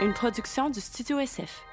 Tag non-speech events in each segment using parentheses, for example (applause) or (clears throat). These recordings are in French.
une production du Studio SF.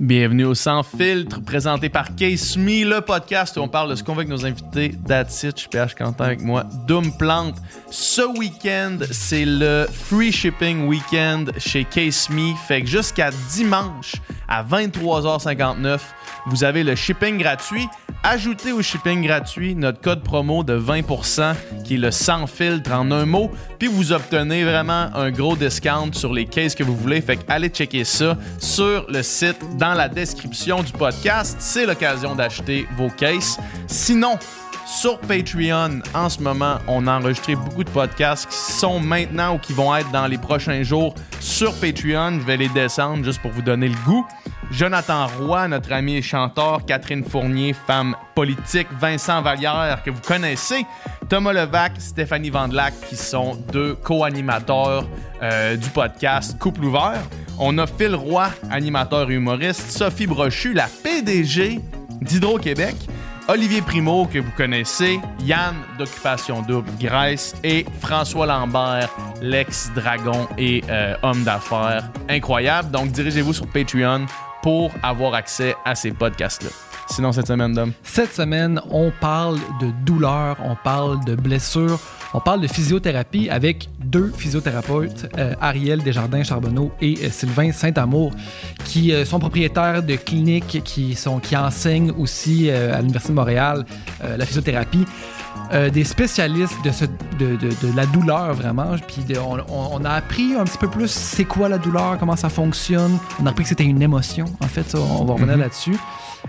Bienvenue au Sans Filtre, présenté par Case Me, le podcast où on parle de ce qu'on veut avec nos invités. That's it, PH Quentin avec moi. Doom Plante. Ce week-end, c'est le free shipping weekend chez Case Me. Fait que jusqu'à dimanche à 23h59, vous avez le shipping gratuit. Ajoutez au shipping gratuit notre code promo de 20% qui est le sans filtre en un mot. Puis vous obtenez vraiment un gros discount sur les cases que vous voulez. Fait que allez checker ça sur le site dans la description du podcast. C'est l'occasion d'acheter vos cases. Sinon, sur Patreon, en ce moment, on a enregistré beaucoup de podcasts qui sont maintenant ou qui vont être dans les prochains jours sur Patreon. Je vais les descendre juste pour vous donner le goût. Jonathan Roy, notre ami et chanteur, Catherine Fournier, femme politique, Vincent Vallière, que vous connaissez, Thomas Levac, Stéphanie Vandelac, qui sont deux co-animateurs euh, du podcast Couple ouvert. On a Phil Roy, animateur et humoriste, Sophie Brochu, la PDG d'Hydro-Québec, Olivier Primo, que vous connaissez, Yann d'Occupation Double Grèce et François Lambert, l'ex-dragon et euh, homme d'affaires incroyable. Donc, dirigez-vous sur Patreon pour avoir accès à ces podcasts-là. Sinon, cette semaine, Dom? Cette semaine, on parle de douleur, on parle de blessures, on parle de physiothérapie avec deux physiothérapeutes, euh, Ariel Desjardins-Charbonneau et euh, Sylvain Saint-Amour, qui euh, sont propriétaires de cliniques qui, sont, qui enseignent aussi à l'Université de Montréal la physiothérapie. des spécialistes de, ce, de, de, de, la douleur vraiment. Puis on, on, a appris un petit peu plus c'est quoi la douleur, comment ça fonctionne. On a appris que c'était une émotion. En fait, ça, on va revenir Mhm. là-dessus.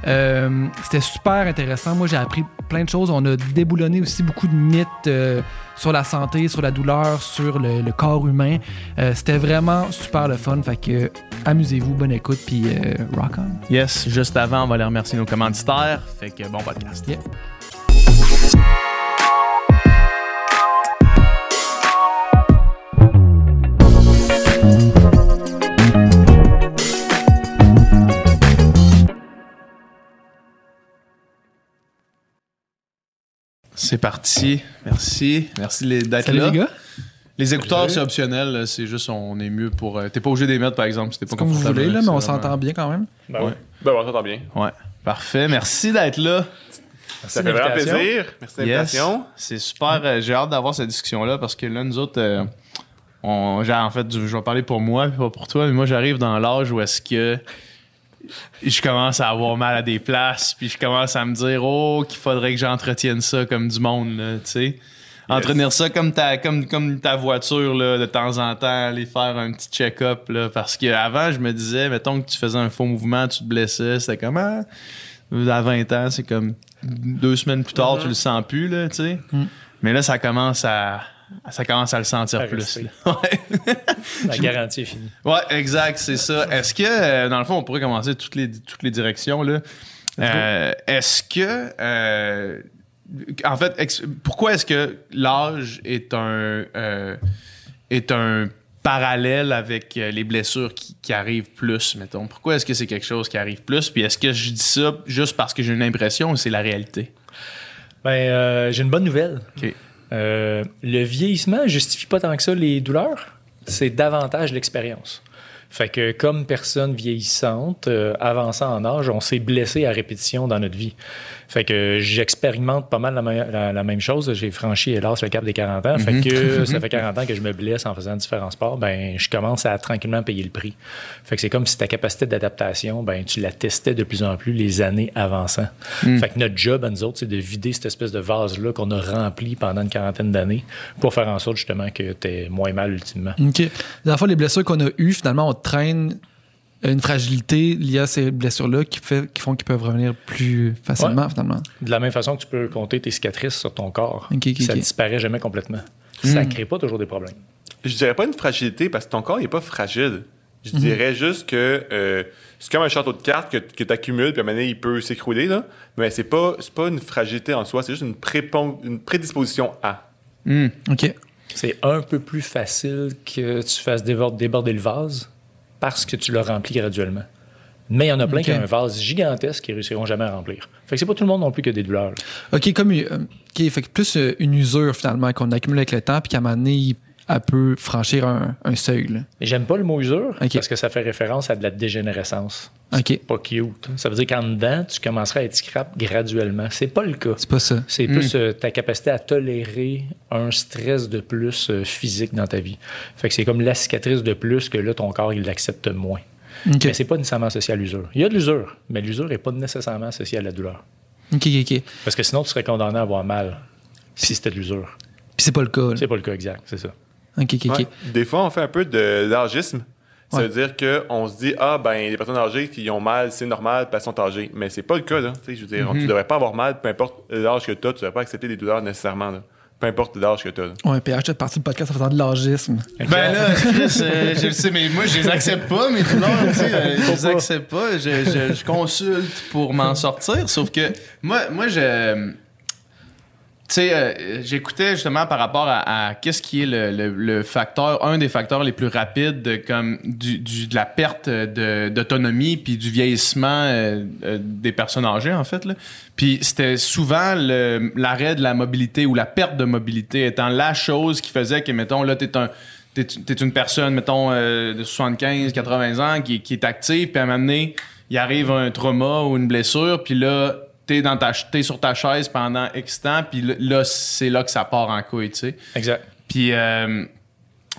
Euh, c'était super intéressant. Moi, j'ai appris plein de choses. On a déboulonné aussi beaucoup de mythes euh, sur la santé, sur la douleur, sur le, le corps humain. Euh, c'était vraiment super le fun. Fait que amusez-vous, bonne écoute, puis rock on. Yes, juste avant, on va aller remercier nos commanditaires. Fait que bon podcast. Yeah. C'est parti. Merci. Merci d'être là. les gars. Les écouteurs, c'est optionnel. C'est juste, on est mieux pour. euh, T'es pas obligé de les mettre, par exemple, si t'es pas Comme vous confortable voulez, là, mais on s'entend bien quand même. Ben Ouais. oui. Ben oui, on s'entend bien. Ouais. Parfait. Merci d'être là. Ça fait vraiment plaisir. Merci de Yes. l'invitation. C'est super. euh, J'ai hâte d'avoir cette discussion-là parce que là, nous autres, euh, on, j'ai- en fait, je vais parler pour moi, puis pas pour toi, mais moi, j'arrive dans l'âge où est-ce que je commence à avoir mal à des places, puis je commence à me dire, oh, qu'il faudrait que j'entretienne ça comme du monde, là, tu sais. Entretenir ça comme ta, comme, comme ta voiture, là, de temps en temps, aller faire un petit check-up, là, parce que avant je me disais, mettons que tu faisais un faux mouvement, tu te blessais, c'était comme, ah, à 20 ans, c'est comme deux semaines plus tard, tu le sens plus, là, tu sais. Mais là, ça commence à, ça commence à le sentir plus. (laughs) Ouais. La garantie est finie. Ouais, exact, c'est ça. Est-ce que, euh, dans le fond, on pourrait commencer toutes les, toutes les directions, là? Euh, est-ce que, euh, en fait, ex- pourquoi est-ce que l'âge est un, euh, est un parallèle avec les blessures qui, qui arrivent plus, mettons? Pourquoi est-ce que c'est quelque chose qui arrive plus? Puis est-ce que je dis ça juste parce que j'ai une impression ou c'est la réalité? Ben, j'ai une bonne nouvelle. Euh, le vieillissement justifie pas tant que ça les douleurs. C'est davantage l'expérience. Fait que comme personne vieillissante, euh, avançant en âge, on s'est blessé à répétition dans notre vie. Fait que j'expérimente pas mal la, me- la- la même chose. J'ai franchi, hélas, le cap des 40 ans. Fait que (laughs) ça fait 40 ans que je me blesse en faisant différents sports. Ben, je commence à tranquillement payer le prix. Fait que c'est comme si ta capacité d'adaptation, ben, tu la testais de plus en plus les années avançant. Fait que notre job à nous autres, c'est de vider cette espèce de vase-là qu'on a rempli pendant une quarantaine d'années pour faire en sorte justement que tu es moins mal ultimement. OK. Le fond, les blessures qu'on a eues, finalement, on traîne une fragilité liée à ces blessures-là qui, fait, qui font qu'ils peuvent revenir plus facilement, finalement. De la même façon que tu peux compter tes cicatrices sur ton corps, ça ok. disparaît jamais complètement. Ça crée pas toujours des problèmes. Je dirais pas une fragilité parce que ton corps n'est pas fragile. Je dirais juste que euh, c'est comme un château de cartes que, que tu accumules, puis à un moment donné, il peut s'écrouler. là. Mais c'est pas, c'est pas une fragilité en soi, c'est juste une, prépon- une prédisposition à. OK. C'est un peu plus facile que tu fasses débord- déborder le vase parce que tu le remplis graduellement. Mais il y en a plein qui ont un vase gigantesque qui réussiront jamais à remplir. Fait que c'est pas tout le monde non plus qui a des douleurs. là. OK, comme euh, OK, fait que plus euh, une usure, finalement, qu'on accumule avec le temps, puis qu'à un moment donné, il- elle peut franchir un, un seuil. J'aime pas le mot usure parce que ça fait référence à de la dégénérescence. OK. Pas cute. Ça veut dire qu'en dedans, tu commenceras à être scrap graduellement. C'est pas le cas. C'est pas ça. C'est plus euh, ta capacité à tolérer un stress de plus euh, physique dans ta vie. Fait que c'est comme la cicatrice de plus que là, ton corps, il l'accepte moins. Mais c'est pas nécessairement associé à l'usure. Il y a de l'usure, mais l'usure n'est pas nécessairement associée à la douleur. OK, OK, OK. Parce que sinon, tu serais condamné à avoir mal si c'était de l'usure. Puis c'est pas le cas. C'est pas le cas exact, c'est ça. OK, OK, OK. Ouais. Des fois, on fait un peu de d'âgisme. Ça Ouais. veut dire qu'on se dit, ah, ben, les personnes âgées qui ont mal, c'est normal parce qu'elles sont âgées. Mais c'est pas le cas, là. Tu sais, je veux dire, tu devrais pas avoir mal, peu importe l'âge que tu as, tu devrais pas accepter des douleurs nécessairement, là. Peu importe l'âge que tu as. Ouais, PH, tu partie du podcast en faisant de l'âgisme. Ben là, Chris, euh, je le sais, mais moi, je les accepte pas, mes douleurs, tu sais. euh, je les accepte pas. Je, je- je consulte pour m'en sortir. Sauf que moi, moi je. Tu sais, euh, j'écoutais justement par rapport à, à qu'est-ce qui est le, le- le facteur, un des facteurs les plus rapides de, comme du, du- de la perte d'autonomie puis du vieillissement euh, euh, des personnes âgées en fait. Là. Puis c'était souvent l'arrêt de la mobilité ou la perte de mobilité étant la chose qui faisait que mettons là t'es un t'es, t'es une personne mettons euh, de 75 80 ans qui, qui est active puis à un moment donné il arrive un trauma ou une blessure puis là t'es dans ta t'es sur ta chaise pendant X temps puis là, c'est là que ça part en couille tu sais Exact. puis, euh,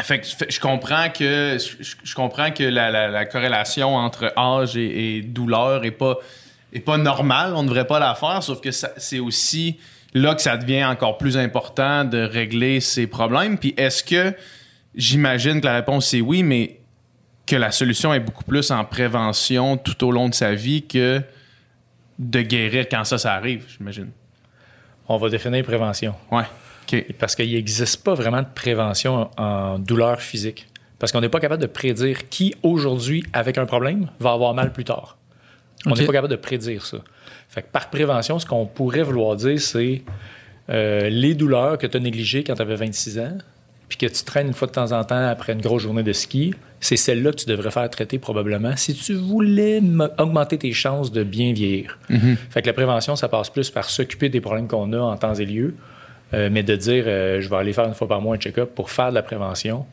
fait que je comprends que je, je comprends que la, la- la corrélation entre âge et, et douleur est pas est pas normale. On ne devrait pas la faire, sauf que c'est aussi là que ça devient encore plus important de régler ces problèmes. Puis, est-ce que j'imagine que la réponse est oui, mais que la solution est beaucoup plus en prévention tout au long de sa vie que de guérir quand ça, ça arrive, j'imagine. On va définir prévention. OK. Parce qu'il n'existe pas vraiment de prévention en douleur physique. Parce qu'on n'est pas capable de prédire qui, aujourd'hui, avec un problème, va avoir mal plus tard. On n'est pas capable de prédire ça. Fait que par prévention, ce qu'on pourrait vouloir dire, c'est euh, les douleurs que tu as négligées quand tu avais 26 ans, puis que tu traînes une fois de temps en temps après une grosse journée de ski, c'est celle-là que tu devrais faire traiter probablement si tu voulais augmenter tes chances de bien vieillir. Fait que la prévention, ça passe plus par s'occuper des problèmes qu'on a en temps et lieu, euh, mais de dire euh, je vais aller faire une fois par mois un check-up pour faire de la prévention,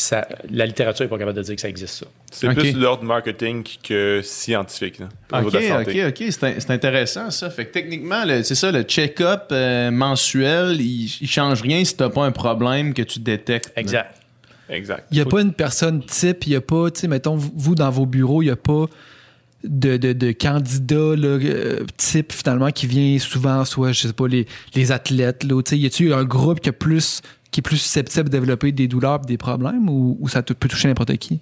ça, la littérature n'est pas capable de dire que ça existe ça. C'est plus de l'ordre marketing que scientifique, là, au OK, de la santé. OK, OK. C'est in- C'est intéressant, ça. Fait que techniquement, c'est ça, le check-up euh, mensuel, il, il change rien si t'as pas un problème que tu détectes. là. Exact. Exact. Il n'y a pas une personne type, il n'y a pas, tu sais, mettons, vous, vous, dans vos bureaux, il n'y a pas de, de, de candidat là, euh, type, finalement, qui vient souvent, soit, je sais pas, les, les athlètes, là, y a-tu un groupe qui, a plus, qui est plus susceptible de développer des douleurs et des problèmes ou, ou ça peut toucher n'importe qui?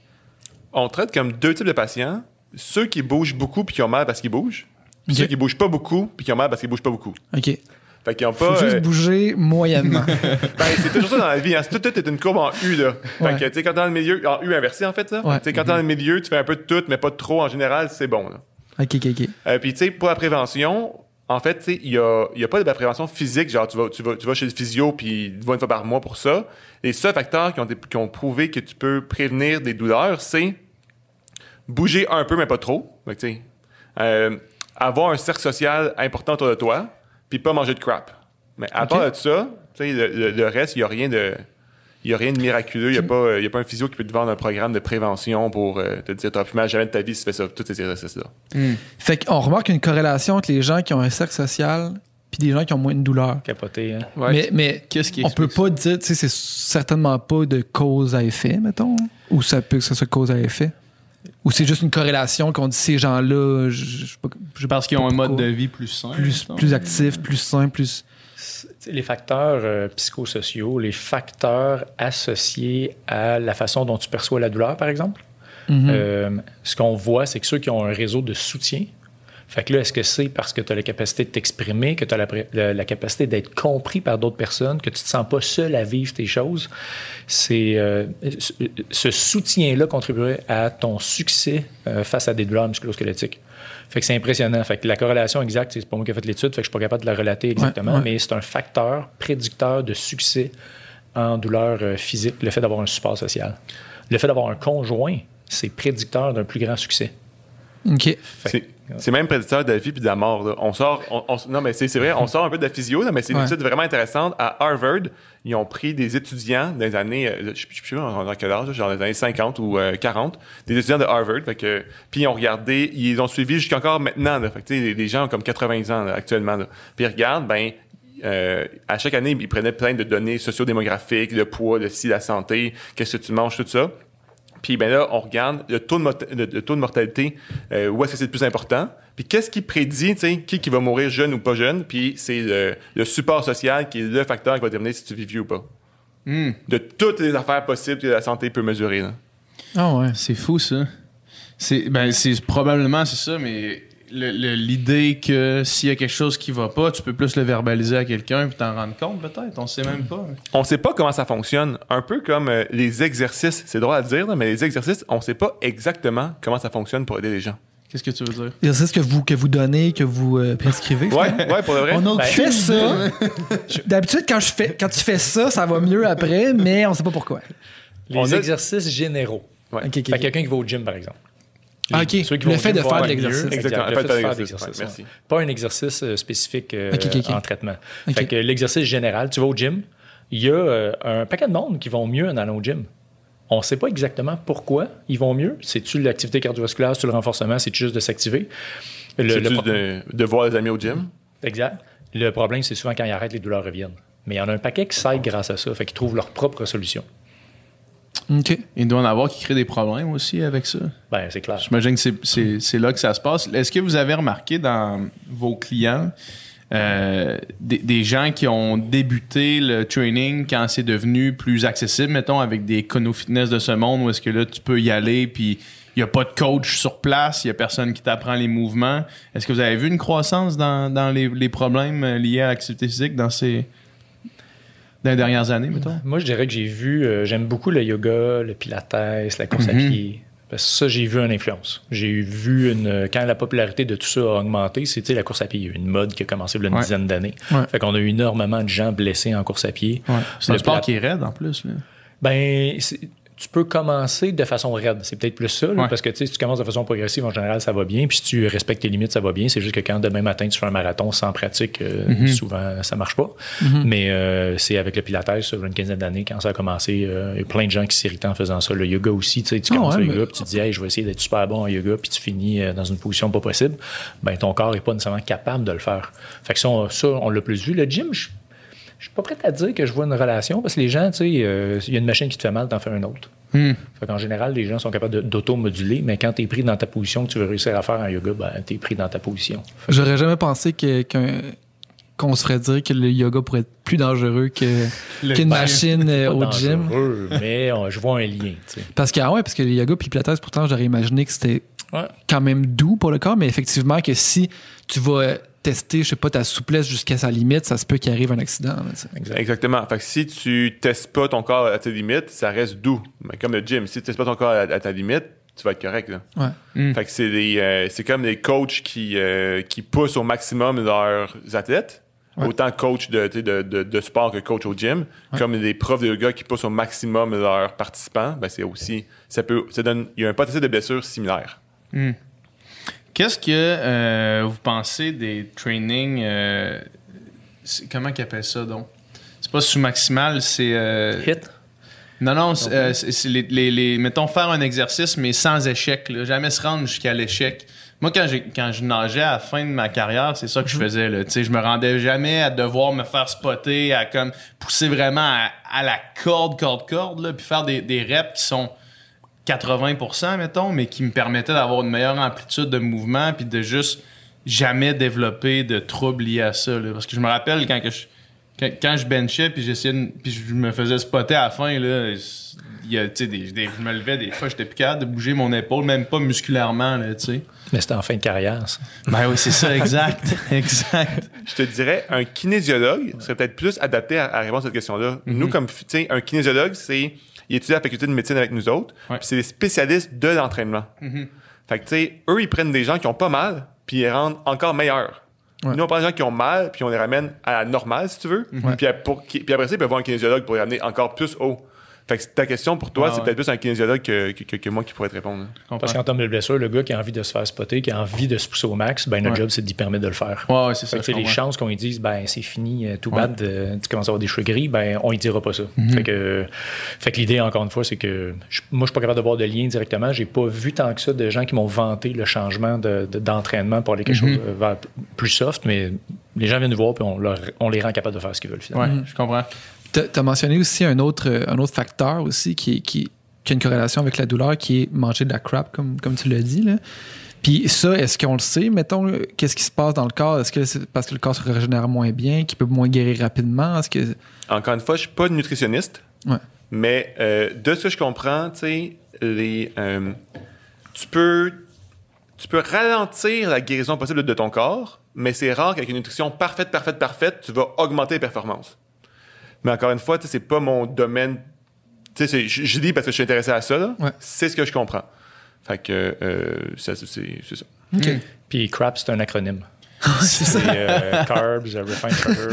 On traite comme deux types de patients. Ceux qui bougent beaucoup puis qui ont mal parce qu'ils bougent. Puis ceux qui bougent pas beaucoup puis qui ont mal parce qu'ils bougent pas beaucoup. OK. Fait qu'ils ont Faut pas... juste euh, bouger moyennement. (laughs) Ben, c'est toujours ça dans la vie. Hein. Tout, tout est une courbe en U, là. Ouais. Fait que, tu sais, quand t'es dans le milieu, en U inversé, en fait, là. Ouais. Tu sais, quand t'es dans le milieu, tu fais un peu de tout, mais pas de trop. En général, c'est bon, là. OK, OK, OK. Euh, puis, tu sais, pour la prévention, en fait, tu sais, il y a, y a pas de la prévention physique. Genre, tu vas, tu vas, tu vas chez le physio, puis tu vas une fois par mois pour ça. Les seuls facteurs qui ont, qui ont prouvé que tu peux prévenir des douleurs, c'est bouger un peu, mais pas trop. Fait que, tu sais, euh, avoir un cercle social important autour de toi, puis pas manger de crap. Mais à part de ça, tu sais, le, le- le reste, il n'y a rien de. Il a rien de miraculeux. Il n'y a, pas, euh, y a pas un physio qui peut te vendre un programme de prévention pour euh, te dire, tu plus mal jamais de ta vie si tu fais ça, tous ces exercices-là. Fait qu'on remarque une corrélation entre les gens qui ont un cercle social puis des gens qui ont moins de douleur. Capoté, hein? Mais, mais Qu'est-ce qui on peut pas dire, tu sais, c'est certainement pas de cause à effet, mettons. Ou ça peut que ce soit cause à effet. Ou c'est juste une corrélation qu'on dit ces gens-là, Parce qu'ils ont un mode de vie plus sain. plus, actif, plus sain, plus. Les facteurs euh, psychosociaux, les facteurs associés à la façon dont tu perçois la douleur, par exemple. Mhm. Euh, ce qu'on voit, c'est que ceux qui ont un réseau de soutien, fait que là, est-ce que c'est parce que tu as la capacité de t'exprimer, que tu as la, pré- la- la capacité d'être compris par d'autres personnes, que tu te sens pas seul à vivre tes choses? C'est euh, ce- soutien-là contribuerait à ton succès euh, face à des douleurs musculosquelettiques. Fait que c'est impressionnant. Fait que la corrélation exacte, c'est pas moi qui ai fait l'étude, fait que je suis pas capable de la relater exactement, ouais. mais c'est un facteur prédicteur de succès en douleur euh, physique, le fait d'avoir un support social. Le fait d'avoir un conjoint, c'est prédicteur d'un plus grand succès. OK. Fait C'est- même prédicteur de la vie puis de la mort. là. On sort, on- on- non mais c'est vrai, on sort un peu de la physio, là, mais c'est une Ouais. étude vraiment intéressante. À Harvard, ils ont pris des étudiants dans les années, euh, je sais plus dans quel âge, genre les années 50 ou euh, 40, des étudiants de Harvard. Fait que, puis ils ont regardé, ils ont suivi jusqu'encore maintenant. Là, fait que, les, les gens ont comme 80 ans là, actuellement. Là. Puis ils regardent, ben euh, à chaque année, ils prenaient plein de données sociodémographiques, le poids, le si, la santé, qu'est-ce que tu manges, tout ça. Puis ben là, on regarde le taux de, mort- le, le taux de mortalité, euh, où est-ce que c'est le plus important. Puis qu'est-ce qui prédit, tu sais, qui, qui va mourir jeune ou pas jeune? Puis c'est le, le support social qui est le facteur qui va déterminer si tu vis vieux ou pas. Hmm. De toutes les affaires possibles que la santé peut mesurer. Ah ouais. C'est fou, ça. C'est ben, c'est probablement c'est ça, mais l'idée que s'il y a quelque chose qui va pas, tu peux plus le verbaliser à quelqu'un puis t'en rendre compte peut-être. On sait même pas. On sait pas comment ça fonctionne. Un peu comme euh, les exercices. C'est drôle à dire, mais les exercices, on sait pas exactement comment ça fonctionne pour aider les gens. Qu'est-ce que tu veux dire? L'exercice que vous, que vous donnez, que vous euh, prescrivez. Ouais, ouais, pour le vrai. On a Ben, fait ça. (laughs) D'habitude, quand, je fais, quand tu fais ça, ça va mieux après, mais on sait pas pourquoi. Les On a- exercices généraux. Ouais. Quelqu'un qui va au gym, par exemple. Ah, ok. Ceux qui Le fait de faire de l'exercice. Exactement, Exact, le le fait fait de de faire l'exercice, merci. Pas un exercice euh, spécifique euh, Ok, ok, ok. en traitement. Ok. Fait que l'exercice général, tu vas au gym, il y a euh, un paquet de monde qui vont mieux en allant au gym. On ne sait pas exactement pourquoi ils vont mieux. C'est-tu l'activité cardiovasculaire, c'est-tu le renforcement, c'est juste de s'activer? Le- C'est le juste pro- de, de voir les amis au gym? Exact. Le problème, c'est souvent quand ils arrêtent, les douleurs reviennent. Mais il y en a un paquet qui s'aident grâce à ça. Fait qu'ils trouvent leur propre solution. OK. Il doit en avoir qui créent des problèmes aussi avec ça. Ben, c'est clair. J'imagine que c'est- c'est c'est là que ça se passe. Est-ce que vous avez remarqué dans vos clients euh, des, des gens qui ont débuté le training quand c'est devenu plus accessible, mettons, avec des Kono Fitness de ce monde, où est-ce que là, tu peux y aller, puis il n'y a pas de coach sur place, il n'y a personne qui t'apprend les mouvements? Est-ce que vous avez vu une croissance dans, dans les, les problèmes euh, liés à l'activité physique dans ces dans les dernières années, mettons? Moi, je dirais que j'ai vu, euh, j'aime beaucoup le yoga, le pilates, la course à Mhm. pied. Parce que ça, j'ai vu une influence. J'ai vu une. Quand la popularité de tout ça a augmenté, c'était la course à pied. Une mode qui a commencé il y a une Ouais. dizaine d'années. Ouais. Fait qu'on a eu énormément de gens blessés en course à pied. C'est un sport qui est raide en plus. Là. Ben, c'est- tu peux commencer de façon raide. C'est peut-être plus ça, là, Ouais. parce que si tu commences de façon progressive, en général, ça va bien. Puis si tu respectes tes limites, ça va bien. C'est juste que quand demain matin, tu fais un marathon sans pratique, euh, Mhm. souvent, ça marche pas. Mais euh, c'est avec le pilates, sur une quinzaine d'années, quand ça a commencé, euh, il y a plein de gens qui s'irritaient en faisant ça. Le yoga aussi, tu Ah commences ouais, le mais- yoga, puis tu te dis, hey, je vais essayer d'être super bon en yoga, puis tu finis dans une position pas possible. Ben, ton corps est pas nécessairement capable de le faire. Fait que ça, on, on l'a plus vu. Le gym, je je suis pas prêt à dire que je vois une relation parce que les gens, tu sais, euh, il y a une machine qui te fait mal, t'en fais une autre. Hmm. Fait qu'en général, les gens sont capables d'auto-moduler, mais quand tu es pris dans ta position que tu veux réussir à faire en yoga, ben, tu es pris dans ta position. J'aurais jamais pensé qu'on se ferait dire que le yoga pourrait être plus dangereux que- qu'une machine euh, Pas au gym. dangereux, mais je vois un lien. tu sais. Parce que, ah ouais, parce que le yoga puis Pilates, pourtant, j'aurais imaginé que c'était Ouais. quand même doux pour le corps, mais effectivement que si tu vas tester, je sais pas, ta souplesse jusqu'à sa limite, ça se peut qu'il arrive un accident. là. Exactement. Fait que si tu testes pas ton corps à tes limites, ça reste doux. Mais comme le gym, si tu testes pas ton corps à, à ta limite, tu vas être correct. Là. Ouais. Mm. Fait que c'est des, euh, c'est comme des coachs qui, euh, qui poussent au maximum leurs athlètes. Ouais. Autant coach de, de, de, de sport que coach au gym, comme des profs de yoga qui poussent au maximum leurs participants, ben c'est aussi ça peut ça donne il y a un potentiel de blessure similaire. Qu'est-ce que euh, vous pensez des trainings euh, Comment qu'ils appellent ça donc? C'est pas sous-maximal, c'est. euh, Hit? non, non, c'est, les, les- les- Mettons faire un exercice, mais sans échec. là. Jamais se rendre jusqu'à l'échec. Moi, quand, quand je nageais à la fin de ma carrière, c'est ça que je faisais. Là. Je me rendais jamais à devoir me faire spotter, à comme pousser vraiment à, à la corde, corde, corde, là, puis faire des, des reps qui sont 80%, mettons, mais qui me permettaient d'avoir une meilleure amplitude de mouvement, puis de juste jamais développer de troubles liés à ça. là. Parce que je me rappelle quand, que je, quand, quand je benchais, puis j'essayais, de- puis je me faisais spotter à la fin, là, il y a, tu sais, des, des- je me levais des fois, j'étais plus capable de bouger mon épaule, même pas musculairement, là, tu sais. Mais c'était en fin de carrière, ça. Ben oui, c'est ça, exact, (laughs) exact. Je te dirais, un kinésiologue serait peut-être plus adapté à, à répondre à cette question-là. Nous, comme, tu sais, un kinésiologue, c'est, il étudie à la faculté de médecine avec nous autres, Ouais. puis c'est des spécialistes de l'entraînement. Fait que, tu sais, eux, ils prennent des gens qui ont pas mal, puis ils les rendent encore meilleurs. Ouais. Nous, on prend des gens qui ont mal, puis on les ramène à la normale, si tu veux. Puis, à- pour- puis après ça, ils peuvent voir un kinésiologue pour les ramener encore plus haut. Fait que ta question pour toi, Ouais, c'est ouais. peut-être plus un kinésiologue que, que, que- que moi qui pourrais te répondre. Comprends. Parce qu'en termes de blessure, le gars qui a envie de se faire spotter, qui a envie de se pousser au max, ben, notre Ouais. job, c'est d'y permettre de le faire. Ouais, ouais, c'est ça. Fait que, tu sais, je les chances qu'on lui dise, ben, c'est fini, euh, tout Ouais. bad, euh, tu commences à avoir des cheveux gris, ben, on lui dira pas ça. Mhm. Fait que, fait que l'idée, encore une fois, c'est que je- moi, je suis pas capable de voir de lien directement. J'ai pas vu tant que ça de gens qui m'ont vanté le changement de- de- d'entraînement pour aller quelque Mhm. chose euh, vers plus soft, mais les gens viennent nous voir puis on, leur- on les rend capables de faire ce qu'ils veulent finalement. Ouais, je comprends. Tu as mentionné aussi un autre, euh, un autre facteur aussi qui, qui, qui a une corrélation avec la douleur, qui est manger de la crap, comme, comme tu l'as dit. Là. Puis ça, est-ce qu'on le sait? Mettons, qu'est-ce qui se passe dans le corps? Est-ce que c'est parce que le corps se régénère moins bien, qu'il peut moins guérir rapidement? Est-ce que... Encore une fois, je suis pas nutritionniste, Ouais. mais euh, de ce que je comprends, tu sais, les, euh, tu peux, tu peux ralentir la guérison possible de ton corps, mais c'est rare qu'avec une nutrition parfaite, parfaite, parfaite, tu vas augmenter les performances. Mais encore une fois, c'est pas mon domaine. Tu sais, c'est- je je dis parce que je suis intéressé à ça. Ouais. C'est ce que je comprends. Fait que euh, c'est ça. OK. Puis CRAP, c'est un acronyme. c'est euh, Carbs, euh, Refined Sugar.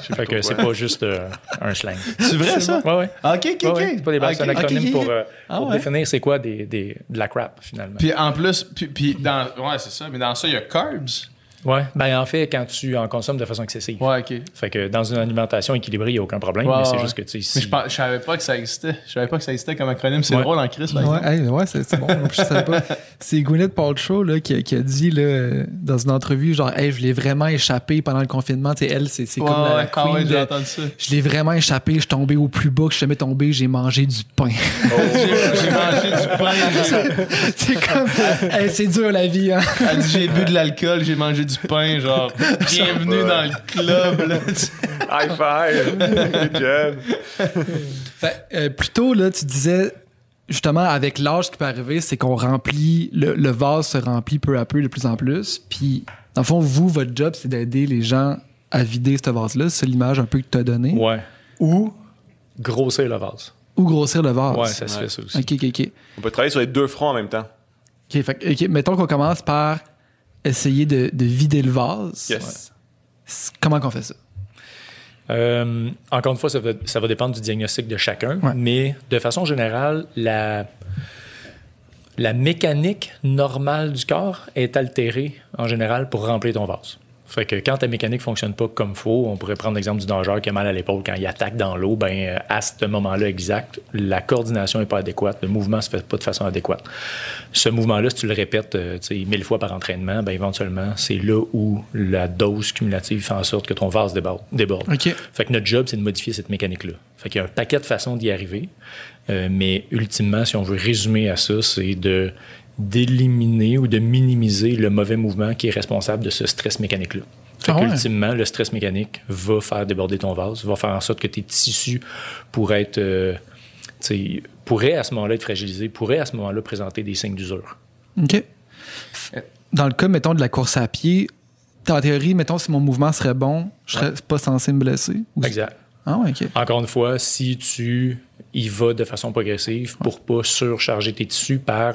(laughs) fait que c'est pas juste euh, un slang. C'est vrai, ça? Ouais, ouais. Ok, ok, Ouais, ok. ouais, c'est pas des blagues, c'est un Ok. acronyme ok, ok. pour, euh, Ah pour ouais. définir c'est quoi des, des- de la crap finalement. Puis en plus, puis, puis dans. Ouais, c'est ça. Mais dans ça, il y a carbs. Ouais, ben en fait, quand tu en consommes de façon excessive. Ouais, ok. Fait que dans une alimentation équilibrée, il n'y a aucun problème, Ouais, mais c'est ouais. juste que tu sais. Mais si- je, je savais pas que ça existait. Je savais pas que ça existait comme acronyme. C'est Ouais. drôle en Chris, là. Ouais, hey, ouais, c'est bon. Je savais pas. (laughs) C'est Gwyneth Paltrow là, qui, a- qui a dit là, dans une entrevue genre hey, je l'ai vraiment échappé pendant le confinement. Tu sais, elle, c'est comme la, ah queen ouais, de- j'ai entendu ça. Je l'ai vraiment échappé, je suis tombé au plus bas que je suis jamais tombé, j'ai mangé du pain. (laughs) J'ai j'ai mangé du pain. (laughs) c'est comme hey, c'est dur la vie hein. Elle dit j'ai bu de l'alcool, j'ai mangé du pain, genre (laughs) bienvenue dans le club. Là. High five! Good job! Fait, euh, plus tôt, là, tu disais, justement, avec l'âge, ce qui peut arriver, c'est qu'on remplit, le, le vase se remplit peu à peu, de plus en plus. Puis, dans le fond, vous, votre job, c'est d'aider les gens à vider ce vase-là. C'est l'image un peu que tu as donnée. Ouais. Ou grossir le vase. Ou grossir le vase. Ouais, ça se fait ça aussi. OK, OK, OK. On peut travailler sur les deux fronts en même temps. OK, fait mettons qu'on commence par essayer de, de vider le vase. Yes. Comment qu'on fait ça? Euh, encore une fois, ça va, ça va dépendre du diagnostic de chacun, Ouais. mais de façon générale, la, la mécanique normale du corps est altérée en général pour remplir ton vase. Fait que quand ta mécanique fonctionne pas comme faut, on pourrait prendre l'exemple du nageur qui a mal à l'épaule quand il attaque dans l'eau, ben à ce moment-là exact, la coordination n'est pas adéquate, le mouvement se fait pas de façon adéquate. Ce mouvement-là, si tu le répètes euh, tu sais, mille fois par entraînement, ben éventuellement, c'est là où la dose cumulative fait en sorte que ton vase déborde. déborde. OK. Fait que notre job, c'est de modifier cette mécanique-là. Fait qu'il y a un paquet de façons d'y arriver. Euh, mais ultimement, si on veut résumer à ça, c'est de d'éliminer ou de minimiser le mauvais mouvement qui est responsable de ce stress mécanique-là. Fait Ah ouais? qu'ultimement, le stress mécanique va faire déborder ton vase, va faire en sorte que tes tissus pourraient être, euh, pourraient à ce moment-là être fragilisés, pourraient à ce moment-là présenter des signes d'usure. OK. Dans le cas, mettons, de la course à pied, en théorie, mettons, si mon mouvement serait bon, je serais pas censé me blesser? Ou- Exact. Ah ouais. Encore une fois, si tu y vas de façon progressive pour pas surcharger tes tissus par,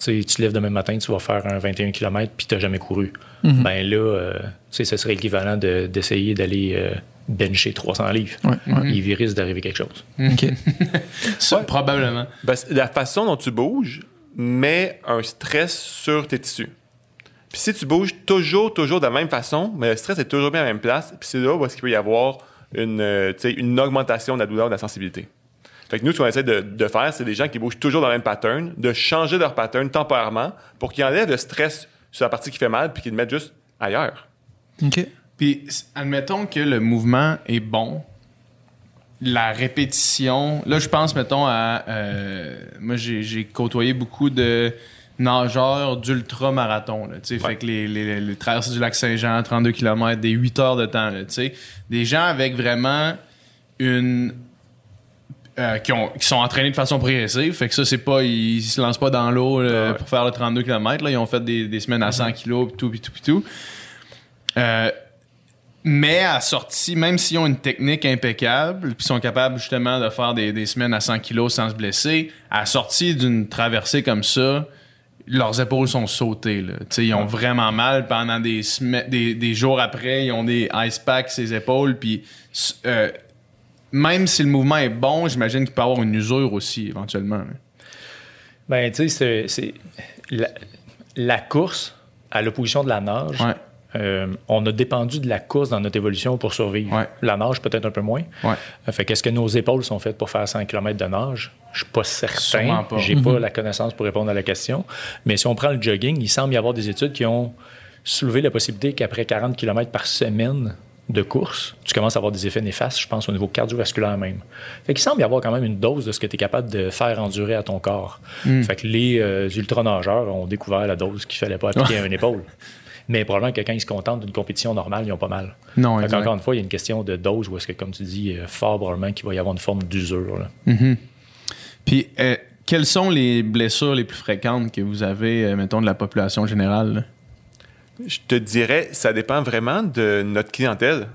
tu sais, tu te lèves demain matin, tu vas faire un 21 km puis tu n'as jamais couru, ben là, euh, tu sais, ce serait l'équivalent de- d'essayer d'aller euh, bencher 300 livres. Ouais, ouais. Il risque d'arriver quelque chose. OK. (laughs) Ça, Probablement. Ben, la façon dont tu bouges met un stress sur tes tissus. Puis si tu bouges toujours, toujours de la même façon, mais le stress est toujours bien à la même place, puis c'est là où est-ce qu'il peut y avoir une, euh, tu sais, une augmentation de la douleur, de la sensibilité. Fait que nous, ce qu'on essaie de, de faire, c'est des gens qui bougent toujours dans le même pattern, de changer leur pattern temporairement pour qu'ils enlèvent le stress sur la partie qui fait mal, puis qu'ils le mettent juste ailleurs. OK. Puis, admettons que le mouvement est bon, la répétition. Là, je pense, mettons, à. euh, moi, j'ai j'ai côtoyé beaucoup de nageurs d'ultra-marathon. sais. Fait que les, les, les traversées du lac Saint-Jean, 32 km, des 8 heures de temps. là, tu sais. Des gens avec vraiment une. Euh, qui, ont, qui sont entraînés de façon progressive. Fait que ça, c'est pas. Ils, se lancent pas dans l'eau Ouais. pour faire le 32 km. Là. Ils ont fait des, des semaines à 100 kg, pis tout, pis tout, pis tout. Euh, mais à sortie, même s'ils ont une technique impeccable, puis sont capables justement de faire des, des semaines à 100 kilos sans se blesser, à sortie d'une traversée comme ça, leurs épaules sont sautées. Là. Ils ont vraiment mal pendant des, semaines- des, des jours après. Ils ont des ice packs ces épaules. Puis euh, même si le mouvement est bon, j'imagine qu'il peut avoir une usure aussi, éventuellement. là. Ben, tu sais, c'est- c'est. La, la course, à l'opposition de la nage, Ouais. euh, on a dépendu de la course dans notre évolution pour survivre. Ouais. La nage, peut-être un peu moins. Ouais. Euh, Fait qu'est-ce que nos épaules sont faites pour faire 100 km de nage? Je suis pas certain. J'ai pas la connaissance pour répondre à la question. Mais si on prend le jogging, il semble y avoir des études qui ont soulevé la possibilité qu'après 40 km par semaine de course, tu commences à avoir des effets néfastes, je pense, au niveau cardiovasculaire même. Fait qu'il semble y avoir quand même une dose de ce que tu es capable de faire endurer à ton corps. Fait que les euh, ultranageurs ont découvert la dose qu'il fallait pas appliquer à une épaule. Mais probablement que quand ils se contentent d'une compétition normale, ils ont pas mal. Non, Fait. Encore une fois, il y a une question de dose où est-ce que, comme tu dis, euh, fort probablement qu'il va y avoir une forme d'usure. là. Puis, euh, quelles sont les blessures les plus fréquentes que vous avez, euh, mettons, de la population générale? là? Je te dirais, ça dépend vraiment de notre clientèle.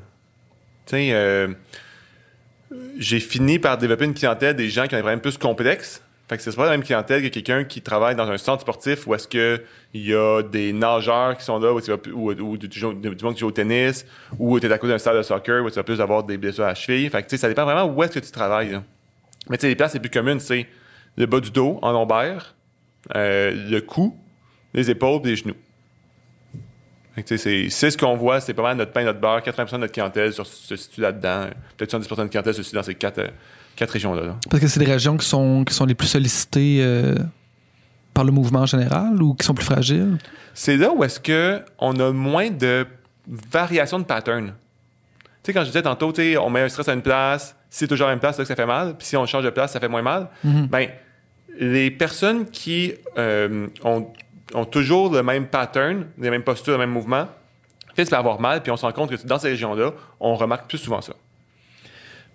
Tu sais, euh, j'ai fini par développer une clientèle des gens qui ont des problèmes plus complexes. Fait que c'est pas la même clientèle que quelqu'un qui travaille dans un centre sportif où est-ce que il y a des nageurs qui sont là, ou, du, monde qui joue au tennis, ou tu es à cause d'un stade de soccer où tu vas plus avoir des blessures à la cheville. Fait que ça dépend vraiment où est-ce que tu travailles. Mais tu sais, les places les plus communes, c'est le bas du dos en lombaire, euh, le cou, les épaules, et les genoux. Fait que, tu sais, C'est ce qu'on voit, c'est pas mal notre pain, notre beurre. 80% de notre clientèle sur- se situe là-dedans. Peut-être 70% de notre clientèle se situe dans ces quatre, euh, quatre régions-là. là. Parce que c'est des régions qui sont, qui sont les plus sollicitées euh, par le mouvement en général ou qui sont plus fragiles? C'est là où est-ce que on a moins de variation de pattern. Tu sais, quand je disais tantôt, on met un stress à une place, si c'est toujours à la même place, c'est là que ça fait mal, puis si on change de place, ça fait moins mal. Ben, les personnes qui euh, ont, ont toujours le même pattern, les mêmes postures, le même mouvement, finissent par avoir mal, puis on se rend compte que dans ces régions-là, on remarque plus souvent ça.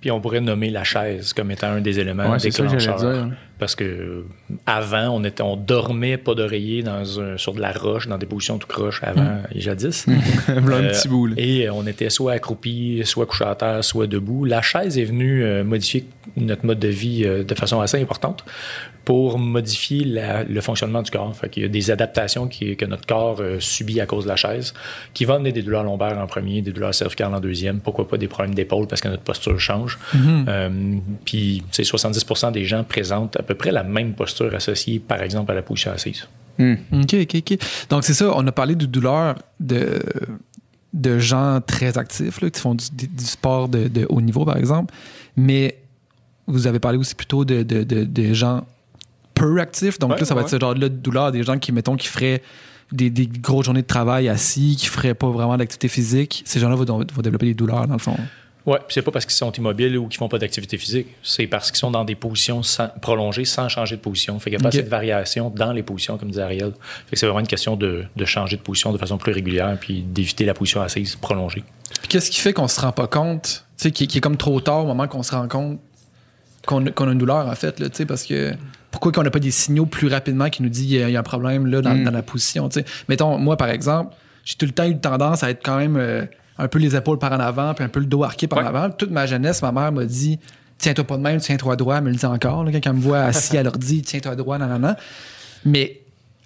Puis on pourrait nommer la chaise comme étant un des éléments Ouais, c'est ça que déclencheurs. dire. Parce que euh, avant, on, était, on dormait pas d'oreiller dans un, sur de la roche, dans des positions tout croche avant et jadis. (laughs) Un Euh, petit bout. là. Et euh, on était soit accroupi, soit couché à terre, soit debout. La chaise est venue euh, modifier notre mode de vie euh, de façon assez importante pour modifier la- le fonctionnement du corps. Fait qu'il y a des adaptations qui- que notre corps euh, subit à cause de la chaise, qui vont amener des douleurs lombaires en premier, des douleurs cervicales en deuxième, pourquoi pas des problèmes d'épaule parce que notre posture change. Euh, puis, tu sais, 70% des gens présentent à peu près la même posture associée, par exemple, à la position assise. OK, OK, OK. Donc, c'est ça, on a parlé de douleur de, de gens très actifs, là, qui font du, du sport de, de haut niveau, par exemple. Mais vous avez parlé aussi plutôt de, de, de- de gens peu actifs. Donc Ouais, là, ça va ouais. être ce genre-là de douleur, des gens qui, mettons, qui feraient des, des grosses journées de travail assis, qui feraient pas vraiment d'activité physique. Ces gens-là vont, vont développer des douleurs, dans le fond. Puis c'est pas parce qu'ils sont immobiles ou qu'ils font pas d'activité physique, c'est parce qu'ils sont dans des positions sans- prolongées sans changer de position. Fait qu'il n'y a pas assez de variation dans les positions, comme disait Ariel. Fait que c'est vraiment une question de, de changer de position de façon plus régulière puis d'éviter la position assise prolongée. Puis qu'est-ce qui fait qu'on se rend pas compte, tu sais, qui, qui est comme trop tard au moment qu'on se rend compte qu'on qu'on a une douleur, en fait, là, tu sais, parce que pourquoi qu'on n'a pas des signaux plus rapidement qui nous disent qu'il y, a- il y a un problème là, dans, dans la position. Mettons, moi, par exemple, j'ai tout le temps eu tendance à être quand même euh, un peu les épaules par en avant, puis un peu le dos arqué par en avant. Toute ma jeunesse, ma mère m'a dit Tiens-toi pas de même, tiens-toi droit. Elle me le dit encore. Là, quand elle me voit assis à l'ordi, (laughs) tiens-toi droit, non, non, non. Mais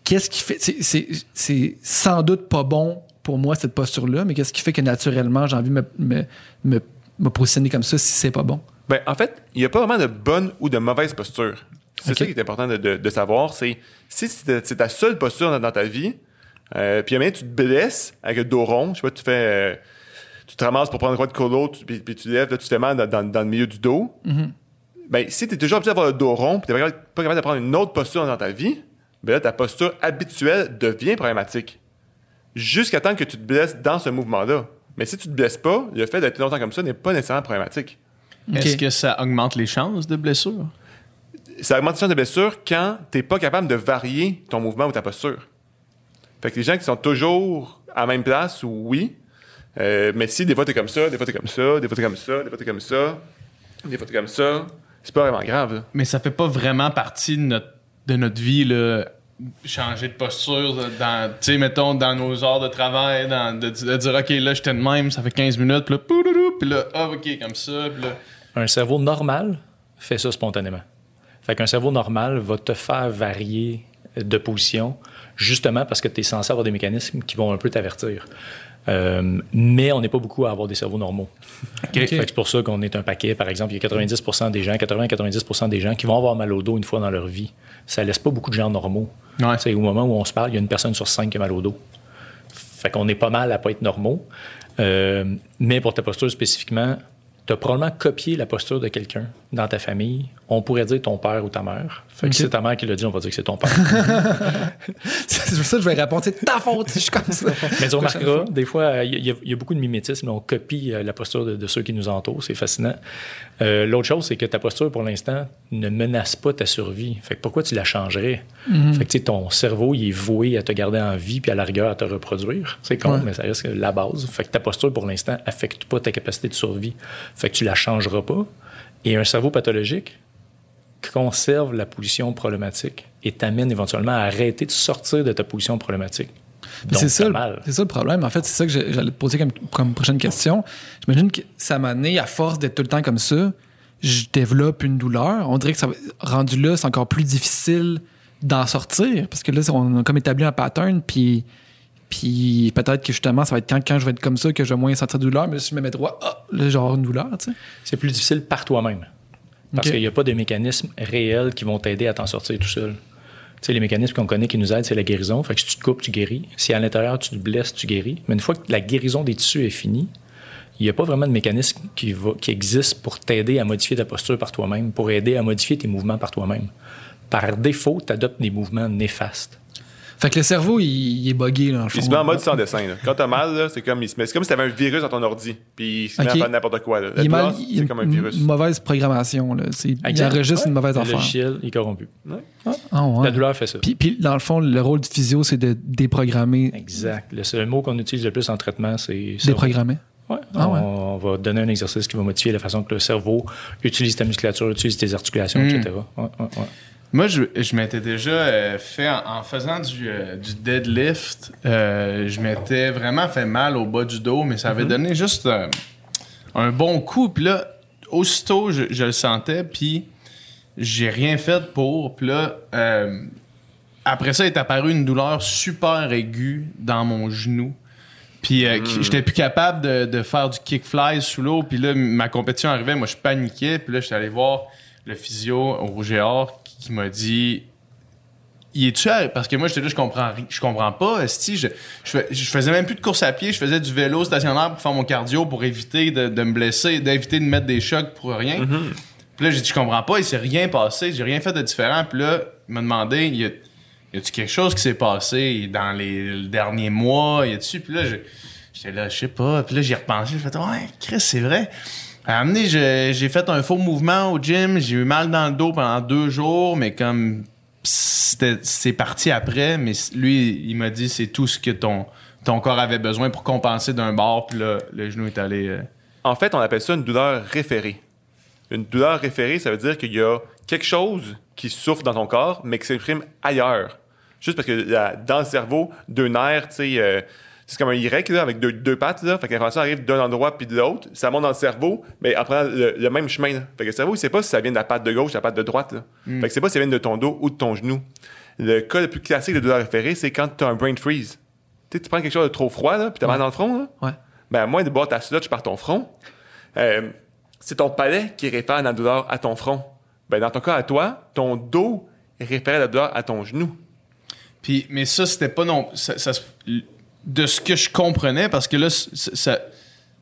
qu'est-ce qui fait. c'est sans doute pas bon pour moi, cette posture-là, mais qu'est-ce qui fait que naturellement, j'ai envie de me, me, me, me positionner comme ça si c'est pas bon? Ben, en fait, il n'y a pas vraiment de bonne ou de mauvaise posture. C'est ça qui est important de, de- de savoir. C'est si c'est ta- c'est ta seule posture dans, dans ta vie, euh, puis jamais tu te blesses avec le dos rond, je sais pas, tu fais. euh, tu te ramasses pour prendre croix de colo, puis, puis tu lèves, là, tu te mets dans, dans- dans le milieu du dos. Ben, si tu es toujours habitué d'avoir le dos rond, puis tu n'es pas capable- pas capable de prendre une autre posture dans ta vie, ben là, ta posture habituelle devient problématique. Jusqu'à temps que tu te blesses dans ce mouvement-là. Mais si tu te blesses pas, le fait d'être longtemps comme ça n'est pas nécessairement problématique. Est-ce que ça augmente les chances de blessure? Ça augmente les chances de blessure quand tu n'es pas capable de varier ton mouvement ou ta posture. Fait que les gens qui sont toujours à la même place, oui. Euh, mais si des fois tu es comme ça, des fois tu es comme ça, des fois tu es comme ça, des fois tu es comme ça, des fois tu es comme ça, c'est pas vraiment grave. là. Mais ça fait pas vraiment partie de notre, de notre vie, là, changer de posture, dans, tu sais, mettons, dans nos heures de travail, dans, de, de dire, OK, là, j'étais de même, ça fait 15 minutes, puis là, puis là, ah, OK, comme ça, puis là... Un cerveau normal fait ça spontanément. Fait qu'un cerveau normal va te faire varier de position justement parce que tu es censé avoir des mécanismes qui vont un peu t'avertir. Euh, mais on n'est pas beaucoup à avoir des cerveaux normaux. C'est pour ça qu'on est un paquet. Par exemple, il y a 90 des gens, 80-90 des gens qui vont avoir mal au dos une fois dans leur vie. Ça laisse pas beaucoup de gens normaux. Ouais. Au moment où on se parle, il y a une personne sur cinq qui a mal au dos. Fait qu'on est pas mal à pas être normaux. Euh, mais pour ta posture spécifiquement, tu as probablement copié la posture de quelqu'un dans ta famille. On pourrait dire ton père ou ta mère. Fait que Ok. si c'est ta mère qui l'a dit, on va dire que c'est ton père. (laughs) C'est pour ça que je vais répondre, c'est ta faute je suis comme ça. Mais tu remarqueras, des fois, euh, il y, a- il y a beaucoup de mimétisme. On copie euh, la posture de, de ceux qui nous entourent. C'est fascinant. Euh, L'autre chose, c'est que ta posture, pour l'instant, ne menace pas ta survie. Fait que pourquoi tu la changerais? Fait que ton cerveau, il est voué à te garder en vie puis à la rigueur à te reproduire. C'est con, Ouais. mais ça reste la base. Fait que ta posture, pour l'instant, affecte pas ta capacité de survie. Fait que tu la changeras pas. Et un cerveau pathologique conserve la position problématique et t'amène éventuellement à arrêter de sortir de ta position problématique. C'est ça, le- mal. c'est ça le problème. En fait, c'est ça que j'allais te poser comme, comme prochaine question. J'imagine que ça m'a amené, à force d'être tout le temps comme ça, je développe une douleur. On dirait que ça rendu là, c'est encore plus difficile d'en sortir parce que là, on a comme établi un pattern, puis, puis peut-être que justement, ça va être quand, quand je vais être comme ça que je vais moins sentir de douleur, mais si je me mets droit, ah, là, avoir une douleur, tu sais. C'est plus difficile par toi-même. Parce qu'il n'y a pas de mécanismes réels qui vont t'aider à t'en sortir tout seul. Tu sais, les mécanismes qu'on connaît qui nous aident, c'est la guérison. Fait que si tu te coupes, tu guéris. Si à l'intérieur, tu te blesses, tu guéris. Mais une fois que la guérison des tissus est finie, il n'y a pas vraiment de mécanisme qui, va, qui existe pour t'aider à modifier ta posture par toi-même, pour aider à modifier tes mouvements par toi-même. Par défaut, tu adoptes des mouvements néfastes. Fait que le cerveau, il, il est buggé, là, le fond. Il se met en mode sans dessin. Là. Quand t'as mal, là, c'est comme, il se met- c'est comme si t'avais un virus dans ton ordi. Puis il se met Ok. à faire n'importe quoi. Là. La Il est mal, douleur, il- c'est comme un une virus. mauvaise programmation. Là. C'est- Il enregistre Ouais. une mauvaise Le affaire. logiciel est corrompu. Ah, ouais. La douleur fait ça. Puis, puis, dans le fond, le rôle du physio, c'est de déprogrammer. Exact. Le seul mot qu'on utilise le plus en traitement, c'est. Déprogrammer? Ouais. Ah on, ouais. on va donner un exercice qui va modifier la façon que le cerveau utilise ta musculature, utilise tes articulations, Mm. etc. Ouais, ouais, ouais. Moi, je, je m'étais déjà euh, fait, en, en faisant du, euh, du deadlift, euh, je m'étais vraiment fait mal au bas du dos, mais ça avait donné juste un bon coup. Puis là, aussitôt, je, je le sentais, puis j'ai rien fait pour. Puis là, après ça, est apparue une douleur super aiguë dans mon genou. Puis euh, qui- j'étais plus capable de, de faire du kickfly sous l'eau. Puis là, ma compétition arrivait, moi je paniquais. Puis là, j'étais allé voir le physio au Rouge et Or qui, m'a dit il est-tu à- parce que moi j'étais là je comprends je comprends pas esti, je, je, fais- je faisais même plus de course à pied je faisais du vélo stationnaire pour faire mon cardio pour éviter de, de me blesser d'éviter de mettre des chocs pour rien. Puis là j'ai dit je comprends pas il s'est rien passé j'ai rien fait de différent. Puis là il m'a demandé y a, y a-tu quelque chose qui s'est passé dans les le dernier mois? Y a-tu? Puis là je- j'étais là je sais pas. Puis là j'y repensé j'ai fait ouais Chris c'est vrai à je- j'ai fait un faux mouvement au gym, j'ai eu mal dans le dos pendant deux jours, mais comme c'est parti après, mais lui, il m'a dit c'est tout ce que ton, ton corps avait besoin pour compenser d'un bord, puis là, le genou est allé. euh, En fait, on appelle ça une douleur référée. Une douleur référée, ça veut dire qu'il y a quelque chose qui souffre dans ton corps, mais qui s'exprime ailleurs. Juste parce que dans le cerveau, deux nerfs, tu sais, euh, c'est comme un Y là, avec deux, deux pattes. Là, fait que l'information arrive d'un endroit puis de l'autre. Ça monte dans le cerveau, mais en prenant le, le même chemin. là. Fait que le cerveau, il sait pas si ça vient de la patte de gauche ou de la patte de droite. Là. Fait que c'est pas si ça vient de ton dos ou de ton genou. Le cas le plus classique de douleur référée, c'est quand tu as un brain freeze. Tu sais, tu prends quelque chose de trop froid, là, puis tu as mal dans le front. Là. Ouais. Ben, à moins de boire ta slotch par ton front, euh, c'est ton palais qui réfère la douleur à ton front. Ben, dans ton cas, à toi, ton dos réfère la douleur à ton genou. Puis, mais ça, c'était pas non. ça- ça se- de ce que je comprenais, parce que là, ça,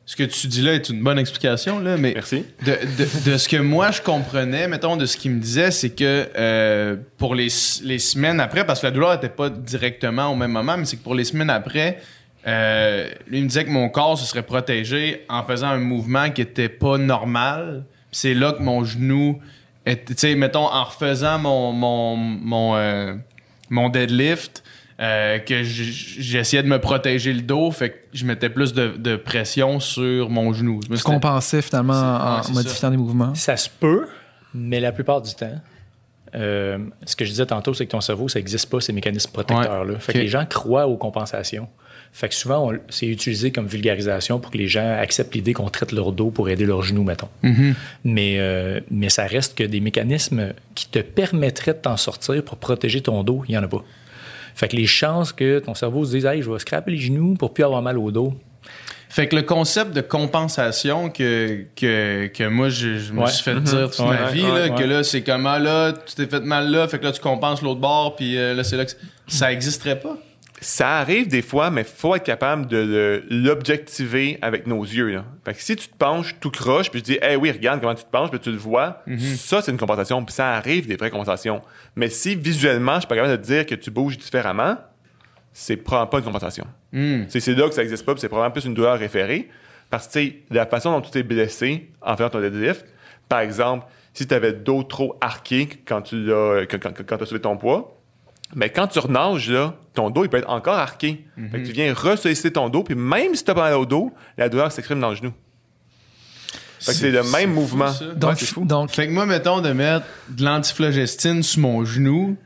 ce que tu dis là est une bonne explication, là, mais Merci. de, de- de ce que moi je comprenais, mettons, de ce qu'il me disait, c'est que euh, pour les, les semaines après, parce que la douleur n'était pas directement au même moment, mais c'est que pour les semaines après, euh, lui il me disait que mon corps se serait protégé en faisant un mouvement qui était pas normal. C'est là que mon genou, était- tu sais, mettons, en refaisant mon, mon, mon, euh, mon deadlift, euh, que j- j'essayais de me protéger le dos, fait que je mettais plus de, de pression sur mon genou. Je me Se suis- compensait finalement en modifiant des mouvements. Ça se peut, mais la plupart du temps, euh, ce que je disais tantôt, c'est que ton cerveau, ça n'existe pas, ces mécanismes protecteurs-là. Fait que les gens croient aux compensations. Fait que souvent, c'est utilisé comme vulgarisation pour que les gens acceptent l'idée qu'on traite leur dos pour aider leur genou, mettons. Mhm. Mais, euh, mais ça reste que des mécanismes qui te permettraient de t'en sortir pour protéger ton dos, il n'y en a pas. Fait que les chances que ton cerveau se dise Hey, je vais scraper les genoux pour plus avoir mal au dos, Fait que le concept de compensation que, que, que moi, je, je me Ouais. suis fait Mhm. dire toute Ouais, ma vie, ouais, là, ouais. que là, c'est comment, là, tu t'es fait mal là, fait que là, tu compenses l'autre bord, puis euh, là, c'est là que... Ça existerait pas? Ça arrive des fois, mais faut être capable de l'objectiver avec nos yeux. Là. Fait que si tu te penches tout croche, puis je dis, hey oui, regarde comment tu te penches, puis tu le vois, ça, c'est une compensation. Puis ça arrive des vraies compensations. Mais si visuellement, je suis pas capable de te dire que tu bouges différemment, c'est probablement pas une compensation. Hmm. C'est là que ça existe pas, c'est probablement plus une douleur référée. Parce que, tu sais, la façon dont tu t'es blessé en faisant ton deadlift, par exemple, si tu avais le dos trop arqué quand tu l'as, quand, quand, quand as soulevé ton poids, mais quand tu renages, là, ton dos, il peut être encore arqué. Fait que tu viens ressolliciter ton dos, puis même si tu as pas mal au dos, la douleur s'exprime dans le genou. Fait que c'est le même mouvement. Donc, c'est fou. donc Fait que moi, mettons, de mettre de l'antiflogestine sur mon genou,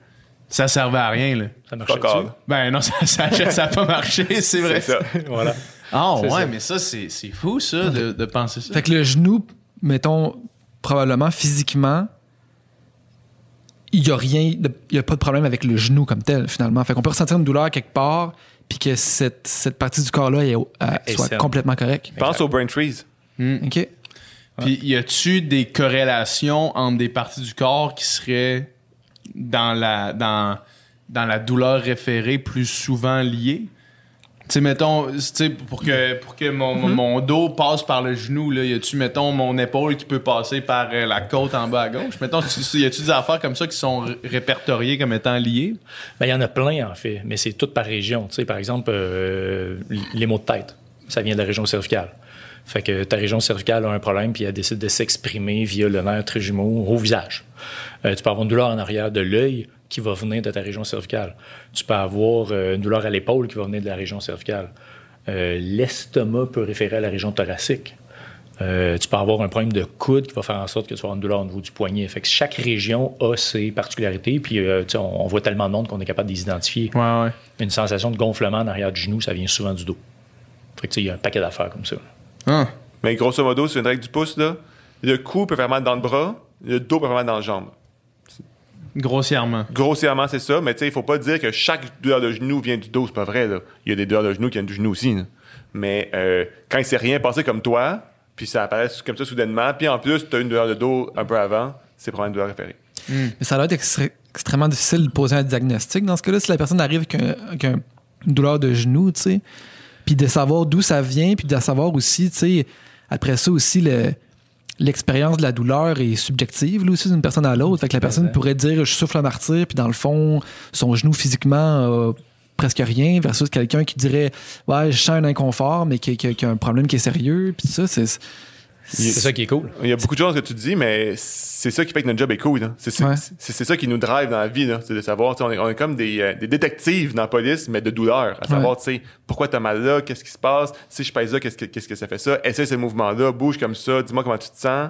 ça servait à rien, là. Ça marche Fuck all. Ben non, (laughs) ça ça, ça pas marché, (laughs) c'est vrai. C'est ça. (laughs) Voilà. Ah ouais, ça. mais ça, c'est c'est fou, ça, de, de penser ça. Fait que le genou, mettons, probablement physiquement, il n'y a rien, il n'y a pas de problème avec le genou comme tel, finalement. Fait qu'on peut ressentir une douleur quelque part, puis que cette, cette partie du corps-là euh, soit complètement correcte. Pense au brain freeze. OK? Puis y a-tu des corrélations entre des parties du corps qui seraient dans la dans dans la douleur référée plus souvent liées? Sais, mettons, tu sais, pour que, pour que mon, mon dos passe par le genou, là, y a-tu, mettons, mon épaule qui peut passer par euh, la côte en bas à gauche? Mettons, y a-tu des affaires comme ça qui sont ré- répertoriées comme étant liées? Ben, il y en a plein, en fait, mais c'est tout par région. Tu sais, par exemple, euh, les maux de tête, ça vient de la région cervicale. Fait que ta région cervicale a un problème, puis elle décide de s'exprimer via le nerf trijumeau au visage. Euh, tu peux avoir une douleur en arrière de l'œil qui va venir de ta région cervicale. Tu peux avoir euh, une douleur à l'épaule qui va venir de la région cervicale. Euh, L'estomac peut référer à la région thoracique. Euh, tu peux avoir un problème de coude qui va faire en sorte que tu vas avoir une douleur au niveau du poignet. Fait que chaque région a ses particularités. Puis, euh, on, on voit tellement de monde qu'on est capable de les identifier. Ouais, ouais. Une sensation de gonflement en arrière du genou, ça vient souvent du dos. Fait que, tu sais, il y a un paquet d'affaires comme ça. Ah. Mais grosso modo, c'est une règle du pouce, là. Le cou peut faire mal dans le bras, le dos peut faire mal dans la jambe. Grossièrement. Grossièrement, c'est ça, mais tu sais, il faut pas dire que chaque douleur de genou vient du dos, c'est pas vrai, là. Il y a des douleurs de genou qui viennent du genou aussi, là. Mais euh, quand il s'est rien passé comme toi, puis ça apparaît comme ça soudainement, puis en plus, tu as une douleur de dos un peu avant, c'est probablement une douleur référée. Mais ça doit être extré- extrêmement difficile de poser un diagnostic. Dans ce cas-là, si la personne arrive avec, un- avec un- une douleur de genou, tu sais, puis de savoir d'où ça vient, puis de savoir aussi, tu sais, après ça aussi, le- l'expérience de la douleur est subjective, là, aussi, d'une personne à l'autre. Fait que la personne pourrait dire je souffle un martyr, puis dans le fond, son genou physiquement a presque rien, versus quelqu'un qui dirait ouais, je sens un inconfort, mais qui, qui- qui a un problème qui est sérieux, puis ça, c'est. C'est ça qui est cool. Il y a beaucoup de choses que tu dis, mais c'est ça qui fait que notre job est cool. hein. C'est Ouais. ça qui nous drive dans la vie. C'est de savoir, on est, on est comme des, euh, des détectives dans la police, mais de douleur. À savoir, tu sais, pourquoi t'as mal là, qu'est-ce qui se passe, si je pèse là, qu'est-ce que, qu'est-ce que ça fait ça, essaie ce mouvement-là, bouge comme ça, dis-moi comment tu te sens.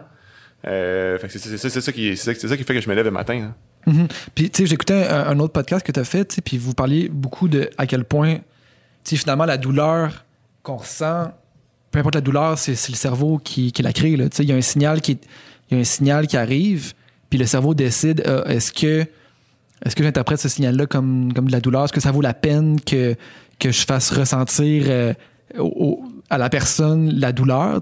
Euh, c'est, ça qui, ça- qui fait que je me lève le matin. là. Mhm. Puis, tu sais, j'écoutais un, un autre podcast que tu as fait, puis vous parliez beaucoup de à quel point, tu finalement, la douleur qu'on ressent, peu importe la douleur, c'est le cerveau qui, qui la crée. Il y a un signal qui, il y a un signal qui arrive, puis le cerveau décide euh, est-ce que, est-ce que j'interprète ce signal-là comme, comme de la douleur? Est-ce que ça vaut la peine que, que je fasse ressentir euh, au- à la personne la douleur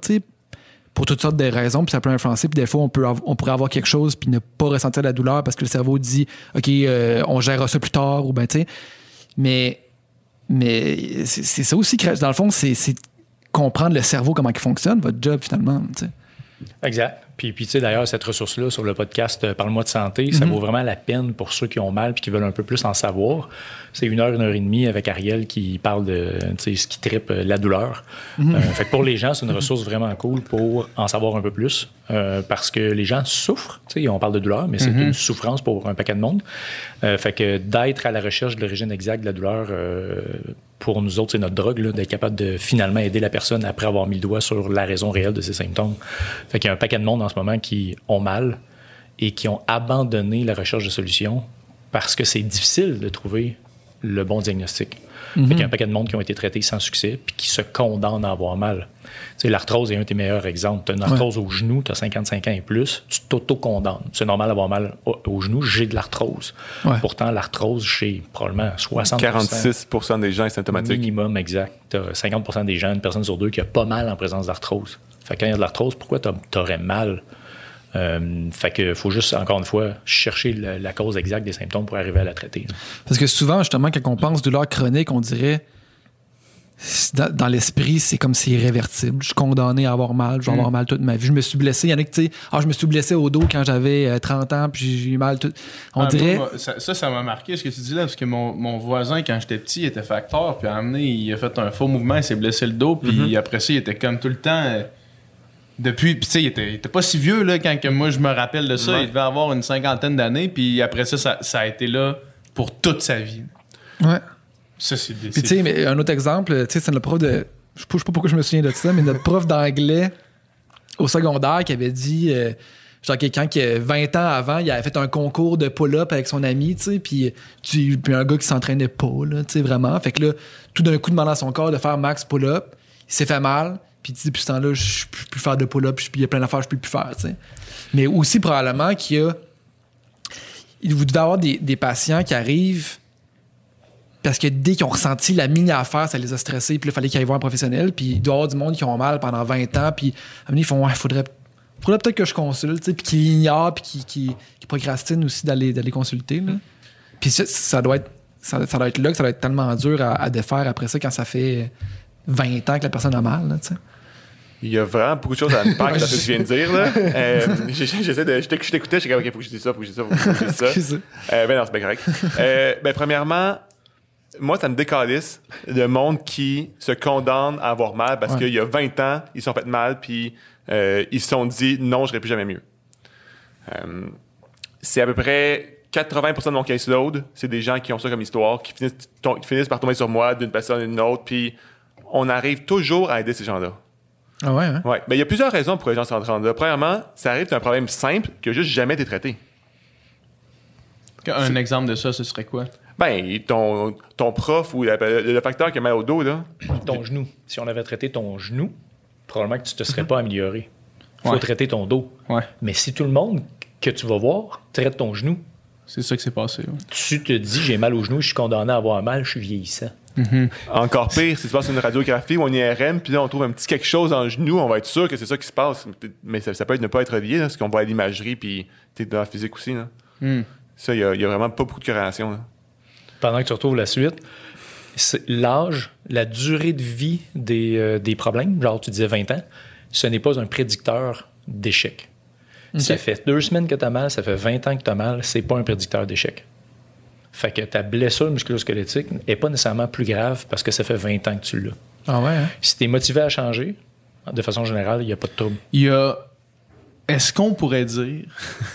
pour toutes sortes de raisons, puis ça peut influencer. Puis des fois, on, peut on pourrait avoir quelque chose puis ne pas ressentir la douleur parce que le cerveau dit OK, euh, on gérera ça plus tard, ou ben. Mais, mais c'est ça aussi, dans le fond, c'est comprendre le cerveau, comment il fonctionne, votre job finalement. Exact. Puis, puis tu sais, d'ailleurs, cette ressource-là sur le podcast euh, Parle-moi de santé, ça vaut vraiment la peine pour ceux qui ont mal puis qui veulent un peu plus en savoir. C'est une heure, une heure et demie avec Ariel qui parle de ce qui tripe euh, la douleur. Euh, fait que pour les gens, c'est une ressource vraiment cool pour en savoir un peu plus parce que les gens souffrent. Tu sais, on parle de douleur, mais c'est une souffrance pour un paquet de monde. Fait que d'être à la recherche de l'origine exacte de la douleur, pour nous autres, c'est notre drogue, d'être capable de finalement aider la personne après avoir mis le doigt sur la raison réelle de ses symptômes. Fait qu'il y a un paquet de monde en ce moment qui ont mal et qui ont abandonné la recherche de solutions parce que c'est difficile de trouver le bon diagnostic. Mhm. Fait qu'il y a un paquet de monde qui ont été traités sans succès puis qui se condamnent à avoir mal. Tu sais, l'arthrose est un de tes meilleurs exemples. Tu as une arthrose au genou, tu as 55 ans et plus, tu t'auto-condamnes. C'est normal d'avoir mal au, au genou, j'ai de l'arthrose. Ouais. Pourtant, l'arthrose, chez probablement 60 46 des gens asymptomatiques. Minimum, exact. Tu as 50% des gens, une personne sur deux, qui a pas mal en présence d'arthrose. Fait que quand il y a de l'arthrose, pourquoi tu aurais mal? Euh, fait que faut juste, encore une fois, chercher la, la cause exacte des symptômes pour arriver à la traiter. Parce que souvent, justement, quand on pense douleur chronique, on dirait dans, dans l'esprit, c'est comme c'est irréversible. Je suis condamné à avoir mal, je vais avoir mal toute ma vie. Je me suis blessé. Il y en a qui, tu sais, ah, je me suis blessé au dos quand j'avais euh, 30 ans, puis j'ai eu mal tout. On Ah, dirait. moi, ça, ça, m'a marqué ce que tu dis là, parce que mon, mon voisin, quand j'étais petit, il était facteur, puis à donné, il a fait un faux mouvement, il s'est blessé le dos, puis après ça, il était comme tout le temps. Euh, depuis, puis tu sais, il était, il était pas si vieux là, quand que moi je me rappelle de ça. Ouais. Il devait avoir une cinquantaine d'années, puis après ça, ça, ça a été là pour toute sa vie. Ouais. Ça, c'est des. Puis, tu sais, mais un autre exemple, tu sais, c'est notre prof de. Je sais pas je sais pas pourquoi je me souviens de ça, mais notre prof d'anglais au secondaire qui avait dit. euh, genre quelqu'un qui, euh, 20 ans avant, il avait fait un concours de pull-up avec son ami, tu sais, puis, tu- puis un gars qui s'entraînait pas, là, tu sais, vraiment. Fait que là, tout d'un coup, demandant à son corps de faire max pull-up, il s'est fait mal, puis depuis ce temps-là, je peux plus faire de pull-up, puis il y a plein d'affaires que je peux plus faire, tu sais. Mais aussi, probablement, qu'il y a. il- Vous devez avoir des, des patients qui arrivent parce que dès qu'ils ont ressenti la mini-affaire, ça les a stressés, puis là, il fallait qu'ils aillent voir un professionnel, puis il doit y avoir du monde qui ont mal pendant 20 ans, puis à un moment ils font, ouais, faudrait, faudrait peut-être que je consulte, puis qu'ils ignorent, puis qu'ils procrastinent aussi d'aller consulter. Là. Puis ça, ça doit être ça, ça doit être là que ça doit être tellement dur à, à défaire après ça quand ça fait 20 ans que la personne a mal. Là. Il y a vraiment beaucoup de choses à impact dans ce que tu viens de dire. Là. (laughs) Euh, j'essaie de, je t'éc- je t'écoutais, j'étais comme, OK, faut que je dise ça, faut que je dise ça, faut que je dise ça. Excusez. Euh, ben non, c'est bien correct. Euh, ben, premièrement, moi, ça me décalisse le monde qui se condamne à avoir mal parce Ouais. qu'il y a 20 ans, ils se sont fait mal, puis euh, ils se sont dit non, je serai plus jamais mieux. C'est à peu près 80% de mon caseload, c'est des gens qui ont ça comme histoire, qui finissent, qui finissent par tomber sur moi d'une personne à une autre, puis on arrive toujours à aider ces gens-là. Ah ouais, hein? Ouais. Ben, il y a plusieurs raisons pour les gens se rendent là. Premièrement, ça arrive d'un problème simple qui a juste jamais été traité. Un exemple de ça, ce serait quoi? Ben, ton, ton prof ou la- le, le facteur qui a mal au dos, là, Ton genou. Si on avait traité ton genou, probablement que tu te serais pas amélioré. Il faut Ouais. traiter ton dos. Ouais. Mais si tout le monde que tu vas voir traite ton genou, C'est ça qui s'est passé. ouais. tu te dis j'ai mal au genou, je suis condamné à avoir mal, je suis vieillissant. Encore pire, si tu passes une radiographie ou une IRM, puis là, on trouve un petit quelque chose dans le genou, on va être sûr que c'est ça qui se passe. Mais ça, ça peut être ne pas être lié, là, parce qu'on voit à l'imagerie, puis t'es dans la physique aussi. Là. Hmm. Ça, il y, a- vraiment pas beaucoup de corrélation. là. Pendant que tu retrouves la suite, c'est l'âge, la durée de vie des, euh, des problèmes, genre tu disais 20 ans, ce n'est pas un prédicteur d'échec. Ça fait deux semaines que tu as mal, ça fait 20 ans que tu as mal, c'est pas un prédicteur d'échec. Fait que ta blessure musculo-squelettique n'est pas nécessairement plus grave parce que ça fait 20 ans que tu l'as. Ah ouais, hein? Si tu es motivé à changer, de façon générale, il n'y a pas de trouble. Il y a. Est-ce qu'on pourrait dire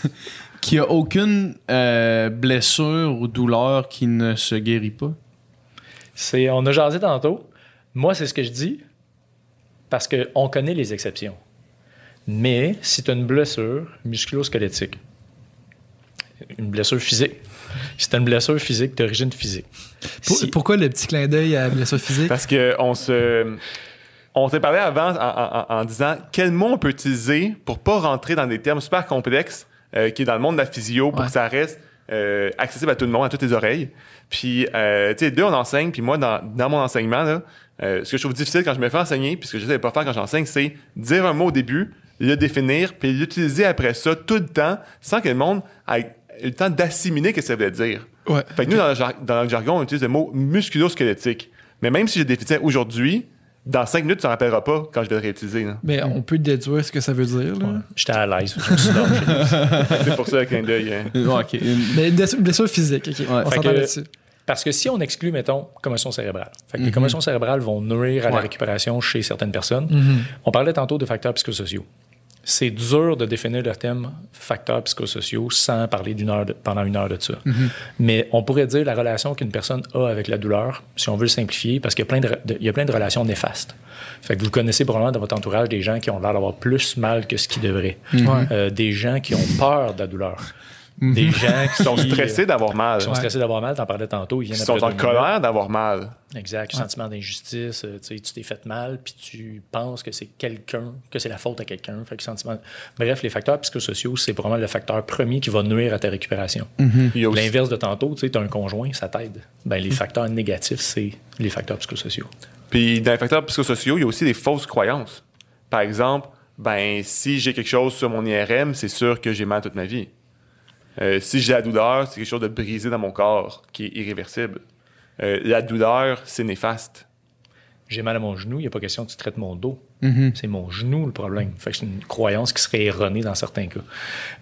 (laughs) qu'il n'y a aucune euh, blessure ou douleur qui ne se guérit pas? C'est, on a jasé tantôt. Moi, c'est ce que je dis parce qu'on connaît les exceptions. Mais si tu as une blessure musculo-squelettique, une blessure physique, (laughs) as une blessure physique d'origine physique, Pour- si- Pourquoi le petit clin d'œil à la blessure physique? Parce que on se. On s'est parlé avant en, en- en- en disant quel mot on peut utiliser pour pas rentrer dans des termes super complexes euh, qui est dans le monde de la physio pour Ouais. que ça reste euh, accessible à tout le monde, à toutes les oreilles. Puis, euh, tu sais, deux, on enseigne, puis moi, dans, dans mon enseignement, là, euh, ce que je trouve difficile quand je me fais enseigner, puis ce que je sais pas faire quand j'enseigne, c'est dire un mot au début, le définir, puis l'utiliser après ça tout le temps, sans que le monde ait eu le temps d'assimiler ce que ça veut dire. Ouais. Fait que nous, dans le, jar- dans le jargon, on utilise le mot musculo-squelettique. Mais même si je le définissais aujourd'hui, dans cinq minutes, tu t'en rappelleras pas quand je vais le réutiliser. là. Mais on peut déduire ce que ça veut dire. Là. j'étais à l'aise. je me suis lâché. (laughs) C'est pour ça le clin d'œil. hein. ok. Une- Mais une blessure, une blessure physique, ok. on Fait s'entend que- là-dessus. Parce que si on exclut, mettons, commotion cérébrale, fait que les commotions cérébrales vont nuire à la Ouais. récupération chez certaines personnes. Mhm. On parlait tantôt de facteurs psychosociaux. C'est dur de définir le thème facteurs psychosociaux sans parler d'une heure de- pendant une heure de ça. Mais on pourrait dire la relation qu'une personne a avec la douleur, si on veut le simplifier, parce qu'il y a plein de, de- il y a plein de relations néfastes. Fait que vous connaissez probablement dans votre entourage des gens qui ont l'air d'avoir plus mal que ce qu'ils devraient. Euh, des gens qui ont peur de la douleur. Des gens qui sont stressés d'avoir mal. Ils sont stressés d'avoir mal, t'en parlais tantôt. Ils, sont en colère d'avoir mal. Exact. Sentiment d'injustice. euh, tu t'es fait mal, puis tu penses que c'est quelqu'un, que c'est la faute à quelqu'un. Fait que sentiment... Bref, les facteurs psychosociaux, c'est vraiment le facteur premier qui va nuire à ta récupération. Aussi- L'inverse de tantôt, tu sais, as un conjoint, ça t'aide. Ben, les facteurs négatifs, c'est les facteurs psychosociaux. Puis dans les facteurs psychosociaux, il y a aussi des fausses croyances. Par exemple, ben si j'ai quelque chose sur mon IRM, c'est sûr que j'ai mal toute ma vie. Euh, si j'ai la douleur, c'est quelque chose de brisé dans mon corps qui est irréversible. Euh, la douleur, c'est néfaste. J'ai mal à mon genou, il n'y a pas question que tu traites mon dos. Mm-hmm. C'est mon genou le problème. Fait que c'est une croyance qui serait erronée dans certains cas.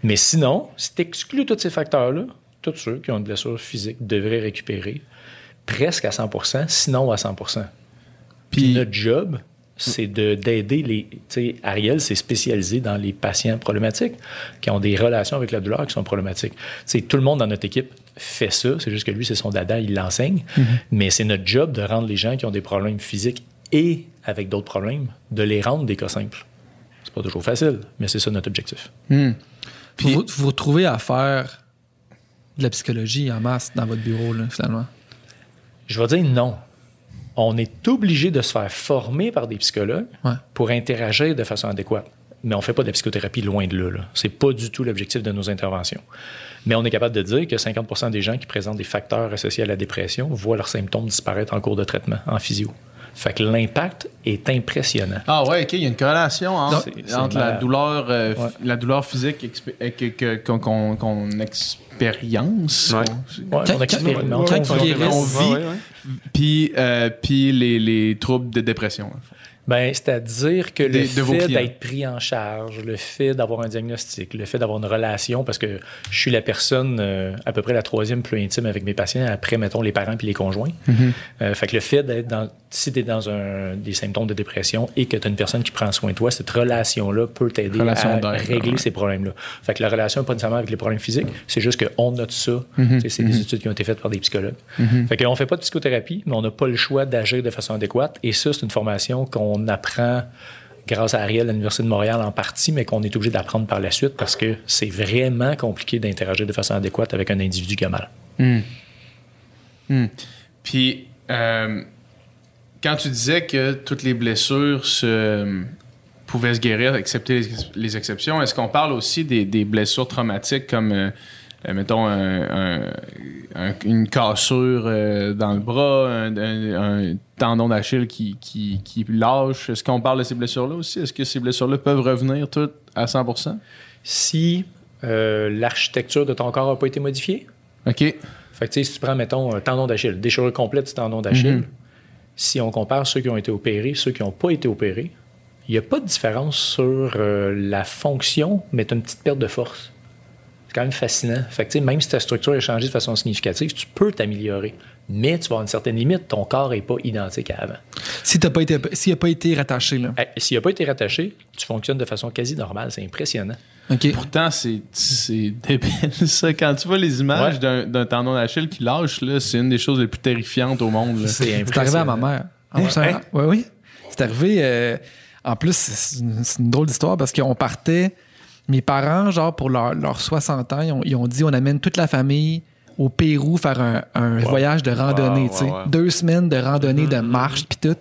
Mais sinon, si tu exclus tous ces facteurs-là, tous ceux qui ont une blessure physique devraient récupérer presque à 100% sinon à 100 Puis Puis- notre job, c'est de- d'aider les. Tu sais, Ariel s'est spécialisé dans les patients problématiques qui ont des relations avec la douleur qui sont problématiques. Tu sais, tout le monde dans notre équipe fait ça. C'est juste que lui, c'est son dada, il l'enseigne. Mais c'est notre job de rendre les gens qui ont des problèmes physiques et avec d'autres problèmes, de les rendre des cas simples. C'est pas toujours facile, mais c'est ça notre objectif. Vous vous, vous vous retrouvez à faire de la psychologie en masse dans votre bureau, là, finalement? Je vais dire non. On est obligé de se faire former par des psychologues Ouais. pour interagir de façon adéquate. Mais on ne fait pas de la psychothérapie loin de là. là. Ce n'est pas du tout l'objectif de nos interventions. Mais on est capable de dire que 50% des gens qui présentent des facteurs associés à la dépression voient leurs symptômes disparaître en cours de traitement, en physio. Fait que l'impact est impressionnant. Ah ouais, ok, il y a une corrélation entre, c'est entre la douleur, euh, Ouais. la douleur physique euh, qu'on qu'on- qu'on expérience, Ouais. qu'on- Ouais, Quand- on quand- quand vit, Ouais, ouais, ouais. puis euh, puis les, les troubles de dépression. Ben, c'est-à-dire que le de fait d'être pris en charge, le fait d'avoir un diagnostic, le fait d'avoir une relation, parce que je suis la personne euh, à peu près la troisième plus intime avec mes patients, après, mettons, les parents puis les conjoints. Euh, fait que le fait d'être dans, si tu es dans un, des symptômes de dépression et que tu as une personne qui prend soin de toi, cette relation-là peut t'aider Relation à régler ouais. ces problèmes-là. Fait que la relation pas nécessairement avec les problèmes physiques, c'est juste qu'on note ça. Tu sais, C'est des études qui ont été faites par des psychologues. Fait qu'on fait pas de psychothérapie, mais on n'a pas le choix d'agir de façon adéquate. Et ça, c'est une formation qu'on apprend grâce à Ariel à l'Université de Montréal en partie, mais qu'on est obligé d'apprendre par la suite parce que c'est vraiment compliqué d'interagir de façon adéquate avec un individu qui a mal. Puis euh, quand tu disais que toutes les blessures pouvaient se guérir, excepté les, exceptions, est-ce qu'on parle aussi des, blessures traumatiques comme, euh, mettons, un- un- un- une cassure euh, dans le bras, un, tendon d'Achille qui, qui, qui lâche? Est-ce qu'on parle de ces blessures-là aussi? Est-ce que ces blessures-là peuvent revenir toutes à 100% Si euh, l'architecture de ton corps n'a pas été modifiée, OK. Fait que, si tu prends, mettons, un tendon d'Achille, déchirure complète du tendon d'Achille, si on compare ceux qui ont été opérés, ceux qui n'ont pas été opérés, il n'y a pas de différence sur euh, la fonction, mais tu as une petite perte de force. C'est quand même fascinant. Fait que, même si ta structure est changée de façon significative, tu peux t'améliorer. Mais tu vas avoir une certaine limite, ton corps n'est pas identique à avant. Si t'as pas été, s'il n'a pas été rattaché, là. Eh, S'il n'a pas été rattaché, tu fonctionnes de façon quasi normale. C'est impressionnant. OK. Pourtant, c'est c'est débile, (laughs) ça. Quand tu vois les images Ouais. d'un- tendon d'Achille qui lâche, là, c'est une des choses les plus terrifiantes au monde. là. C'est C'est arrivé à ma mère. En plus, Hein? Oui, oui. C'est arrivé. euh, en plus, c'est une, c'est une drôle d'histoire parce qu'on partait. Mes parents, genre, pour leur- leurs 60 ans, ils ont, ils ont dit on amène toute la famille au Pérou faire un, un voyage de randonnée, Wow, tu sais. wow, wow. Deux semaines de randonnée, de marche, puis tout.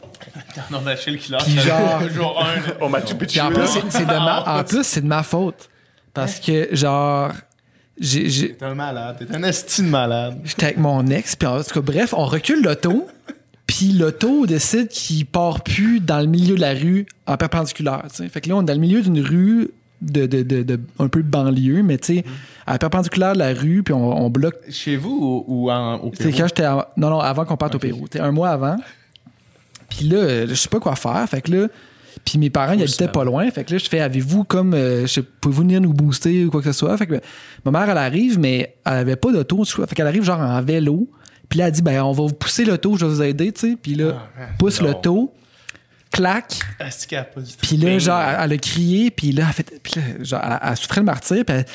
(laughs) tendon d'Achille qui lâche. Puis genre- (laughs) jour en plus, c'est- de ma, en (laughs) plus, c'est de ma faute. Parce que, genre, j'ai- j'ai, T'es un malade. T'es un estime malade. J'étais avec mon ex, puis en tout cas, bref, on recule l'auto, puis l'auto décide qu'il part plus dans le milieu de la rue en perpendiculaire. tu sais. Fait que là, on est dans le milieu d'une rue de, de, de, de- un peu de banlieue, mais tu sais, à la perpendiculaire de la rue, puis on, on bloque. Chez vous ou, ou en, au C'est Pérou? quand j'étais. Non, non, avant qu'on parte au Pérou. Un mois avant. Puis là, je sais pas quoi faire. Fait que là. Puis mes parents, ils habitaient pas loin. Fait que là, je fais, avez-vous comme, euh, je sais, pouvez-vous venir nous booster ou quoi que ce soit? Fait que ma mère, elle arrive, mais elle avait pas d'auto. Fait qu'elle arrive genre en vélo. Puis là, elle dit, ben, on va vous pousser l'auto, je vais vous aider, tu sais. Puis là, pousse non. l'auto, claque. A tout? Puis là, genre, elle, a crié, puis là, elle, fait, puis là, genre, elle, elle souffrait le martyr, puis elle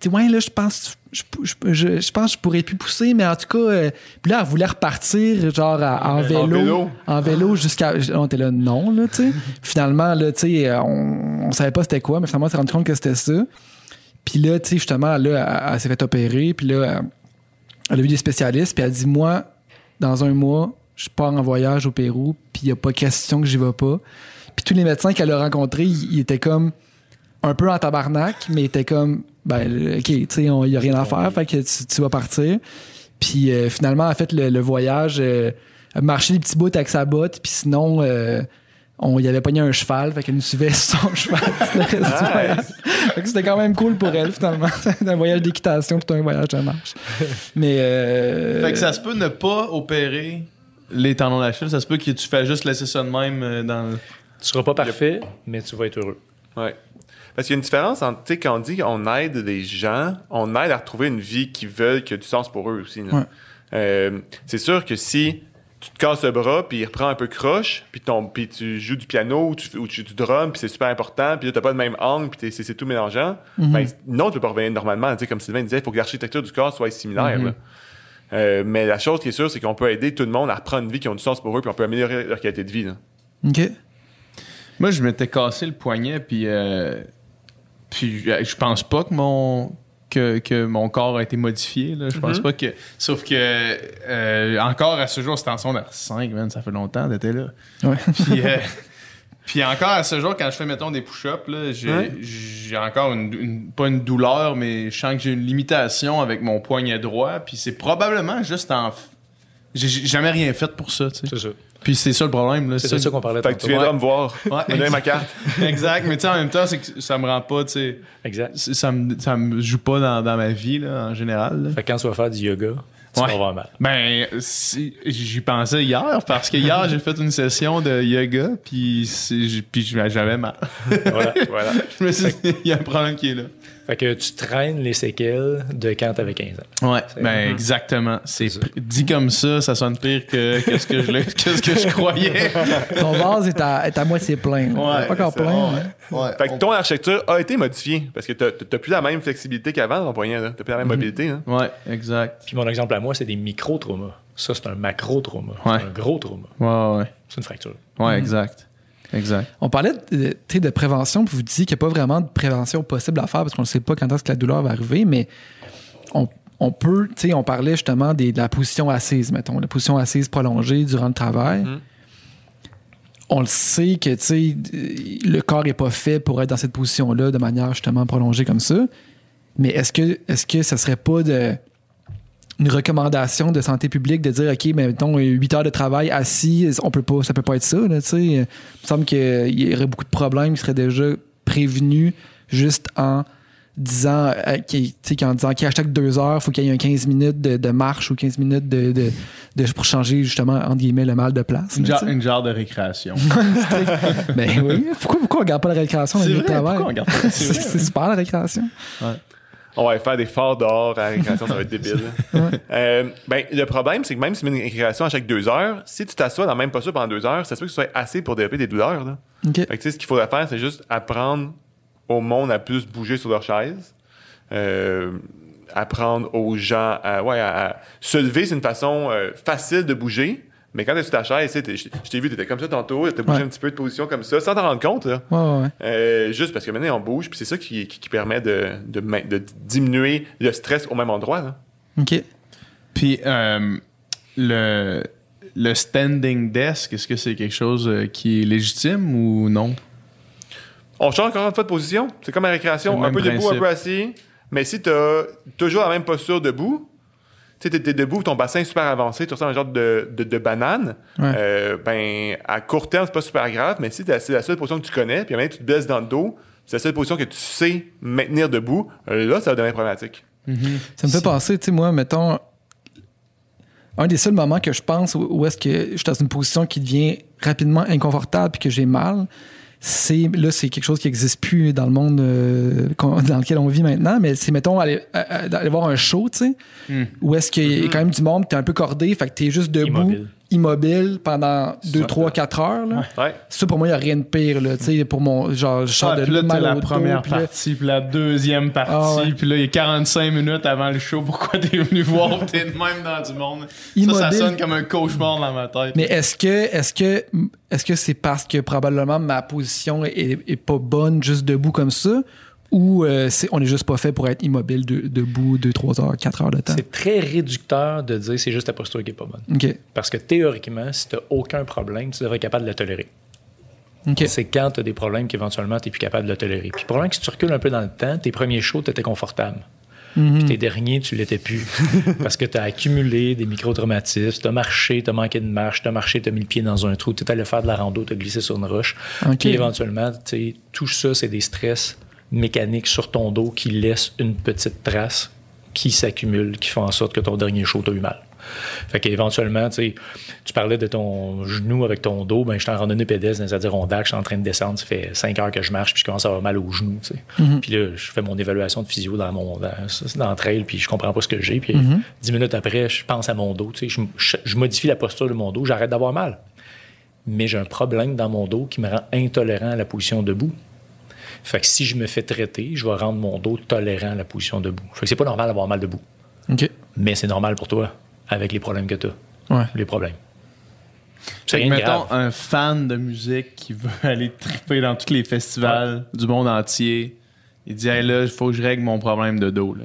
dit, ouais, là, je pense, je, je, je, je pense que je pourrais plus pousser, mais en tout cas, euh, puis là, elle voulait repartir, genre, à- en, vélo, vélo. en vélo jusqu'à. On était là, non, là, tu sais. (laughs) Finalement, là, tu sais, on, on savait pas c'était quoi, mais finalement, on s'est rendu compte que c'était ça. Puis là, tu sais, justement, là, elle, elle s'est fait opérer. Puis là, elle, elle a vu des spécialistes. Puis elle dit, moi, dans un mois, je pars en voyage au Pérou. Puis il n'y a pas question que j'y vais pas. Puis tous les médecins qu'elle a rencontrés, ils, ils étaient comme un peu en tabarnak, mais ils étaient comme, ben, OK, tu sais, il n'y a rien à faire. Fait que tu, tu vas partir. Puis euh, finalement, elle a fait le, le voyage, euh, elle a marché des petits bouts avec sa botte, puis sinon, euh, on y avait pogné un cheval, fait qu'elle nous suivait (laughs) son cheval. c'était quand même cool pour elle, finalement. C'était (laughs) un voyage d'équitation, plutôt un voyage de marche. Mais. Euh, Fait que ça se peut ne pas opérer les tendons d'Achille. Ça se peut que tu fais juste laisser ça de même euh, dans le... Tu seras pas parfait, mais tu vas être heureux. Ouais. Parce qu'il y a une différence entre, tu sais, quand on dit qu'on aide des gens, on aide à retrouver une vie qui veulent, qui a du sens pour eux aussi. Ouais. Euh, c'est sûr que si tu te casses le bras, puis il reprend un peu croche, puis, ton, puis tu joues du piano ou tu, fais- ou tu joues du drum, puis c'est super important, puis là, t'as pas le même angle, puis c'est, tout mélangeant, ben, non, tu peux pas revenir normalement. Tu sais, comme Sylvain disait, il faut que l'architecture du corps soit similaire. là. Euh, mais la chose qui est sûre, c'est qu'on peut aider tout le monde à reprendre une vie qui a du sens pour eux, puis on peut améliorer leur qualité de vie. là. OK. Moi, je m'étais cassé le poignet, puis... euh, puis euh, je pense pas que mon... Que, que mon corps a été modifié. Là. Je pense pas que. Sauf que euh, encore à ce jour, c'était en secondaire 5, man, ça fait longtemps d'être là. Ouais. Puis, euh, (laughs) puis encore à ce jour, quand je fais, mettons, des push-ups, là, j'ai, Ouais. encore une, une- pas une douleur, mais je sens que j'ai une limitation avec mon poignet droit. Puis c'est probablement juste en. J'ai jamais rien fait pour ça, tu sais. C'est ça. Puis c'est ça le problème, là. C'est ça- qu'on parlait Fait que tu viendras Ouais. me voir. Ouais, donner ma carte. (laughs) exact, mais tu sais, en même temps, c'est que ça me rend pas, tu sais. Exact. Ça me, ça me joue pas dans, dans ma vie, là, en général. là. Fait que quand tu vas faire du yoga, tu Ouais. vas avoir mal. Ben, si- j'y pensais hier, parce que hier, j'ai fait une session de yoga, puis puis j'avais mal. Voilà. Voilà. (laughs) Je me suis dit, il y a un problème qui est là. Fait que tu traînes les séquelles de quand t'avais 15 ans. Ouais, ben exactement. C'est dit comme ça, ça sonne pire que qu'est-ce que je qu'est-ce que je croyais. (laughs) Ton vase est à, est à moitié plein. Ouais, pas encore plein. bon, mais- Ouais. Fait que ton architecture a été modifiée parce que t'as t'as plus la même flexibilité qu'avant dans ton poignet. T'as plus la même mobilité. hein. Ouais, exact. Puis mon exemple à moi, c'est des micro-traumas. Ça, c'est un macro-trauma. Ouais. C'est un gros trauma. Ouais, ouais. C'est une fracture. Ouais, exact. Exact. On parlait de, prévention, puis vous disiez qu'il n'y a pas vraiment de prévention possible à faire parce qu'on ne sait pas quand est-ce que la douleur va arriver, mais on, on peut, tu sais, on parlait justement des- de la position assise, mettons, la position assise prolongée durant le travail. Mhm. On le sait que, tu sais, le corps n'est pas fait pour être dans cette position-là de manière justement prolongée comme ça. Mais est-ce que, est-ce que ça serait pas de, une recommandation de santé publique de dire, OK, mais mettons, 8 heures de travail assis, on peut pas, ça peut pas être ça, là, tu sais. Il me semble qu'il y aurait beaucoup de problèmes qui seraient déjà prévenus juste en disant, euh, sais, qu'en disant qu'à chaque deux heures, il faut qu'il y ait un 15 minutes de, de marche ou 15 minutes de, de- de- pour changer justement, entre guillemets, le mal de place. Une là, genre, une genre de récréation. (laughs) Ben oui. Pourquoi, pourquoi on regarde pas la récréation dans le travail? (laughs) c'est super la récréation. On va faire des forts dehors à la récréation, ça va être débile. Euh, ben, le problème, c'est que même si tu mets une récréation à chaque deux heures, si tu t'assois dans la même posture pendant deux heures, ça se peut que ce soit assez pour développer des douleurs. Là. Fait que, ce qu'il faudrait faire, c'est juste apprendre au monde à plus bouger sur leur chaise. Euh, apprendre aux gens à, ouais, à, à se lever, c'est une façon euh, facile de bouger. Mais quand tu es sur ta chaise, tu sais, t'es- je t'ai vu, tu étais comme ça tantôt, tu as bougé Ouais. un petit peu de position comme ça, sans t'en rendre compte. Là. Ouais, ouais, ouais. Euh, juste parce que maintenant on bouge, puis c'est ça qui, qui- qui permet de, de, ma- de diminuer le stress au même endroit. là. OK. Puis euh, le, le standing desk, est-ce que c'est quelque chose euh, qui est légitime ou non? On change encore une fois de position. C'est comme la récréation, un peu debout, un peu assis. Mais si tu as toujours la même posture debout, tu sais, t'es- debout, ton bassin est super avancé, tu ressembles à un genre de, de, de banane, Ouais. euh, ben, à court terme, c'est pas super grave, mais si t'as- c'est la seule position que tu connais, puis maintenant tu te blesses dans le dos, c'est la seule position que tu sais maintenir debout, là, ça va devenir problématique. Ça me fait penser, tu sais, moi, mettons, un des seuls moments que je pense où, où est-ce que je suis dans une position qui devient rapidement inconfortable puis que j'ai mal, c'est là, c'est quelque chose qui n'existe plus dans le monde euh, dans lequel on vit maintenant, mais c'est, mettons, aller, à- aller voir un show, tu sais, Hmm. où est-ce qu'il y a quand même du monde, tu es un peu cordé, fait que tu es juste debout, Immobile. Immobile pendant 2, Ça, 3, 4 heures. Là. Ouais. Ça, pour moi, il n'y a rien de pire, là, tu sais, pour mon, genre, je sors Ah, de puis là, mal la première puis là- partie, puis la deuxième partie, Ah ouais. puis là, il y a 45 minutes avant le show. Pourquoi t'es venu voir? T'es de même dans du monde. Ça, ça Immobile. sonne comme un cauchemar dans ma tête. Mais est-ce que est-ce que est-ce que c'est parce que probablement ma position est, est pas bonne juste debout comme ça ou euh, c'est- on n'est juste pas fait pour être immobile de- debout 2, 3 heures, 4 heures de temps? C'est très réducteur de dire c'est juste ta posture qui est pas bonne. Parce que théoriquement, si tu n'as aucun problème, tu devrais être capable de le tolérer. C'est quand tu as des problèmes qu'éventuellement tu n'es plus capable de le tolérer. Puis le problème, c'est que si tu recules un peu dans le temps, tes premiers shows, tu étais confortable. Puis tes derniers, tu l'étais plus. (laughs) Parce que tu as accumulé des micro-traumatismes, tu as marché, tu as manqué de marche, tu as marché, tu as mis le pied dans un trou, tu es allé faire de la rando, tu as glissé sur une roche. OK. Puis éventuellement, tout ça, c'est des stress mécaniques sur ton dos qui laissent une petite trace qui s'accumule, qui font en sorte que ton dernier show, tu as eu mal. Fait qu'éventuellement, tu sais, tu parlais de ton genou avec ton dos, ben, je suis en randonnée pédestre dans les Adirondacks, je suis en train de descendre, ça fait 5 heures que je marche, puis je commence à avoir mal au genou, tu sais. Puis là, je fais mon évaluation de physio dans mon dans, dans le trail, puis je comprends pas ce que j'ai, puis 10 minutes après, je pense à mon dos, tu sais, je, je- je modifie la posture de mon dos, j'arrête d'avoir mal. Mais j'ai un problème dans mon dos qui me rend intolérant à la position debout. Fait que si je me fais traiter, je vais rendre mon dos tolérant à la position debout. Fait que c'est pas normal d'avoir mal debout. OK. Mais c'est normal pour toi, avec les problèmes que tu as. Ouais. Les problèmes. C'est Fait que, rien de mettons, grave. un fan de musique qui veut (laughs) aller triper dans tous les festivals du monde entier, il dit, hey, là, il faut que je règle mon problème de dos. Là.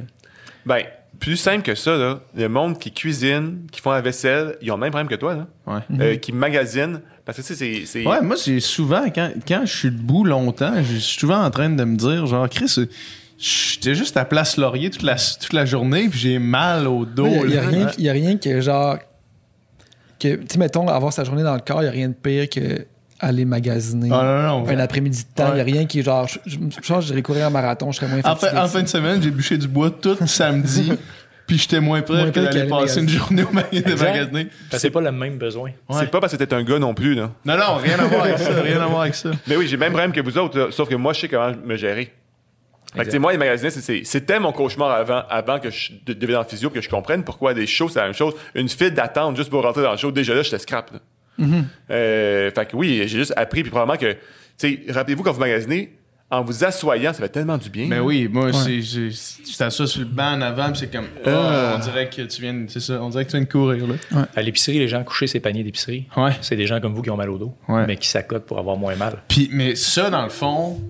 Ben, plus simple que ça, là, le monde qui cuisine, qui font la vaisselle, ils ont le même problème que toi, là. Ouais. Euh, qui magasinent. Parce que, tu sais, c'est- c'est. Ouais, moi, j'ai souvent, quand, quand je suis debout longtemps, je suis souvent en train de me dire, genre, Chris, euh, j'étais juste à Place Laurier toute la, toute la journée, puis j'ai mal au dos. Il n'y a, a rien que genre. que Tu sais, mettons, avoir sa journée dans le corps, il n'y a rien de pire que aller magasiner. Ah, non, non. Un après-midi de temps, il n'y a rien qui est genre. Je, je, je pense que j'irais courir un marathon, je serais moins En, fatigué. fin, en fin de semaine, j'ai bûché du bois tout (laughs) samedi, puis j'étais moins prêt que prêt d'aller passer une journée au magasin de magasiner. C'est pas le même besoin. C'est pas parce que t'es un gars non plus, là. Non, non, rien à voir avec ça, rien à voir avec ça. Mais oui, j'ai le même problème que vous autres, là, sauf que moi, je sais comment me gérer. Fait que, tu sais, moi, les magasins, c'était mon cauchemar avant, avant que je de- devienne en physio, que je comprenne pourquoi des shows, c'est la même chose. Une file d'attente juste pour rentrer dans le show, déjà là, j'étais scrap. là. Euh, fait que oui, j'ai juste appris, puis probablement que, tu sais, rappelez-vous quand vous magasinez, en vous assoyant, ça fait tellement du bien. Mais oui, moi, c'est, tu t'assois sur le banc en avant, puis c'est comme, ah, on dirait que tu viens, c'est ça, on dirait que tu viens de courir, là. À l'épicerie, les gens couchés ces paniers d'épicerie, Ouais. c'est des gens comme vous qui ont mal au dos, Ouais. mais qui s'accotent pour avoir moins mal. Puis, mais ça, dans le fond,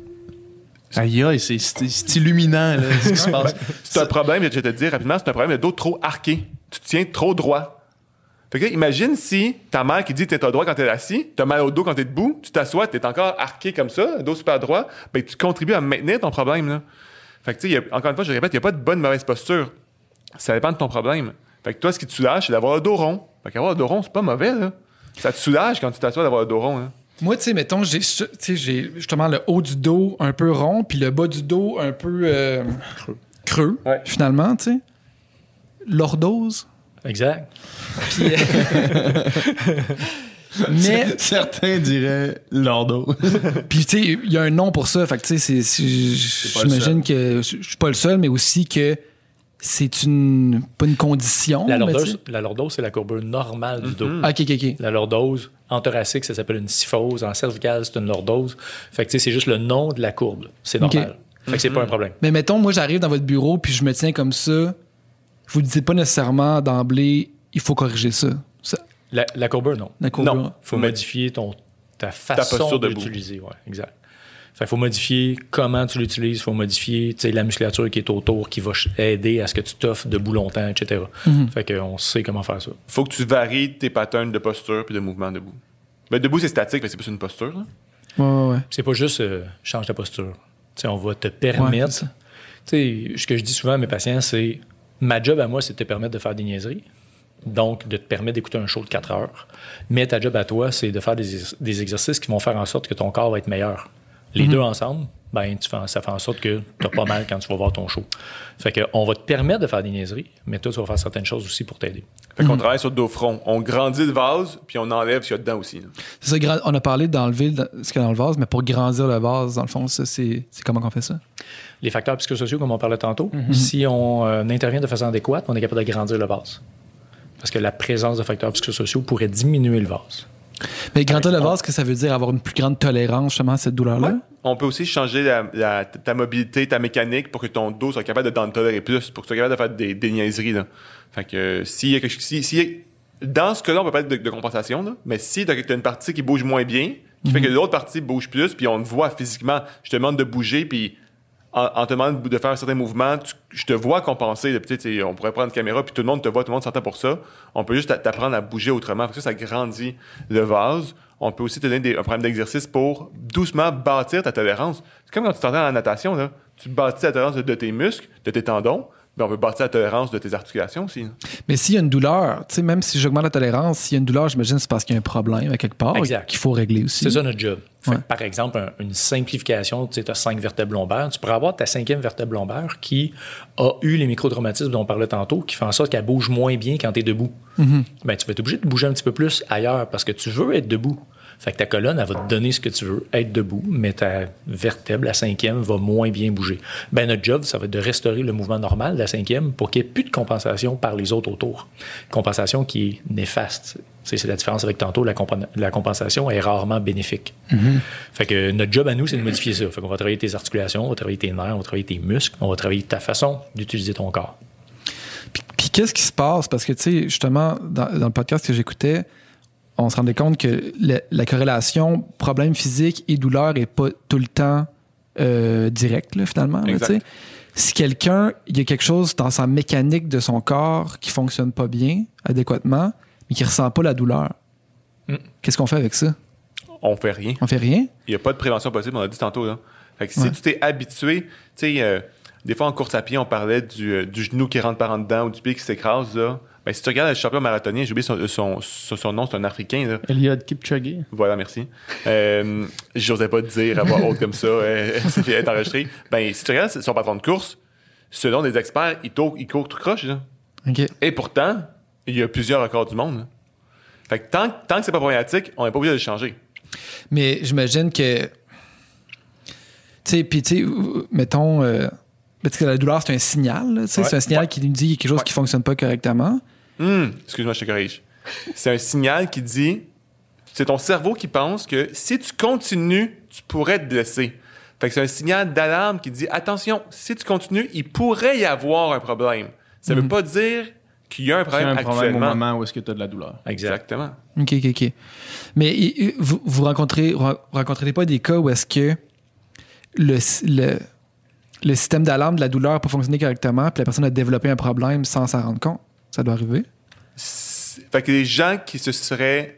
aïe, aïe, c'est, c'est, c'est illuminant, là, ce qui se passe. C'est un problème, je vais te dire rapidement, c'est un problème de dos trop arqué. Tu te tiens trop droit. Fait que, imagine si ta mère qui dit que t'es droit quand t'es assis, t'as mal au dos quand t'es debout, tu t'assois, t'es encore arqué comme ça, dos super droit, ben tu contribues à maintenir ton problème, là. Fait que, tu sais, encore une fois, je répète, il n'y a pas de bonne mauvaise posture. Ça dépend de ton problème. Fait que toi, ce qui te soulage, c'est d'avoir le dos rond. Fait qu'avoir le dos rond, c'est pas mauvais, là. Ça te soulage quand tu t'assois d'avoir le dos rond. Moi, tu sais, mettons, j'ai tu sais, j'ai justement le haut du dos un peu rond, puis le bas du dos un peu euh, creux, Ouais. finalement, tu sais. Lordose? Exact. Puis, euh, (laughs) mais, Certains diraient l'ordo. (laughs) puis tu sais, il y a un nom pour ça. Fait que, tu sais, j'imagine que je suis pas le seul, mais aussi que c'est une, pas une condition. La lordose, sais. la lordose, c'est la courbure normale du dos. Ah, Ok, ok, ok. La lordose, en thoracique, ça s'appelle une syphose. En cervicale, c'est une lordose. Fait que, tu sais, c'est juste le nom de la courbe. C'est normal. Fait que c'est pas un problème. Mais mettons, moi, j'arrive dans votre bureau, puis je me tiens comme ça. Je vous dis pas nécessairement d'emblée, il faut corriger ça. ça La, la courbure, non. la courbure. Non. faut Mais- modifier ton, ta façon de l'utiliser. Ouais, exact. Fait faut modifier comment tu l'utilises, faut modifier la musculature qui est autour, qui va aider à ce que tu t'offres debout longtemps, etc. Mhm. Fait qu'on sait comment faire ça. Faut que tu varies tes patterns de posture puis de mouvement debout. Ben, debout, c'est statique, mais c'est plus une posture, là. Ouais, ouais, ouais. C'est pas juste euh, change ta posture. Tu sais, on va te permettre. ce que je dis souvent à mes patients, c'est ma job à moi, c'est de te permettre de faire des niaiseries. Donc, de te permettre d'écouter un show de 4 heures. Mais ta job à toi, c'est de faire des, ex- des exercices qui vont faire en sorte que ton corps va être meilleur. Les deux ensemble, ben, tu fais, ça fait en sorte que tu pas mal quand tu vas voir ton show. Fait que, on va te permettre de faire des niaiseries, mais toi, tu vas faire certaines choses aussi pour t'aider. Fait qu'on travaille sur le dos front. On grandit le vase, puis on enlève ce qu'il y a dedans aussi. C'est ça, on a parlé d'enlever le- ce qu'il y a dans le vase, mais pour grandir le vase, dans le fond, ça, c'est c'est comment qu'on fait ça? Les facteurs psychosociaux, comme on parlait tantôt, si on euh, intervient de façon adéquate, on est capable de grandir le vase. Parce que la présence de facteurs psychosociaux pourrait diminuer le vase. Mais grandir le vase, que ça veut dire? Avoir une plus grande tolérance justement à cette douleur-là? On peut aussi changer la- la- ta mobilité, ta mécanique pour que ton dos soit capable de t'en tolérer plus, pour que tu sois capable de faire des, des niaiseries. Là. Fait que s'il y a quelque chose. Si, a- dans ce cas-là, on peut pas être de, de compensation, là, mais si tu as, une partie qui bouge moins bien, qui fait que l'autre partie bouge plus, puis on le voit physiquement, je te demande de bouger, puis en, te demandant de faire un certain mouvement, tu- je te vois compenser. on pourrait prendre une caméra, puis tout le monde te voit, tout le monde s'entend pour ça. On peut juste t'a- t'apprendre à bouger autrement. Fait que ça, ça grandit le vase. On peut aussi te donner des, un programme d'exercice pour doucement bâtir ta tolérance. C'est comme quand tu t'entends en natation, là. Tu bâtis la tolérance de tes muscles, de tes tendons, mais on peut bâtir la tolérance de tes articulations aussi. Mais s'il y a une douleur, tu sais, même si j'augmente la tolérance, s'il y a une douleur, j'imagine que c'est parce qu'il y a un problème à quelque part qu'il faut régler aussi. C'est ça notre job. Fait que, Ouais. par exemple, un- une simplification, tu as cinq vertèbres lombaires. Tu pourrais avoir ta cinquième vertèbre lombaire qui a eu les microtraumatismes dont on parlait tantôt, qui fait en sorte qu'elle bouge moins bien quand tu es debout. Ben, tu vas être obligé de bouger un petit peu plus ailleurs parce que tu veux être debout. Fait que ta colonne, elle va te donner ce que tu veux, être debout, mais ta vertèbre, la cinquième, va moins bien bouger. Ben, notre job, ça va être de restaurer le mouvement normal de la cinquième pour qu'il n'y ait plus de compensation par les autres autour. Compensation qui est néfaste. C'est la différence avec tantôt, la, compen- la compensation est rarement bénéfique. Fait que notre job à nous, c'est de modifier ça. Fait qu'on va travailler tes articulations, on va travailler tes nerfs, on va travailler tes muscles, on va travailler ta façon d'utiliser ton corps. Puis, puis qu'est-ce qui se passe? Parce que, tu sais, justement, dans, dans le podcast que j'écoutais, on se rendait compte que la, la corrélation problème physique et douleur est pas tout le temps euh, directe, finalement. là, si quelqu'un, il y a quelque chose dans sa mécanique de son corps qui fonctionne pas bien, adéquatement, mais qui ressent pas la douleur, Mm. qu'est-ce qu'on fait avec ça? On fait rien. On fait rien? Il n'y a pas de prévention possible, on a dit tantôt. Là. Fait que si Ouais. tu t'es habitué, tu sais, euh, des fois en course à pied, on parlait du, euh, du genou qui rentre par en dedans ou du pied qui s'écrase. Là. Ben, si tu regardes le champion marathonien, j'ai oublié son, son, son, son nom, c'est un Africain. Là. Eliud Kipchoge. Voilà, merci. Euh, J'osais pas te dire à voix haute comme ça, euh, (laughs) c'est être enregistré. Ben, si tu regardes son patron de course, selon des experts, il, court- il court tout croche. Là. OK. Et pourtant, il y a plusieurs records du monde. là. Fait que tant, tant que c'est pas problématique, on n'est pas obligé de le changer. Mais j'imagine que. Tu sais, puis tu sais, euh, mettons. euh, parce que la douleur, c'est un signal. Ouais. C'est un signal Ouais. qui nous dit qu'il y a quelque chose Ouais. qui fonctionne pas correctement. Hum, excuse-moi, je te corrige. C'est un signal qui dit, c'est ton cerveau qui pense que si tu continues, tu pourrais te blesser. Fait que c'est un signal d'alarme qui dit, attention, si tu continues, il pourrait y avoir un problème. Ça veut pas dire qu'il y a un problème un problème au moment où est-ce que tu as de la douleur. Exactement. OK, OK, OK. Mais vous, vous rencontrez, vous rencontrez pas des cas où est-ce que le, le, le système d'alarme de la douleur n'a pas fonctionné correctement, puis la personne a développé un problème sans s'en rendre compte? Ça doit arriver. Fait que les gens qui se seraient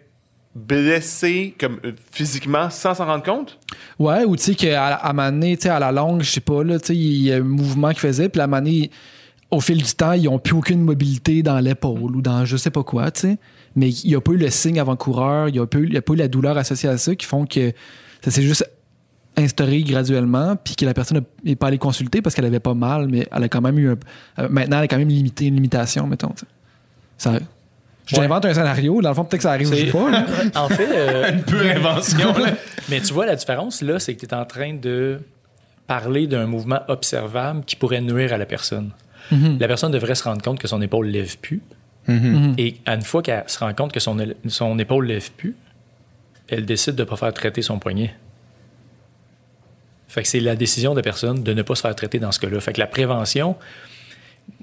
blessés comme euh, physiquement sans s'en rendre compte, Ouais, ou tu sais qu'à à un moment donné, tu sais, à la longue, je sais pas, là, tu sais, il y a un mouvement qu'ils faisaient, puis à un moment donné, au fil du temps, ils n'ont plus aucune mobilité dans l'épaule ou dans je sais pas quoi, tu sais. Mais il n'y a pas eu le signe avant-coureur, il n'y a, a pas eu la douleur associée à ça qui font que ça s'est juste instauré graduellement, puis que la personne n'est pas allée consulter parce qu'elle avait pas mal, mais elle a quand même eu un. euh, Maintenant, elle a quand même limité une limitation, mettons. Ça, Ouais. t'invente un scénario, dans le fond, peut-être que ça arrive pas. là. (laughs) en fait, euh, (laughs) Une pure invention. (laughs) là. mais tu vois, la différence, là, c'est que tu es en train de parler d'un mouvement observable qui pourrait nuire à la personne. La personne devrait se rendre compte que son épaule lève plus. Et à une fois qu'elle se rend compte que son, son épaule lève plus, elle décide de ne pas faire traiter son poignet. Fait que c'est la décision de personne de ne pas se faire traiter dans ce cas-là. Fait que la prévention,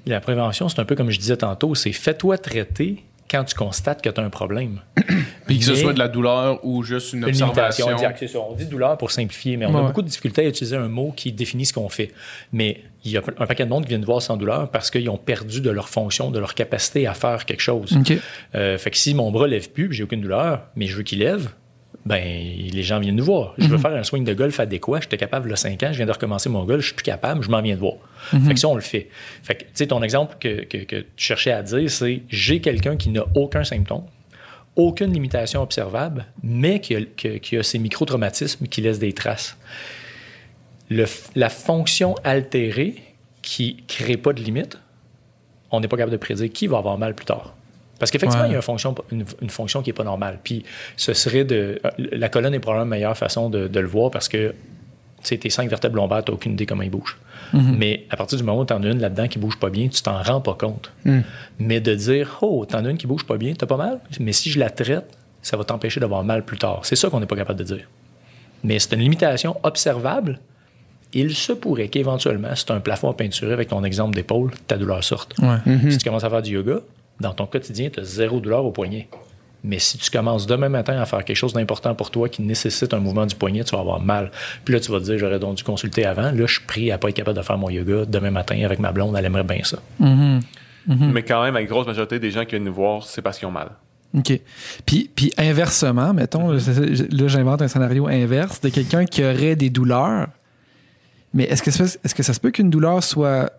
la prévention, c'est un peu comme je disais tantôt, c'est fais-toi traiter quand tu constates que tu as un problème. (clears throat) Puis que ce soit de la douleur ou juste une, observation. On dit douleur pour simplifier, mais on Ouais, a beaucoup de difficultés à utiliser un mot qui définit ce qu'on fait. Mais il y a un paquet de monde qui viennent voir sans douleur parce qu'ils ont perdu de leur fonction, de leur capacité à faire quelque chose. Euh, fait que si mon bras lève plus, j'ai aucune douleur, mais je veux qu'il lève, ben les gens viennent nous voir. Je veux faire un swing de golf adéquat. J'étais capable le 5 ans, je viens de recommencer mon golf, je suis plus capable, je m'en viens de voir. Fait que ça, on le fait. Fait que, tu sais, ton exemple que, que- que tu cherchais à dire, c'est j'ai quelqu'un qui n'a aucun symptôme, aucune limitation observable, mais qui a, que- qui a ces micro-traumatismes qui laissent des traces. Le la fonction altérée qui crée pas de limite, on n'est pas capable de prédire qui va avoir mal plus tard. Parce qu'effectivement, Ouais. il y a une fonction, une, une fonction qui n'est pas normale. Puis ce serait de. euh, La colonne est probablement la meilleure façon de, de le voir parce que tu sais, tes cinq vertèbres lombaires, tu n'as aucune idée comment ils bougent. Mais à partir du moment où tu en as une là-dedans qui bouge pas bien, tu t'en rends pas compte. Mais de dire, oh, tu en as une qui bouge pas bien, tu pas mal, mais si je la traite, ça va t'empêcher d'avoir mal plus tard. C'est ça qu'on n'est pas capable de dire. Mais c'est une limitation observable. Il se pourrait qu'éventuellement, si tu as un plafond à peinturer avec ton exemple d'épaule, ta douleur sorte. Ouais. Si tu commences à faire du yoga, dans ton quotidien, tu as zéro douleur au poignet. Mais si tu commences demain matin à faire quelque chose d'important pour toi qui nécessite un mouvement du poignet, tu vas avoir mal. Puis là, tu vas te dire, j'aurais donc dû consulter avant. Là, je suis pris à pas être capable de faire mon yoga demain matin avec ma blonde. Elle aimerait bien ça. Mais quand même, la grosse majorité des gens qui viennent nous voir, c'est parce qu'ils ont mal. OK. Puis, puis inversement, mettons, là, j'invente un scénario inverse de quelqu'un qui aurait des douleurs. Mais est-ce que, ça- est-ce que ça se peut qu'une douleur soit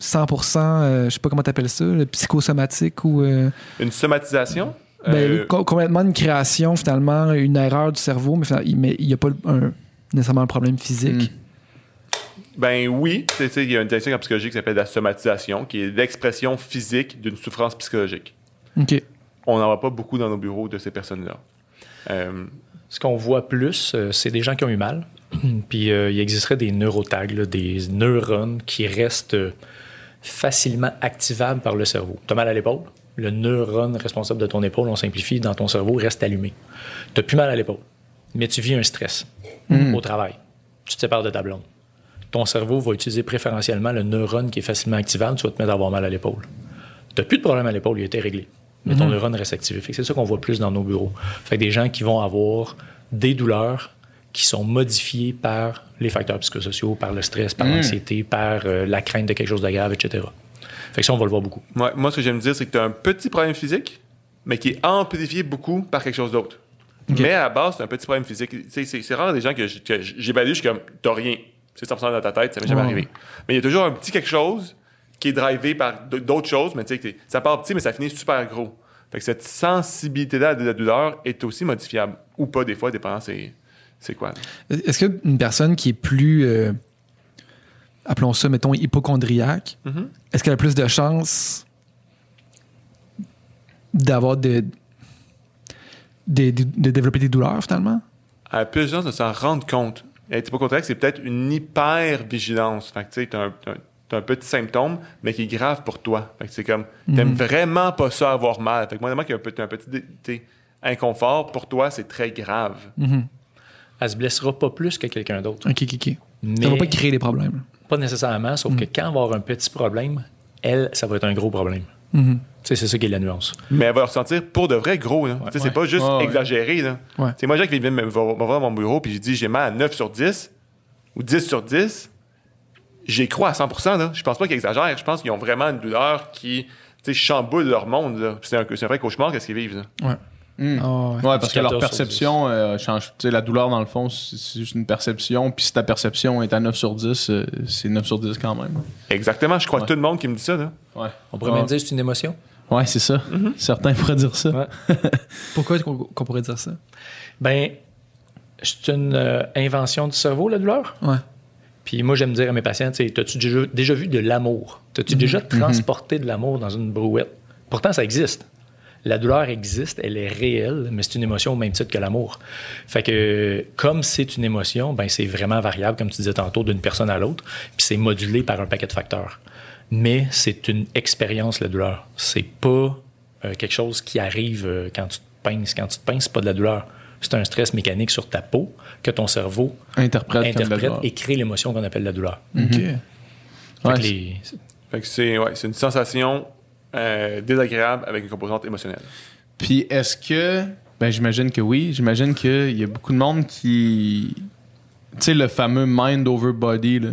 100%, euh, je sais pas comment t'appelles ça, le psychosomatique ou euh, Une somatisation, ben, euh, co- complètement une création, finalement, une erreur du cerveau, mais il- mais n'y a pas un- nécessairement un problème physique. Ben oui, Tu sais, il y a une définition en psychologie qui s'appelle la somatisation, qui est l'expression physique d'une souffrance psychologique. OK. On n'en voit pas beaucoup dans nos bureaux de ces personnes-là. Euh, Ce qu'on voit plus, c'est des gens qui ont eu mal. (clears throat) Puis euh, il existerait des neurotags, là, des neurones qui restent euh, facilement activables par le cerveau. Tu as mal à l'épaule, le neurone responsable de ton épaule, on simplifie, dans ton cerveau, reste allumé. Tu plus mal à l'épaule, mais tu vis un stress au travail. Tu te sépares de ta blonde. Ton cerveau va utiliser préférentiellement le neurone qui est facilement activable, tu vas te mettre à avoir mal à l'épaule. Tu plus de problème à l'épaule, il a été réglé. Mais ton neurone reste activé. C'est ça qu'on voit plus dans nos bureaux. Fait que des gens qui vont avoir des douleurs qui sont modifiées par les facteurs psychosociaux, par le stress, par l'anxiété, par euh, la crainte de quelque chose de grave, etc. Fait que ça, on va le voir beaucoup. moi, moi, ce que j'aime dire, c'est que tu as un petit problème physique, mais qui est amplifié beaucoup par quelque chose d'autre. Mais à la base, c'est un petit problème physique. C'est rare des gens que j- que j- j'évalue, je suis comme, t'as rien. C'est 100% dans ta tête, ça m'est jamais arrivé. Mais il y a toujours un petit quelque chose qui est drivé par d'autres choses, mais tu sais, ça part petit, mais ça finit super gros. Fait que cette sensibilité-là de la douleur est aussi modifiable. Ou pas, des fois, dépendant c'est c'est quoi? Est-ce qu'une personne qui est plus, euh, appelons ça, mettons, hypochondriaque, Mhm. est-ce qu'elle a plus de chances d'avoir de, de, de- de développer des douleurs, finalement? Elle a plus de chances de s'en rendre compte. Être hypochondriaque, c'est peut-être une hyper-vigilance. Fait que tu sais, t'as un, t'as un- petit symptôme, mais qui est grave pour toi. Fait que c'est comme, t'aimes vraiment pas ça avoir mal. Fait que moi, qu'il y a un, petit- un petit inconfort, pour toi, c'est très grave. Elle se blessera pas plus que quelqu'un d'autre. OK, OK, OK. Mais Ça va pas créer des problèmes. pas nécessairement, sauf que quand elle va avoir un petit problème, elle, ça va être un gros problème. Mhm. Sais, c'est ça qui est la nuance. Mais elle va ressentir pour de vrai gros. Tu sais, C'est pas juste Ouais, ouais. exagéré. Là. Ouais. C'est moi, Jacques, qui vient me voir à mon bureau, puis je dis j'ai mal à 9 sur 10 ou 10 sur 10. J'y crois à 100 là. Je pense pas qu'ils exagèrent. Je pense qu'ils ont vraiment une douleur qui tu sais, chamboule leur monde. C'est un, c'est un vrai cauchemar qu'est-ce qu'ils vivent. là. Ouais. Mm. Ah ouais. Ouais, parce que leur 14 sur perception euh, change. Tu sais, la douleur, dans le fond, c'est juste une perception. Puis si ta perception est à 9 sur 10, euh, c'est 9 sur 10 quand même. Exactement. Je crois Ouais. tout le monde qui me dit ça. Là. Ouais. On pourrait Ouais. même dire que c'est une émotion. Ouais, c'est ça. Certains pourraient dire ça. Ouais. (laughs) Pourquoi qu'on qu'on pourrait dire ça? Ben, c'est une euh, invention du cerveau, la douleur. Ouais. Puis moi, j'aime dire à mes patients, t'as-tu déjà, déjà vu de l'amour? T'as-tu déjà transporté de l'amour dans une brouette? Pourtant, ça existe. La douleur existe, elle est réelle, mais c'est une émotion au même titre que l'amour. Fait que, comme c'est une émotion, ben c'est vraiment variable, comme tu disais tantôt, d'une personne à l'autre, puis c'est modulé par un paquet de facteurs. Mais c'est une expérience, la douleur. C'est pas euh, quelque chose qui arrive euh, quand tu te pinces. Quand tu te pinces, c'est pas de la douleur. C'est un stress mécanique sur ta peau que ton cerveau Interprète, interprète et crée l'émotion qu'on appelle la douleur. OK. Fait Ouais, que c'est- les- Fait que c'est ouais, c'est une sensation euh, désagréable avec une composante émotionnelle. Puis est-ce que. Ben, j'imagine que oui. J'imagine qu'il y a beaucoup de monde qui. Tu sais, le fameux mind over body, là.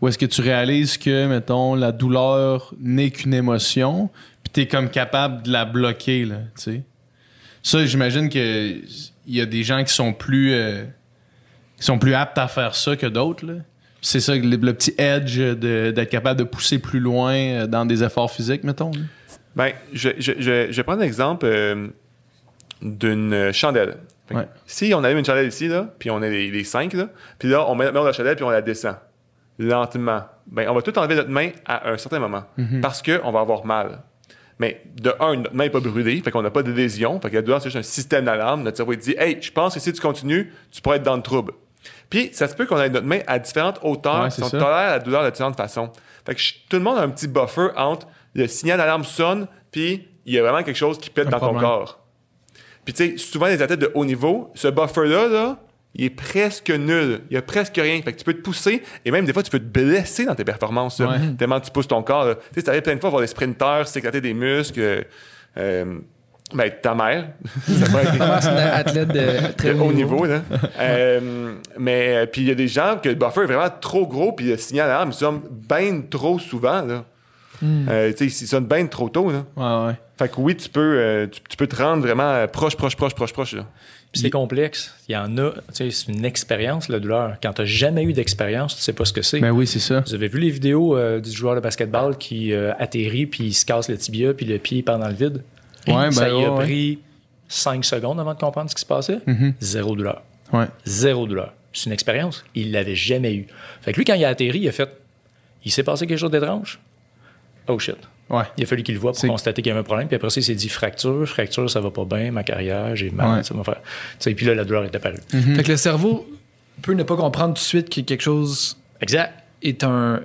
Où est-ce que tu réalises que, mettons, la douleur n'est qu'une émotion, puis t'es comme capable de la bloquer, là, tu sais. Ça, j'imagine que il y a des gens qui sont plus. euh, qui sont plus aptes à faire ça que d'autres, là. C'est ça, le, le petit edge d'être capable de pousser plus loin euh, dans des efforts physiques, mettons. là? Ben, je, je, je, je vais prendre l'exemple euh, d'une chandelle. Ouais. Si on allume une chandelle ici, là, puis on est les, les cinq, là, puis là, on met, met la chandelle puis on la descend lentement. Ben, on va tout enlever notre main à un certain moment parce qu'on va avoir mal. Mais de un, notre main n'est pas brûlée, fait qu'on n'a pas de lésion, fait que c'est juste un système d'alarme. Notre cerveau dit Hey, je pense que si tu continues, tu pourrais être dans le trouble. Puis, ça se peut qu'on ait notre main à différentes hauteurs, Ouais, on ça. tolère la douleur de différentes façons. Fait que tout le monde a un petit buffer entre le signal d'alarme sonne, puis il y a vraiment quelque chose qui pète Un dans problème. ton corps. Puis, tu sais, souvent, les athlètes de haut niveau, ce buffer-là, là, il est presque nul. Il y a presque rien. Fait que tu peux te pousser et même des fois, tu peux te blesser dans tes performances. là. Tellement tu pousses ton corps. Tu sais, ça arrive plein de fois voir des sprinteurs s'éclater des muscles. euh, euh, Ben, ta mère. (laughs) ça peut être c'est une athlète de très haut niveau. Là. Euh, mais euh, puis il y a des gens que le buffer est vraiment trop gros, puis le signal d'alarme sonne bien trop souvent. Là. Euh, tu sais, il sonne bien trop tôt. Là. Ouais, ouais. Fait que oui, tu peux, euh, tu, tu peux te rendre vraiment euh, proche, proche, proche, proche, proche. Là. Puis c'est complexe. Il y en a, tu sais, c'est une expérience, la douleur. Quand tu n'as jamais eu d'expérience, tu sais pas ce que c'est. Ben oui, c'est ça. Vous avez vu les vidéos euh, du joueur de basketball qui euh, atterrit, puis il se casse le tibia, puis le pied part dans le vide? Ouais, Ça ben y a ouais, pris 5 secondes avant de comprendre ce qui se passait. Zéro douleur. Ouais. Zéro douleur. C'est une expérience. Il l'avait jamais eu. Fait que lui, quand il a atterri, il a fait il s'est passé quelque chose d'étrange? Oh shit. Ouais. Il a fallu qu'il le voit pour constater qu'il y avait un problème. Puis après ça, il s'est dit fracture, fracture, ça va pas bien, ma carrière, j'ai mal, Ouais. ça va faire. Sais, puis là, la douleur est apparue. Fait que le cerveau peut ne pas comprendre tout de suite que quelque chose Exact. est un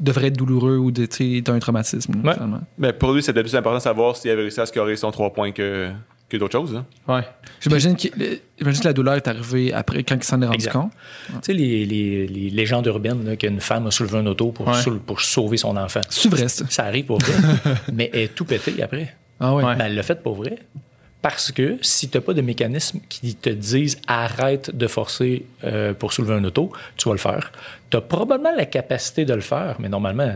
devrait être douloureux ou de, tu sais, est un traumatisme. Ouais. Mais pour lui, c'était plus important de savoir s'il avait réussi à scorer son 3 points que, que d'autres choses. Là. Ouais. J'imagine que, j'imagine que la douleur est arrivée après quand il s'en est rendu Exact. compte. Tu sais, les, les, les légendes urbaines, qu'une femme a soulevé un auto pour, pour sauver son enfant. C'est vrai, ça. Ça arrive pour vrai. (laughs) mais elle est tout pété après. Ah ouais. Ouais. Mais elle l'a fait pour vrai. Parce que si tu n'as pas de mécanisme qui te disent arrête de forcer euh, pour soulever un auto, tu vas le faire. Tu as probablement la capacité de le faire, mais normalement,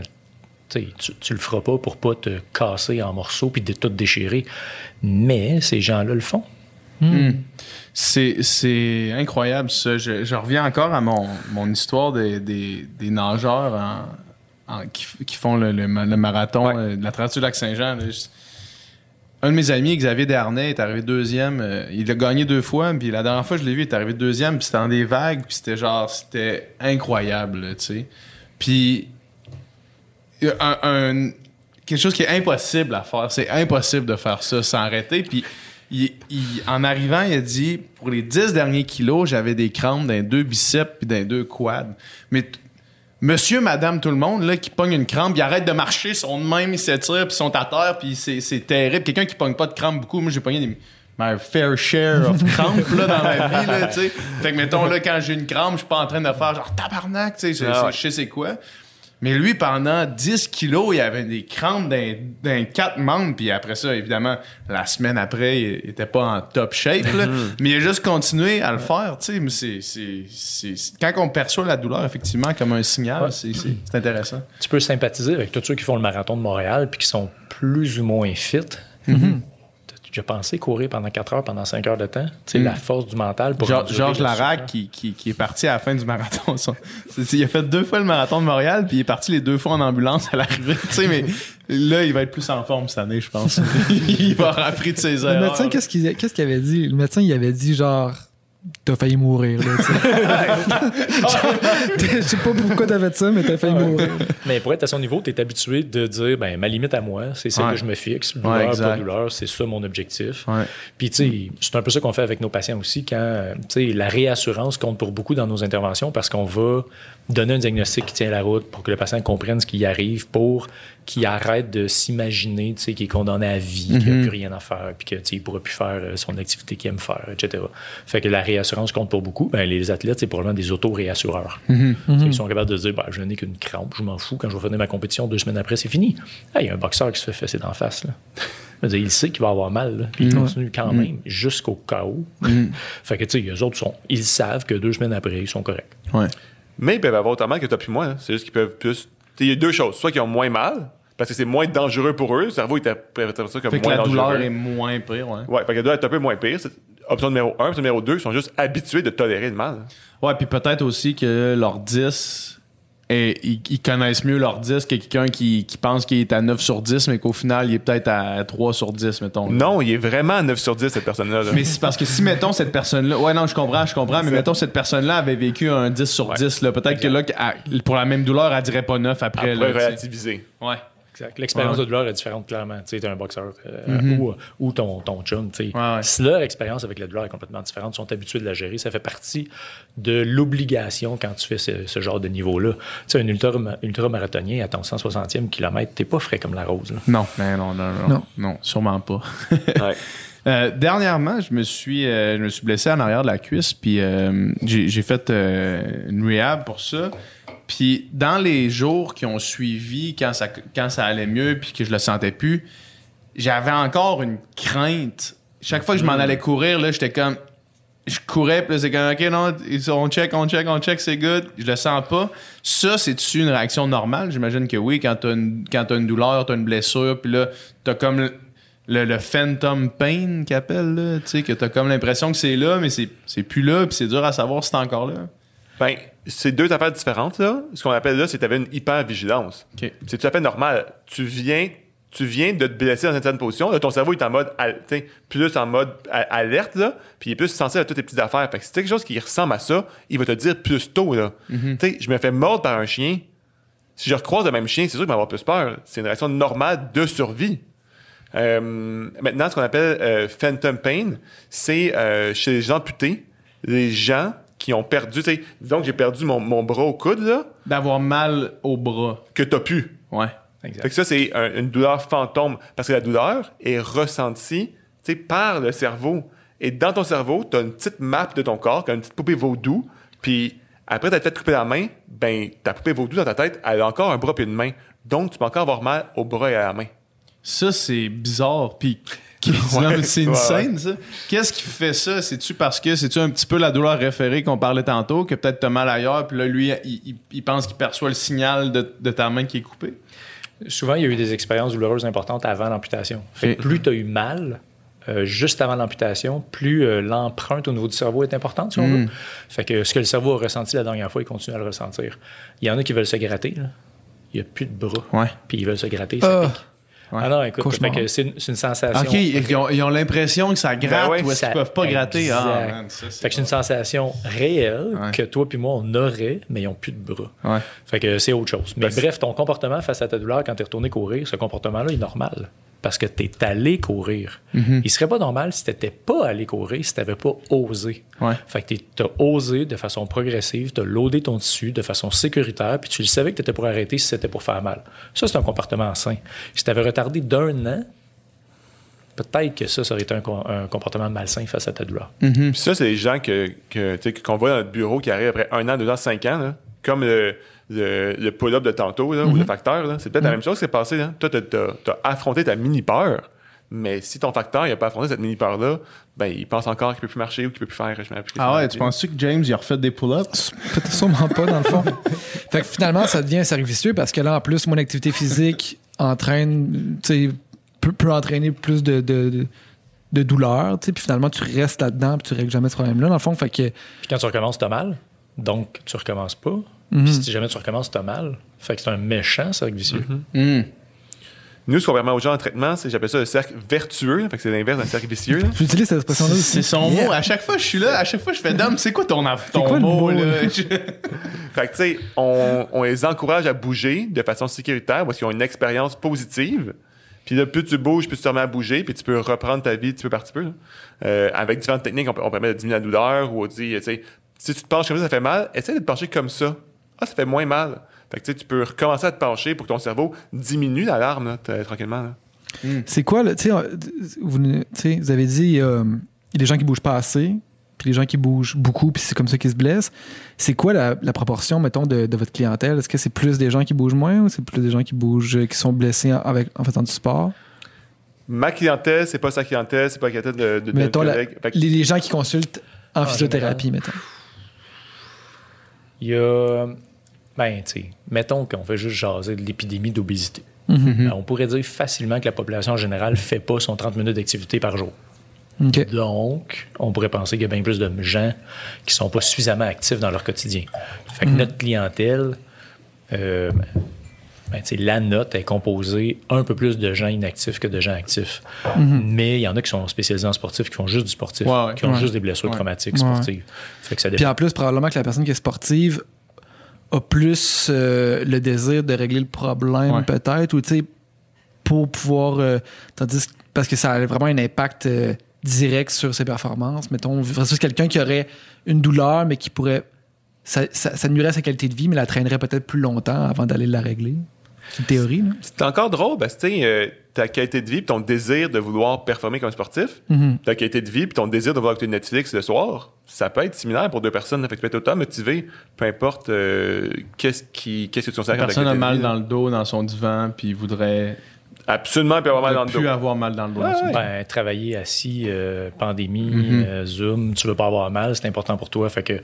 tu tu, le feras pas pour pas te casser en morceaux puis de tout déchirer. Mais ces gens-là le font. C'est, c'est incroyable ça. Je, je reviens encore à mon, mon histoire des, des, des nageurs en- en- qui, font le, le ma- le marathon Ouais. euh, de la traversée du lac Saint-Jean. Un de mes amis, Xavier Dernay, est arrivé deuxième. euh, il a gagné deux fois, puis la dernière fois je l'ai vu, il est arrivé deuxième, puis c'était dans des vagues, puis c'était genre, c'était incroyable, tu sais. Puis un, un- quelque chose qui est impossible à faire. C'est impossible de faire ça sans arrêter. Puis en arrivant, il a dit pour les 10 derniers kilos, j'avais des crampes les deux biceps puis les deux quads. Monsieur, madame, tout le monde là, qui pogne une crampe, ils arrêtent de marcher, ils sont de même, ils s'étirent, puis ils sont à terre, puis c'est terrible. Quelqu'un qui pogne pas de crampes beaucoup, moi j'ai pogné des my fair share of crampes là, dans ma vie. Là, tu sais. fait que mettons là, quand j'ai une crampe, je suis pas en train de faire genre tabarnak, tu sais, je- Ah je sais c'est quoi. Mais lui, pendant 10 kilos, il avait des crampes dans quatre membres. Puis après ça, évidemment, la semaine après, il était pas en top shape. là. mais il a juste continué à le faire. tu sais. Mais c'est, c'est, Quand on perçoit la douleur, effectivement, comme un signal, c'est, intéressant. Tu peux sympathiser avec tous ceux qui font le marathon de Montréal puis qui sont plus ou moins fit. T'as déjà pensé courir pendant 4 heures, pendant 5 heures de temps? Tu sais, la force du mental pour Georges le Larac, qui, qui, qui est parti à la fin du marathon. (laughs) son- c'est- il a fait deux fois le marathon de Montréal, puis il est parti les deux fois en ambulance à l'arrivée. (laughs) tu sais, mais là, il va être plus en forme cette année, je pense. (laughs) il va avoir appris de ses Le erreurs. médecin, qu'est-ce qu'il qu'est-ce qu'il avait dit? Le médecin, il avait dit genre. T'as failli mourir, là. (laughs) Je sais pas pourquoi t'as fait ça, mais t'as failli mourir. Mais pour être à son niveau, tu es habitué de dire ben, ma limite à moi, c'est celle Ouais. que je me fixe. Ouais, Douleur, exact. pas douleur, c'est ça mon objectif. Ouais. Puis, tu sais, c'est un peu ça qu'on fait avec nos patients aussi quand, tu sais, la réassurance compte pour beaucoup dans nos interventions parce qu'on va donner un diagnostic qui tient la route pour que le patient comprenne ce qui y arrive, pour qu'il arrête de s'imaginer, tu sais, qu'il est condamné à vie, qu'il n'a plus rien à faire, puis que, tu sais, il pourra plus faire euh, son activité qu'il aime faire, etc. Fait que la réassurance compte pour beaucoup. Ben, les athlètes, c'est probablement des auto-réassureurs. Tu sais, Ils sont capables de se dire, ben, je n'ai qu'une crampe, je m'en fous, quand je vais finir ma compétition, deux semaines après, c'est fini. Ah, Il y a un boxeur qui se fait fesser d'en face, là. Il sait qu'il va avoir mal, là, puis il continue quand même jusqu'au chaos. (laughs) fait que, tu sais, eux autres, sont, ils savent que deux semaines après, ils sont corrects. Ouais. Mais ils peuvent avoir autant mal que toi puis moi. hein. C'est juste qu'ils peuvent plus. Tu sais, Il y a deux choses. Soit qu'ils ont moins mal, parce que c'est moins dangereux pour eux. Le cerveau, interprète ça comme Fait que moins la dangereux. douleur est moins pire, ouais. Ouais, fait que la douleur est un peu moins pire. Option numéro un. Option numéro deux, ils sont juste habitués de tolérer le mal. Ouais, puis peut-être aussi que leur 10, et, ils, connaissent mieux leur 10 que quelqu'un qui, qui pense qu'il est à 9 sur 10, mais qu'au final, il est peut-être à 3 sur 10, mettons. Non, il est vraiment à 9 sur 10, cette personne-là. là. Mais c'est parce que si, mettons, cette personne-là. Ouais, non, je comprends, je comprends, mais mettons, cette personne-là avait vécu un 10 sur 10, là. Peut-être que là, pour la même douleur, elle dirait pas 9 après. Après là, relativiser. Ouais. Exact. L'expérience Ouais. de douleur est différente, clairement. Tu sais, t'es un boxeur euh, ou, ou ton, ton chum. Ouais, ouais. Si leur expérience avec la douleur est complètement différente, ils sont habitués de la gérer. Ça fait partie de l'obligation quand tu fais ce, ce genre de niveau-là. Tu sais, un ultra- ultramarathonien à ton 160e kilomètre, t'es pas frais comme la rose. là. Non, mais non, non, non, Non. non, sûrement pas. (laughs) Ouais. Euh, dernièrement, je me suis, euh, je me suis blessé en arrière de la cuisse, puis euh, j'ai j'ai fait euh, une rehab pour ça. Puis dans les jours qui ont suivi, quand ça, quand ça allait mieux, puis que je le sentais plus, j'avais encore une crainte. Chaque fois que je m'en allais courir, là, j'étais comme. Je courais, puis là, c'est comme, OK, non, on check, on check, on check, c'est good. Je le sens pas. Ça, c'est-tu une réaction normale? J'imagine que oui, quand t'as une, quand une douleur, t'as une blessure, puis là, t'as comme le, phantom pain qu'appelle, là, tu sais, que t'as comme l'impression que c'est là, mais c'est, c'est plus là, puis c'est dur à savoir si c'est encore là. Ben, c'est deux affaires différentes, là. Ce qu'on appelle là, c'est que tu avais une hyper-vigilance. OK. C'est tout à fait normal. Tu viens, tu viens de te blesser dans une certaine position. Là, ton cerveau est en mode, plus en mode a- alerte, là, puis il est plus sensible à toutes tes petites affaires. Fait que si c'est quelque chose qui ressemble à ça, il va te dire plus tôt, là. Tu sais, je me fais mordre par un chien. Si je recroise le même chien, c'est sûr qu'il va avoir plus peur. C'est une réaction normale de survie. Euh, maintenant, ce qu'on appelle euh, phantom pain, c'est euh, chez les amputés, les gens qui ont perdu, tu sais, disons que j'ai perdu mon, mon bras au coude, là, D'avoir mal au bras. que t'as pu. Ouais. Exact. Fait que ça, c'est un- une douleur fantôme, parce que la douleur est ressentie, tu sais, par le cerveau. Et dans ton cerveau, t'as une petite map de ton corps, comme une petite poupée vaudou, puis après t'as fait couper la main, ben, ta poupée vaudou dans ta tête, elle a encore un bras puis une main. Donc, tu peux encore avoir mal au bras et à la main. Ça, c'est bizarre. Puis, (laughs) Ouais, c'est une ouais, scène, ça. Qu'est-ce qui fait ça? C'est-tu parce que c'est-tu un petit peu la douleur référée qu'on parlait tantôt, que peut-être t'as mal ailleurs, puis là, lui, il, il- il pense qu'il perçoit le signal de, de ta main qui est coupée? Souvent, il y a eu des expériences douloureuses importantes avant l'amputation. Fait que plus tu as eu mal, euh, juste avant l'amputation, plus euh, l'empreinte au niveau du cerveau est importante, si on veut. Fait que ce que le cerveau a ressenti la dernière fois, il continue à le ressentir. Il y en a qui veulent se gratter, là. Il n'y a plus de bras. Ouais. Puis ils veulent se gratter, ça Ah. Ah non, écoute, Cauchemar. fait que c'est une, c'est une sensation. OK, ils ont, ils ont l'impression que ça gratte Ben ouais, ou est-ce ça- qu'ils peuvent pas gratter? Ah, man, ça, Fait que c'est une sensation réelle Ouais. que toi puis moi, on aurait, mais ils n'ont plus de bras. Ouais. Fait que c'est autre chose. Mais bref, ton comportement face à ta douleur quand tu es retourné courir, ce comportement-là est normal. Parce que tu es allé courir. Mm-hmm. Il serait pas normal si tu n'étais pas allé courir, si tu n'avais pas osé. Ouais. Fait que tu as osé de façon progressive, tu as loadé ton tissu de façon sécuritaire, puis tu le savais que tu étais pour arrêter si c'était pour faire mal. Ça, c'est un comportement sain. Si tu avais retardé d'un an, peut-être que ça, ça aurait été un, com- un comportement malsain face à ta douleur. Puis ça, c'est les gens que, que, tu sais, qu'on voit dans notre bureau qui arrivent après un an, deux ans, cinq ans, là, comme le, le, le pull-up de tantôt là, ou le facteur. là. C'est peut-être la même chose qui s'est passé. Là. Toi, tu as, affronté ta mini-peur, mais si ton facteur n'a pas affronté cette mini-peur-là, ben, il pense encore qu'il peut plus marcher ou qu'il peut plus faire. je plus Ah ouais, tu penses-tu que James, il a refait des pull-ups? (laughs) Peut-être sûrement pas, dans le fond. (laughs) fait que finalement, ça devient un cercle vicieux parce que là, en plus, mon activité physique entraîne, tu sais, peut, peut entraîner plus de, de, de, de douleur, tu sais, puis finalement, tu restes là-dedans, puis tu règles jamais ce problème-là, dans le fond. Fait que, Puis quand tu recommences, tu as mal. Donc, tu recommences pas. Mhm. Puis si jamais tu recommences, tu as mal. Fait que c'est un méchant cercle vicieux. Hmm. Nous, ce qu'on permet aux gens en traitement, c'est j'appelle ça le cercle vertueux. Fait que c'est l'inverse d'un cercle vicieux. (laughs) j'utilise cette expression-là aussi. C'est son Yeah. mot. À chaque fois que je suis là, à chaque fois je fais Dom, c'est quoi ton, ton quoi mot, mot, là? (laughs) (laughs) Fait que, tu sais, on, on les encourage à bouger de façon sécuritaire parce qu'ils ont une expérience positive. Puis là, plus tu bouges, plus tu te remets à bouger, puis tu peux reprendre ta vie petit peu par petit peu. Euh, avec différentes techniques, on, peut- on permet de diminuer la douleur ou on dit, tu sais, si tu te penches comme ça, ça fait mal, essaie de te pencher comme ça. Ah, ça fait moins mal. Fait que, tu sais, tu peux recommencer à te pencher pour que ton cerveau diminue l'alarme, tranquillement. là. C'est quoi, là, tu sais, euh, vous, vous avez dit, euh, il y a des gens qui bougent pas assez, puis les gens qui bougent beaucoup, puis c'est comme ça qu'ils se blessent. C'est quoi la, la proportion, mettons, de, de votre clientèle? Est-ce que c'est plus des gens qui bougent moins ou c'est plus des gens qui bougent, euh, qui sont blessés en, avec, en faisant du sport? Ma clientèle, c'est pas sa clientèle, c'est pas la clientèle de, de, de Mettons, la- que- les, les gens qui consultent en, En physiothérapie, mettons. Il y a. Ben, tu mettons qu'on fait juste jaser de l'épidémie d'obésité. Mhm. Ben, on pourrait dire facilement que la population en général fait pas son 30 minutes d'activité par jour. Donc, on pourrait penser qu'il y a bien plus de gens qui sont pas suffisamment actifs dans leur quotidien. Fait que notre clientèle, euh, ben, la note est composée un peu plus de gens inactifs que de gens actifs. Mais il y en a qui sont spécialisés en sportif, qui font juste du sportif, Ouais, ouais. qui ont Ouais. juste des blessures traumatiques sportives. Fait que ça Puis en plus, probablement que la personne qui est sportive a plus euh, le désir de régler le problème, Ouais. peut-être, ou tu sais, pour pouvoir. euh, tandis que- parce que ça a vraiment un impact euh, direct sur ses performances. Mettons, versus quelqu'un qui aurait une douleur, mais qui pourrait. Ça, ça, ça nuirait à sa qualité de vie, mais la traînerait peut-être plus longtemps avant d'aller la régler. C'est une théorie, là. C'est encore drôle parce que euh, ta qualité de vie puis ton désir de vouloir performer comme sportif, Mhm. ta qualité de vie puis ton désir de voir écouter Netflix le soir, ça peut être similaire pour deux personnes. Fait que tu peux être autant motivé, peu importe euh, qu'est-ce qui, qu'est-ce que tu considères La comme personne a mal vie, dans le dos, dans son divan, puis il voudrait Absolument, puis avoir mal dans le dos. plus avoir mal dans le dos. Ouais. Ben, travailler assis, euh, pandémie, Mhm. euh, Zoom, tu veux pas avoir mal, c'est important pour toi. Fait que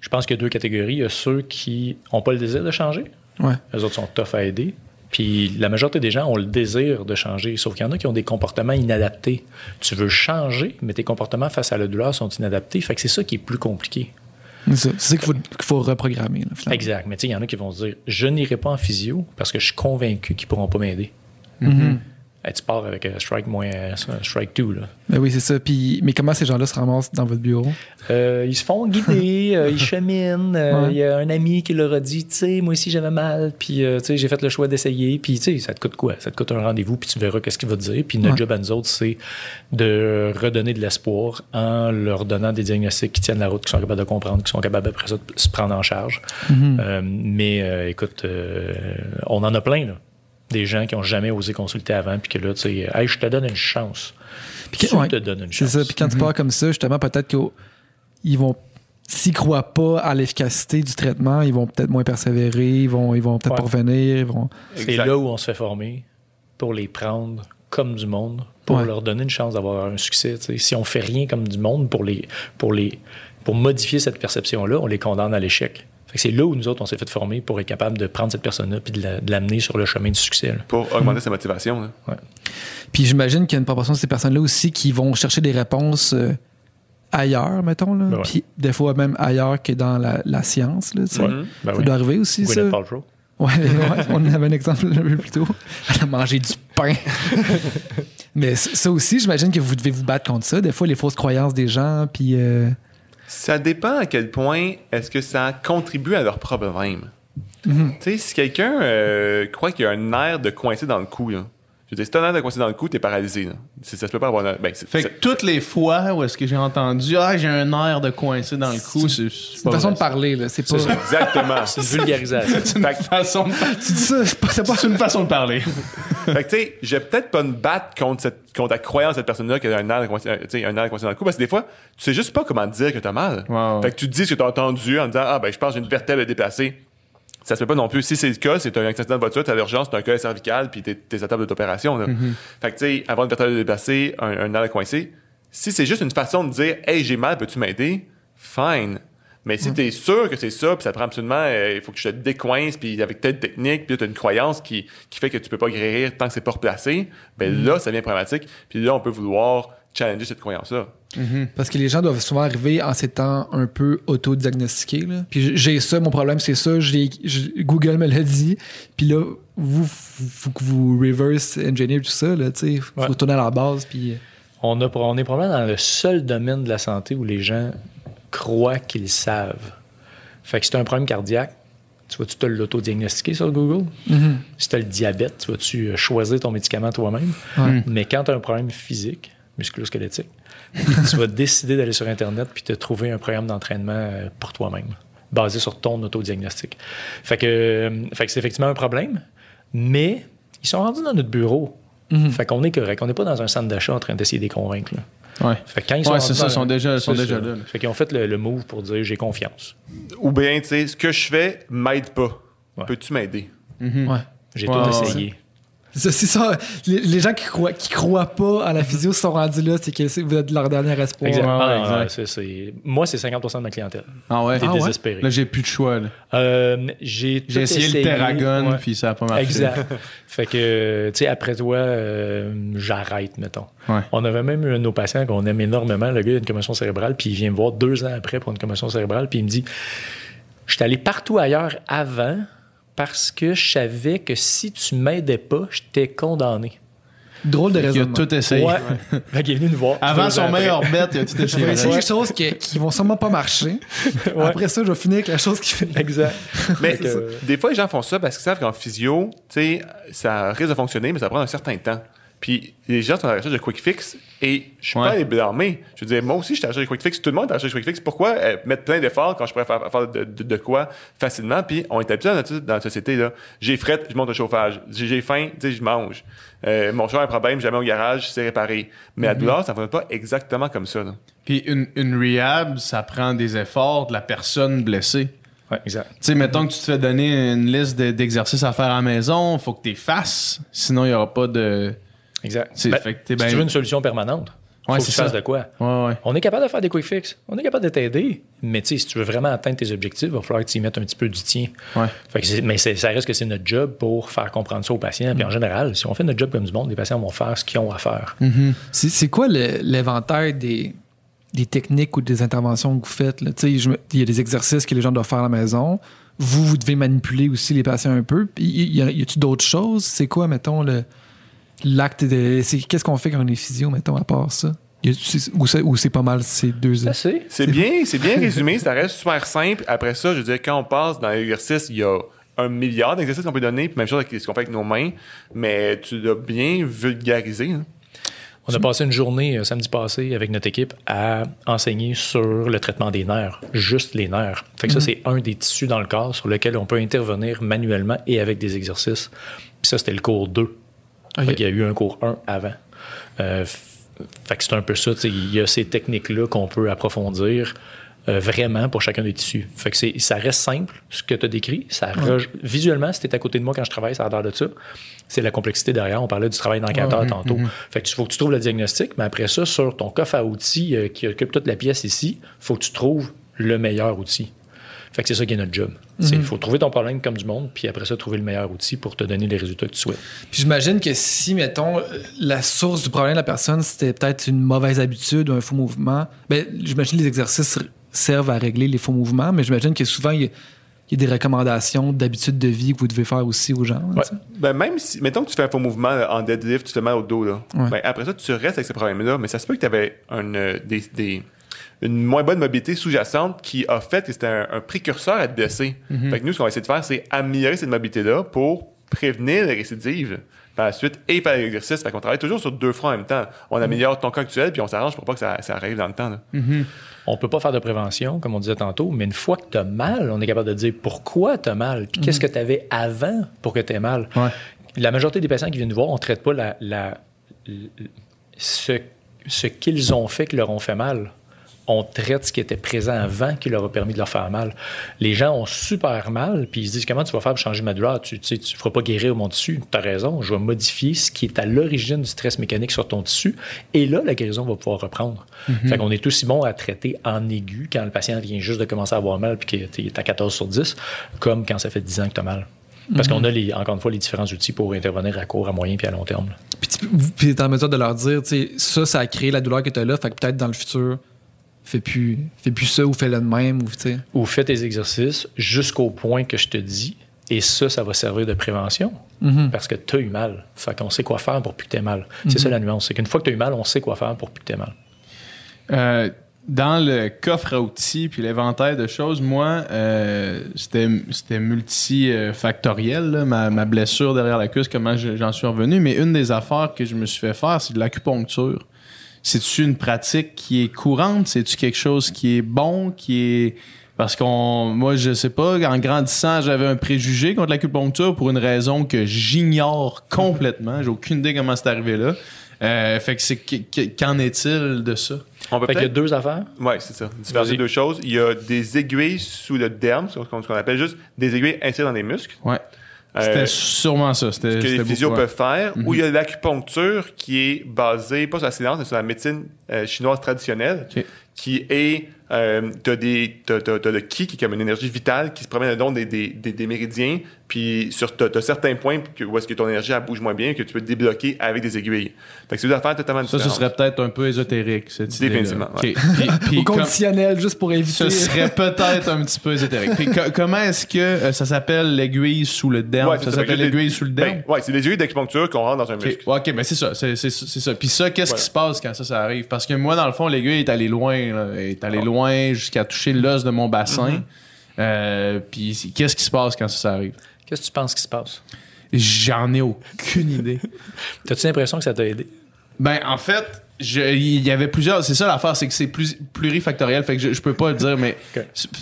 je pense qu'il y a deux catégories. Il y a ceux qui n'ont pas le désir de changer. Ouais. Les autres sont tough à aider. Puis la majorité des gens ont le désir de changer, sauf qu'il y en a qui ont des comportements inadaptés. Tu veux changer, mais tes comportements face à la douleur sont inadaptés. Fait que c'est ça qui est plus compliqué. C'est ça, qu'il faut, reprogrammer. là. Exact. Mais tu sais, il y en a qui vont se dire Je n'irai pas en physio parce que je suis convaincu qu'ils pourront pas m'aider. Mhm. Hey, tu pars avec un strike moins euh, un strike 2. Là. Ben oui, c'est ça. Puis, mais comment ces gens-là se ramassent dans votre bureau? Euh, ils se font guider, (laughs) euh, ils cheminent. euh, Ouais. Il y a un ami qui leur a dit, tu sais, moi aussi j'avais mal, puis euh, tu sais, j'ai fait le choix d'essayer, puis tu sais, ça te coûte quoi? Ça te coûte un rendez-vous, puis tu verras qu'est-ce qu'il va te dire. Puis notre Ouais. job à nous autres, c'est de redonner de l'espoir en leur donnant des diagnostics qui tiennent la route, qui sont capables de comprendre, qui sont capables après ça de se prendre en charge. Mhm. Euh, mais euh, écoute, euh, on en a plein, là. Des gens qui ont jamais osé consulter avant, puis que là, tu sais, hey, je te donne une chance. Puis que- tu ouais. te donnes une C'est chance. ça. Puis quand tu pars comme ça, justement, peut-être qu'ils vont. S'ils croient pas à l'efficacité du traitement, ils vont peut-être moins persévérer, ils vont, ils vont peut-être Ouais. pas revenir. Ils vont... C'est là où on se fait former pour les prendre comme du monde, pour Ouais. leur donner une chance d'avoir un succès. Si on fait rien comme du monde pour les, pour les, pour modifier cette perception-là, on les condamne à l'échec. Fait que C'est là où nous autres on s'est fait former pour être capable de prendre cette personne-là puis de la- de l'amener sur le chemin du succès. là. Pour augmenter sa motivation. là. Puis j'imagine qu'il y a une proportion de ces personnes-là aussi qui vont chercher des réponses euh, ailleurs, mettons. Là. Ben ouais. Puis des fois même ailleurs que dans la, la science. Là, tu sais. Ouais. Mhm. Ben Ça oui. doit arriver aussi, ça. Ouais, ouais, on avait un exemple un peu plus tôt. Elle a mangé du pain. (laughs) Mais ça aussi, j'imagine que vous devez vous battre contre ça. Des fois, les fausses croyances des gens, puis... euh, Ça dépend à quel point est-ce que ça contribue à leur problème. Mhm. Tu sais, si quelqu'un euh, croit qu'il y a un air de coincé dans le cou, là, je veux dire, si t'as un air de coincé dans le cou, t'es paralysé. Là. C'est- Ça se peut pas avoir un air- ben, c'est- Fait que toutes les fois où est-ce que j'ai entendu Ah, j'ai un air de coincé dans le cou, c'est une façon de parler, là. C'est pas... (laughs) Exactement. C'est une vulgarisation. C'est une façon de Tu dis ça, c'est pas... une façon de parler. fait que tu sais, je vais peut-être pas me battre contre, cette, contre la croyance de cette personne-là qui a un air de coincé, euh, tu sais, un air de coincé dans le cou, parce que des fois, tu sais juste pas comment dire que t'as mal. Ouais. Fait que tu dis ce que t'as entendu en disant Ah, ben, je pense que j'ai une vertèbre déplacée. Ça se fait pas non plus. Si c'est le cas, c'est un accident de voiture, t'as l'urgence, t'as un col cervical, puis t'es, t'es à table d'opération. là. Fait que, tu sais, avoir une vertèbre déplacée, un, un air coincé, si c'est juste une façon de dire Hey, j'ai mal, peux-tu m'aider? Fine. Mais si t'es sûr que c'est ça, puis ça prend absolument, euh, il faut que je te décoince, puis avec telle technique, puis là, t'as une croyance qui, qui fait que tu peux pas guérir tant que c'est pas replacé, ben là, ça devient problématique. Puis là, on peut vouloir challenger cette croyance-là. Parce que les gens doivent souvent arriver en s'étant un peu auto-diagnostiqués. Puis j'ai ça, mon problème, c'est ça. Google me l'a dit. Puis là, vous, faut que vous reverse engineer tout ça. Là, faut Ouais. retourner à la base. Puis... On, a, on est probablement dans le seul domaine de la santé où les gens croient qu'ils savent. Fait que si tu as un problème cardiaque, tu vas-tu te l'autodiagnostiquer sur Google? Si tu as le diabète, tu vas-tu euh, choisir ton médicament toi-même? Mais quand tu as un problème physique, musculo-squelettique, tu vas décider d'aller sur Internet puis te trouver un programme d'entraînement euh, pour toi-même, basé sur ton autodiagnostic. Fait que, euh, fait que c'est effectivement un problème, mais ils sont rendus dans notre bureau. Fait qu'on est correct. On n'est pas dans un centre d'achat en train d'essayer de les convaincre. là. Ouais. Fait que quand ils sont Ouais, c'est ça, dans- ils sont déjà- sont là. Fait qu'ils ont fait le, le move pour dire j'ai confiance. Ou bien, tu sais, ce que je fais m'aide pas. Ouais. Peux-tu m'aider? Ouais. J'ai Ouais, tout ouais, essayé. C'est ça. Les, les gens qui croient, qui croient pas à la physio se sont rendus là. C'est que vous êtes leur dernier espoir. Exact. Ouais, Ah, ouais, non, exact. c'est- Moi, c'est 50% de ma clientèle. Ah ouais? T'es Ah ouais? désespéré. Là, j'ai plus de choix. Euh, j'ai essayé, essayé, le Terragon, ouais. puis ça a pas marché. Exact. (laughs) fait que, tu sais, après toi, euh, j'arrête, mettons. Ouais. On avait même eu un de nos patients qu'on aime énormément. Le gars, il a une commotion cérébrale, puis il vient me voir deux ans après pour une commotion cérébrale, puis il me dit Je suis allé partout ailleurs avant parce que je savais que si tu m'aidais pas, j'étais condamné. Drôle de Il a raisonnement. tout essayé. Ouais. (laughs) fait qu'il est venu nous voir. Avant son après. meilleur bet, il a tout Je vais essayé. essayer des choses qui, qui vont sûrement pas marcher. Ouais. Après ça, je vais finir avec la chose qui fait. Exact. (laughs) Mais des fois, les gens font ça parce qu'ils savent qu'en physio, tu sais, ça risque de fonctionner, mais ça prend un certain temps. Puis les gens sont à la recherche de quick fix et je suis Ouais. pas les blâmer. Je veux dire, moi aussi, je suis à la recherche de quick fix. Tout le monde est à la recherche de quick fix. Pourquoi euh, mettre plein d'efforts quand je pourrais faire, faire de, de- de quoi facilement? Puis on est habitué dans la, dans la société. là. J'ai fret, je monte le chauffage. J'ai faim, tu sais, je mange. Euh, mon chat a un problème, je l'amène au garage, c'est réparé. Mais la douleur, ça ne va pas exactement comme ça. là. Puis une, une rehab, ça prend des efforts de la personne blessée. Ouais, exact. Tu sais, mettons que tu te fais donner une liste de- d'exercices à faire à la maison, faut que tu les fasses, sinon il n'y aura pas de. Exact. C'est- Ben, fait que t'es si ben- tu veux une solution permanente, Ouais, faut que tu fasses ça. de quoi? Ouais, ouais. On est capable de faire des quick fix. On est capable de t'aider. Mais si tu veux vraiment atteindre tes objectifs, il va falloir que tu y mettes un petit peu du tien. Fait que mais ça reste que c'est notre job pour faire comprendre ça aux patients. Mm. Puis en général, si on fait notre job comme du monde, les patients vont faire ce qu'ils ont à faire. C'est c'est quoi le- l'inventaire des, des techniques ou des interventions que vous faites? Il y a des exercices que les gens doivent faire à la maison. Vous, vous devez manipuler aussi les patients un peu. Y, y a- y a-tu d'autres choses? C'est quoi, mettons, le l'acte de. c'est- Qu'est-ce qu'on fait quand on est physio, mettons, à part ça? Ou c'est pas mal ces deux c'est. Bien, c'est bien résumé, ça reste super simple. Après ça, je veux dire, quand on passe dans l'exercice, il y a un milliard d'exercices qu'on peut donner, puis même chose avec ce qu'on fait avec nos mains, mais tu l'as bien vulgarisé. hein. On a passé une journée euh, samedi passé avec notre équipe à enseigner sur le traitement des nerfs, juste les nerfs. Fait que ça, c'est un des tissus dans le corps sur lequel on peut intervenir manuellement et avec des exercices. Puis ça, c'était le cours 2. Ok. Fait qu'il y a eu un cours 1 avant. Euh, fait que c'est un peu ça. tu Il y a ces techniques-là qu'on peut approfondir euh, vraiment pour chacun des tissus. Fait que ça reste simple, ce que tu as décrit. Ça Visuellement, si tu à côté de moi quand je travaille, ça a l'air de ça. C'est la complexité derrière. On parlait du travail d'enquêteur tantôt. Fait que il faut que tu trouves le diagnostic, mais après ça, sur ton coffre à outils euh, qui occupe toute la pièce ici, il faut que tu trouves le meilleur outil. Fait que c'est ça qui est notre job. Il faut trouver ton problème comme du monde, puis après ça, trouver le meilleur outil pour te donner les résultats que tu souhaites. Puis j'imagine que si, mettons, la source du problème de la personne, c'était peut-être une mauvaise habitude ou un faux mouvement, ben, j'imagine que les exercices servent à régler les faux mouvements, mais j'imagine que souvent, il y, a, il y a des recommandations d'habitudes de vie que vous devez faire aussi aux gens. Ouais. Ben, même si, mettons que tu fais un faux mouvement là, en deadlift, tu te mets au dos, là. Ouais. Ben, après ça, tu restes avec ce problème-là, mais ça se peut que tu avais une, euh, des, des- une moins bonne mobilité sous-jacente qui a fait que c'était un, un précurseur à te blesser. Fait que nous, ce qu'on va essayer de faire, c'est améliorer cette mobilité-là pour prévenir les récidives par la suite et faire l'exercice. Fait qu'on travaille toujours sur deux fronts en même temps. On améliore ton cas actuel, puis on s'arrange pour pas que ça, ça arrive dans le temps. là. On peut pas faire de prévention, comme on disait tantôt, mais une fois que tu as mal, on est capable de dire pourquoi tu as mal, puis qu'est-ce que tu avais avant pour que tu aies mal. Ouais. La majorité des patients qui viennent nous voir, on traite pas la, la- l- ce, ce qu'ils ont fait qui leur ont fait mal. On traite ce qui était présent avant qui leur a permis de leur faire mal. Les gens ont super mal, puis ils se disent comment tu vas faire pour changer ma douleur? Tu ne tu, sais, tu feras pas guérir mon tissu. Tu as raison, je vais modifier ce qui est à l'origine du stress mécanique sur ton tissu. Et là, la guérison va pouvoir reprendre. Fait qu'on est aussi bon à traiter en aigu quand le patient vient juste de commencer à avoir mal puis qu'il est à 14 sur 10, comme quand ça fait 10 ans que tu as mal. Parce qu'on a, les, encore une fois, les différents outils pour intervenir à court, à moyen puis à long terme. Puis tu t'es en mesure de leur dire, tu sais, ça, ça a créé la douleur que tu as là, fait que peut-être dans le futur, fais plus, fais plus ça ou fais-le de même, ou tu sais. Ou fais tes exercices jusqu'au point que je te dis, et ça, ça va servir de prévention. Mhm. Parce que tu as eu mal. Fait qu'on sait quoi faire pour plus que tu aies mal. C'est ça la nuance. C'est qu'une fois que tu as eu mal, on sait quoi faire pour plus que tu aies mal. Euh, dans le coffre à outils puis l'inventaire de choses, moi, euh, c'était c'était multifactoriel, là, ma, ma blessure derrière la cuisse, comment je- j'en suis revenu. Mais une des affaires que je me suis fait faire, c'est de l'acupuncture. C'est-tu une pratique qui est courante? C'est-tu quelque chose qui est bon, qui est... Parce qu'on, moi, je sais pas, en grandissant, j'avais un préjugé contre l'acupuncture pour une raison que j'ignore complètement. J'ai aucune idée comment c'est arrivé là. Euh, fait que c'est, qu- qu'en est-il de ça? On peut Fait qu'il y a deux affaires. Oui, c'est ça. Différencier deux choses. Il y a des aiguilles sous le derme, ce qu'on ce qu'on appelle juste des aiguilles insérées dans les muscles. Ouais. Euh, C'était sûrement ça. C'était, ce que les physios peuvent faire, ou il y a l'acupuncture qui est basée, pas sur la science, mais sur la médecine euh, chinoise traditionnelle, qui est, euh, t'as, des, t'as, t'as- t'as le ki, qui est comme une énergie vitale, qui se promène long des, des, des, des méridiens, puis sur, t'as, t'as certains points que- où est-ce que ton énergie elle bouge moins bien, que tu peux débloquer avec des aiguilles. Fait que c'est deux affaires totalement Ça, différentes. ce serait peut-être un peu ésotérique, cette idée Définitivement, ouais. puis, (laughs) Au comme- conditionnel, juste pour éviter. ce serait peut-être un petit peu ésotérique. Puis co- comment est-ce que euh, ça s'appelle l'aiguille sous le derme? Ouais, c'est ça ça. s'appelle que l'aiguille sous le derme? Ben, ouais, c'est des aiguilles d'acupuncture qu'on rentre dans un Ok, muscle. Ouais, ok, ben c'est ça, c'est, c'est, c'est ça. Puis ça, qu'est-ce Voilà. qui se passe quand ça, ça arrive? Parce que moi, dans le fond, l'aiguille est allée loin, là. Est allée loin jusqu'à toucher l'os de mon bassin. Mm-hmm. Euh, puis qu'est-ce qui se passe quand ça, ça arrive? Qu'est-ce que tu penses qui se passe? J'en ai aucune idée. (laughs) T'as-tu l'impression que ça t'a aidé? Ben, en fait, il y avait plusieurs. C'est ça l'affaire, c'est que c'est plus plurifactoriel. Fait que je, je peux pas le dire, mais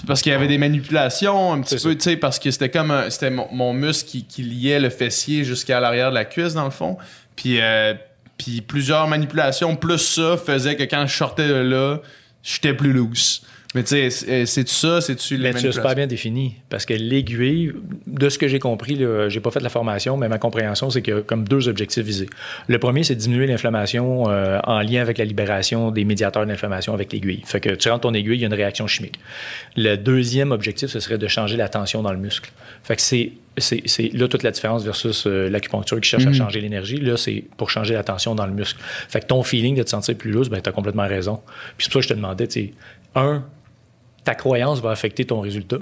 parce qu'il y avait des manipulations un petit peu, tu sais, parce que c'était comme un- c'était mon, mon muscle qui, qui liait le fessier jusqu'à l'arrière de la cuisse dans le fond. Puis, euh, puis plusieurs manipulations plus ça faisait que quand je sortais de là, j'étais plus loose. Mais tu sais, c'est- c'est-tu ça? C'est-tu Mais tu as super bien défini. Parce que l'aiguille, de ce que j'ai compris, j'ai pas fait la formation, mais ma compréhension, c'est qu'il y a comme deux objectifs visés. Le premier, c'est diminuer l'inflammation euh, en lien avec la libération des médiateurs d'inflammation avec l'aiguille. Fait que tu rentres ton aiguille, il y a une réaction chimique. Le deuxième objectif, ce serait de changer la tension dans le muscle. Fait que c'est c'est c'est là toute la différence versus euh, l'acupuncture qui cherche à changer l'énergie. Là, c'est pour changer la tension dans le muscle. Fait que ton feeling de te sentir plus loose, ben, tu as complètement raison. Puis c'est pour ça que je te demandais, tu sais, un, ta croyance va affecter ton résultat.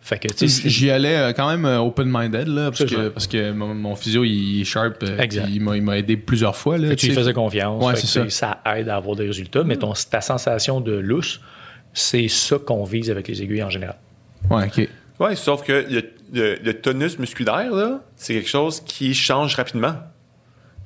Fait que, tu sais, si- J'y allais euh, quand même euh, open-minded, là, parce que, parce que mon, mon physio, il est sharp. euh, Exact. Il m'a- il m'a aidé plusieurs fois. Là, tu lui sais. faisais confiance. Ouais, Fait que, ça aide à avoir des résultats, mais ton, ta sensation de lousse, c'est ça qu'on vise avec les aiguilles en général. Ouais, ok. Oui, sauf que le, le- le tonus musculaire, là, c'est quelque chose qui change rapidement.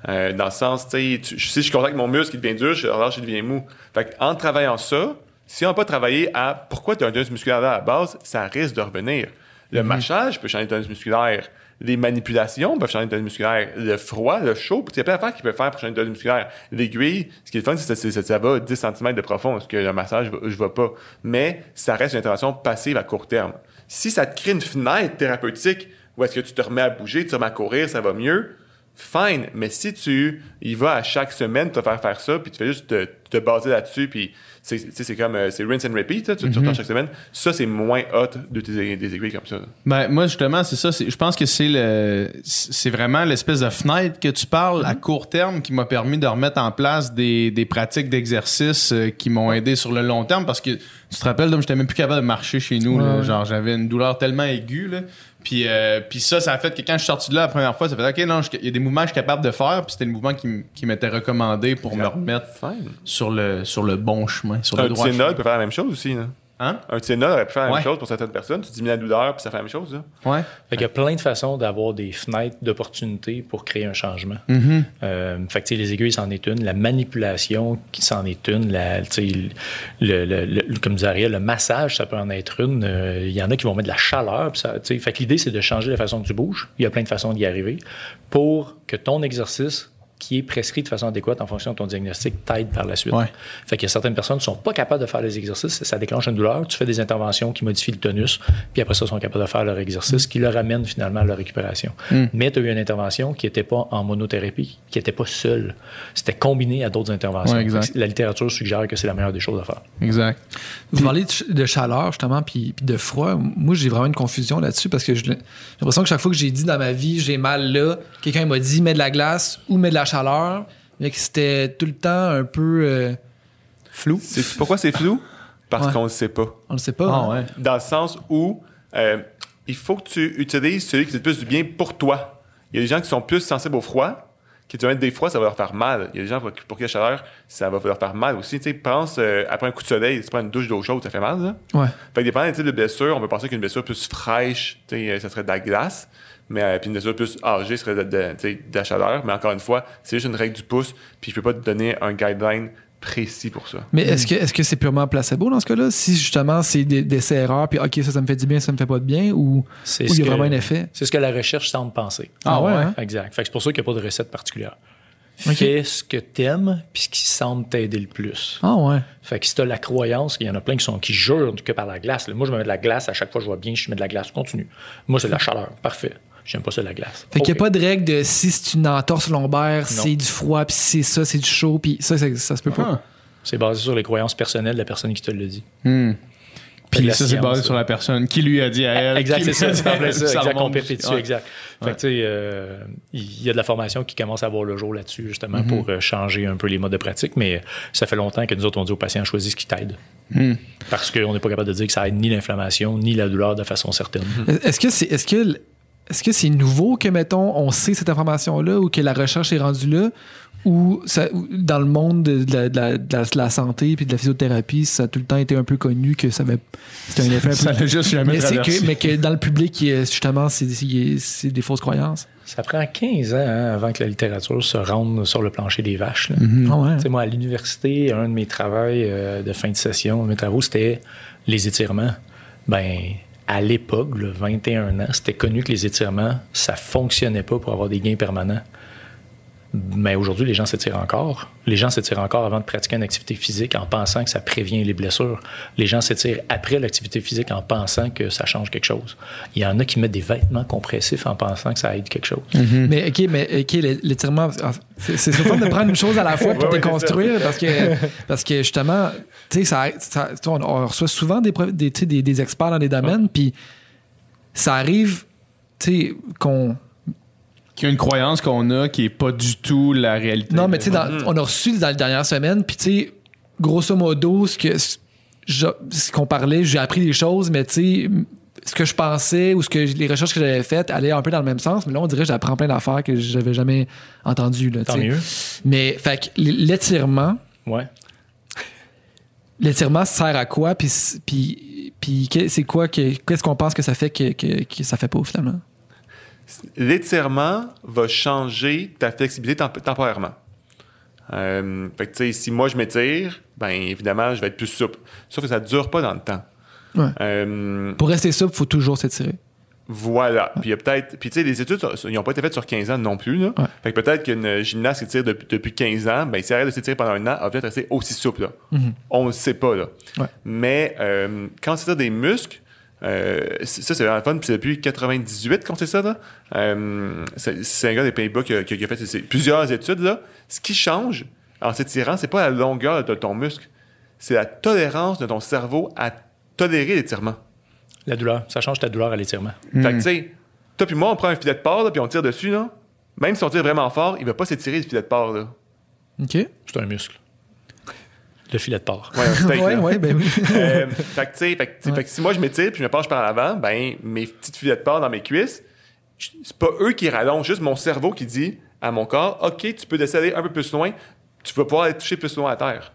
Euh, dans le sens, tu si je contacte mon muscle, il devient dur, je relâche, il devient mou. Fait en travaillant ça, si on n'a pas travaillé à pourquoi tu as un tonus musculaire à la base, ça risque de revenir. Le mâchage peut changer le tonus musculaire. Les manipulations peuvent changer le tonus musculaire. Le froid, le chaud, il y a plein d'affaires qui peuvent faire pour changer le tonus musculaire. L'aiguille, ce qui est le fun, c'est que ça, va 10 cm de profond, parce que le massage, je ne vois pas. Mais ça reste une intervention passive à court terme. Si ça te crée une fenêtre thérapeutique où est-ce que tu te remets à bouger, tu te remets à courir, ça va mieux, fine. Mais si tu y vas à chaque semaine te faire faire ça, puis tu fais juste te, te baser là-dessus, puis c'est, comme euh, c'est rinse and repeat, là, tu, tu retournes chaque semaine, ça c'est moins hot de tes, des aiguilles comme ça. Ben, moi, justement, c'est ça. c'est- Je pense que c'est le, c'est vraiment l'espèce de fenêtre que tu parles à court terme qui m'a permis de remettre en place des, des pratiques d'exercice euh, qui m'ont aidé sur le long terme parce que tu te rappelles, donc j'étais même plus capable de marcher chez nous. là. Genre, j'avais une douleur tellement aiguë. Là. Puis, euh, puis ça, ça a fait que quand je suis sorti de là la première fois, ça fait OK, non, je- il y a des mouvements que je suis capable de faire. Puis c'était le mouvement qui, qui m'était recommandé pour me remettre sur le, sur le bon chemin, sur le droit chemin. Peut faire la même chose aussi. Là. Hein? Un Tylenol aurait pu faire la Ouais. même chose pour certaines personnes. Tu diminues la douleur, puis ça fait la même chose. Là. Ouais. Fait qu'il y a plein de façons d'avoir des fenêtres d'opportunité pour créer un changement. Mm-hmm. Euh, fait que, les aiguilles, c'en est une. La manipulation, qui c'en est une. La, le, le- le- comme disait Ariel, le massage, ça peut en être une. Euh, Il y en a qui vont mettre de la chaleur. puis Ça, fait que l'idée, c'est de changer la façon que tu bouges. Il y a plein de façons d'y arriver pour que ton exercice qui est prescrit de façon adéquate en fonction de ton diagnostic t'aide par la suite. Ouais. Fait qu'il y a certaines personnes qui sont pas capables de faire les exercices, ça déclenche une douleur, tu fais des interventions qui modifient le tonus, puis après ça, ils sont capables de faire leur exercice qui leur amène finalement à leur récupération. Mais tu as eu une intervention qui n'était pas en monothérapie, qui n'était pas seule. C'était combiné à d'autres interventions. Ouais, exact. Fait que La littérature suggère que c'est la meilleure des choses à faire. Exact. Vous parlez de, ch- de chaleur, justement, puis, puis de froid. Moi, j'ai vraiment une confusion là-dessus parce que j'ai l'impression que chaque fois que j'ai dit dans ma vie, j'ai mal là, quelqu'un m'a dit mets de la glace ou mets de la chaleur, mais que c'était tout le temps un peu euh, flou. C'est pourquoi c'est flou? Parce Ouais. qu'on ne sait pas. On le sait pas. Ah hein. ouais. Dans le sens où euh, il faut que tu utilises celui qui fait le plus du bien pour toi. Il y a des gens qui sont plus sensibles au froid, qui te mettent des froids, ça va leur faire mal. Il y a des gens pour, pour qui la chaleur, ça va leur faire mal aussi. Tu sais, pense, euh, après un coup de soleil, tu prends une douche d'eau chaude, ça fait mal, là. Ouais. Fait que dépendant des types de blessures, on peut penser qu'une blessure plus fraîche, tu sais, euh, ça serait de la glace. Mais euh, puis une blessure plus âgée serait de, la chaleur. Mais encore une fois, c'est juste une règle du pouce, puis je peux pas te donner un guideline précis pour ça. Mais est-ce que est-ce que c'est purement placebo dans ce cas-là? Si justement c'est des, des erreurs, puis OK, ça, ça me fait du bien, ça me fait pas de bien, ou C'est ou ce il y a que- vraiment un effet? C'est ce que la recherche semble penser. Ah ouais, hein? Exact. Fait que c'est pour ça qu'il n'y a pas de recette particulière. Ok. Fais ce que t'aimes puis ce qui semble t'aider le plus. Ah ouais. Fait que si t'as la croyance, il y en a plein qui sont qui jurent que par la glace. là. Moi, je me mets de la glace à chaque fois que je vois bien, je mets de la glace. Continue. Moi, c'est de la chaleur. Parfait. J'aime pas ça, la glace. Fait qu'il n'y a pas de règle de si c'est une entorse lombaire, c'est du froid, puis si c'est ça, c'est du chaud, puis ça, ça, ça se peut pas. Ah. C'est basé sur les croyances personnelles de la personne qui te le dit. Hmm. Puis ça, c'est basé ça. sur la personne qui lui a dit à elle. Exact, c'est ça. Exact, Ouais. exact. Fait que, tu sais, euh, il y a de la formation qui commence à voir le jour là-dessus, justement, Mm-hmm. pour euh, changer un peu les modes de pratique. Mais ça fait longtemps que nous autres, on dit aux patients, choisis ce qui t'aide. Mm. Parce qu'on n'est pas capable de dire que ça aide ni l'inflammation, ni la douleur de façon certaine. Est-ce que c'est est-ce que est-ce que c'est nouveau que mettons on sait cette information là ou que la recherche est rendue là ou ça, dans le monde de la, de la- de la- de la santé puis de la physiothérapie ça a tout le temps été un peu connu que ça avait c'était un effet (laughs) Ça peu l'a juste jamais mais, que, mais que dans le public il y a- justement c'est des fausses croyances Ça prend 15 ans hein, avant que la littérature se rende sur le plancher des vaches. là. Sais, moi, à l'université, un de mes travaux euh, de fin de session, mes travaux, c'était les étirements. Ben, à l'époque, le 21 ans, c'était connu que les étirements, ça fonctionnait pas pour avoir des gains permanents. Mais aujourd'hui, les gens s'étirent encore. Les gens s'étirent encore avant de pratiquer une activité physique en pensant que ça prévient les blessures. Les gens s'étirent après l'activité physique en pensant que ça change quelque chose. Il y en a qui mettent des vêtements compressifs en pensant que ça aide quelque chose. Mais OK, mais OK, l'étirement, c'est souvent de prendre une chose à la fois pour (laughs) déconstruire parce que, parce que justement, tu sais, ça, ça- on, on reçoit souvent des, des, des, des experts dans des domaines, puis ça arrive, tu sais, qu'on. Qu'il y a une croyance qu'on a qui est pas du tout la réalité. Non, mais tu sais, dans- on a reçu dans les dernières semaines, puis tu sais, grosso modo, ce que je- ce qu'on parlait, j'ai appris des choses, mais tu sais, ce que je pensais ou ce que les recherches que j'avais faites allaient un peu dans le même sens, mais là, on dirait que j'apprends plein d'affaires que j'avais jamais entendues. Là, Tant mieux. Mais, fait que l'étirement, Ouais. l'étirement sert à quoi? Puis, puis, puis c'est quoi que, qu'est-ce qu'on pense que ça fait que, que, que ça fait pas finalement? L'étirement va changer ta flexibilité temp- temporairement. Euh, fait que, tu sais, si moi je m'étire, ben évidemment, je vais être plus souple. Sauf que ça dure pas dans le temps. Ouais. Euh, Pour rester souple, il faut toujours s'étirer. Voilà. Puis il y a peut-être. Puis tu sais, les études, ils n'ont pas été faites sur 15 ans non plus. Là. Ouais. Fait que peut-être qu'une gymnaste qui tire depuis, depuis 15 ans, ben, s'il arrête de s'étirer pendant un an, elle va peut-être rester aussi souple. Là. On ne sait pas. Là. Mais euh, quand on s'étire des muscles, ça, c'est vraiment le fun. Puis c'est depuis 98 qu'on sait ça. Là. Euh, c'est, un gars des Pays-Bas qui, a- qui a fait plusieurs études. Là. Ce qui change en s'étirant, c'est pas la longueur de ton muscle, c'est la tolérance de ton cerveau à tolérer l'étirement. La douleur. Ça change ta douleur à l'étirement. Fait que, tu sais, toi puis moi, on prend un filet de porc, là, puis on tire dessus, là. Même si on tire vraiment fort, il va pas s'étirer le filet de porc, là. OK? C'est un muscle. Le filet de porc. Ouais, un steak, ouais, ouais, ben oui. Euh, fait que, tu sais, fait que, tu sais, fait que si moi je m'étire puis je me penche par l'avant, ben, mes petites filets de porc dans mes cuisses, c'est pas eux qui rallongent, juste mon cerveau qui dit à mon corps, OK, tu peux déceler un peu plus loin, tu vas pouvoir aller toucher plus loin à terre.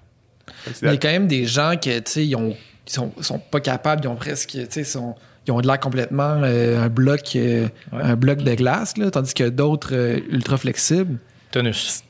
Il y a quand même des gens que, tu sais, ils, ont- ils sont, sont pas capables, ils ont presque, tu sais, sont- ils ont de l'air complètement euh, un bloc euh, un bloc de glace, là, tandis que d'autres euh, ultra flexibles. Tonus.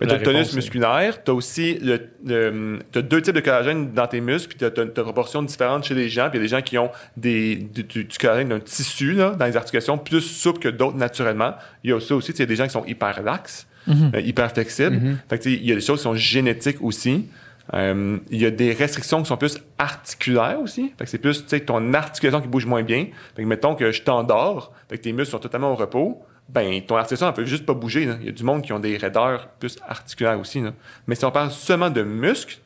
Mais La t'as le tonus musculaire, aussi le, le- t'as deux types de collagène dans tes muscles, puis t'as, t'as- t'as une proportion différente chez les gens, puis il y a des gens qui ont des, du, du- du collagène d'un tissu là, dans les articulations plus souple que d'autres naturellement. Il y a ça aussi, tu il y a des gens qui sont hyper laxes, euh, hyper flexibles. Tu sais, il y a des choses qui sont génétiques aussi. Euh, il y a des restrictions qui sont plus articulaires aussi. Fait que c'est plus tu ton articulation qui bouge moins bien. Fait que mettons que je t'endors, fait que tes muscles sont totalement au repos, ben ton articulation peut juste pas bouger. Il y a du monde qui ont des raideurs plus articulaires aussi. Mais si on parle seulement de muscles,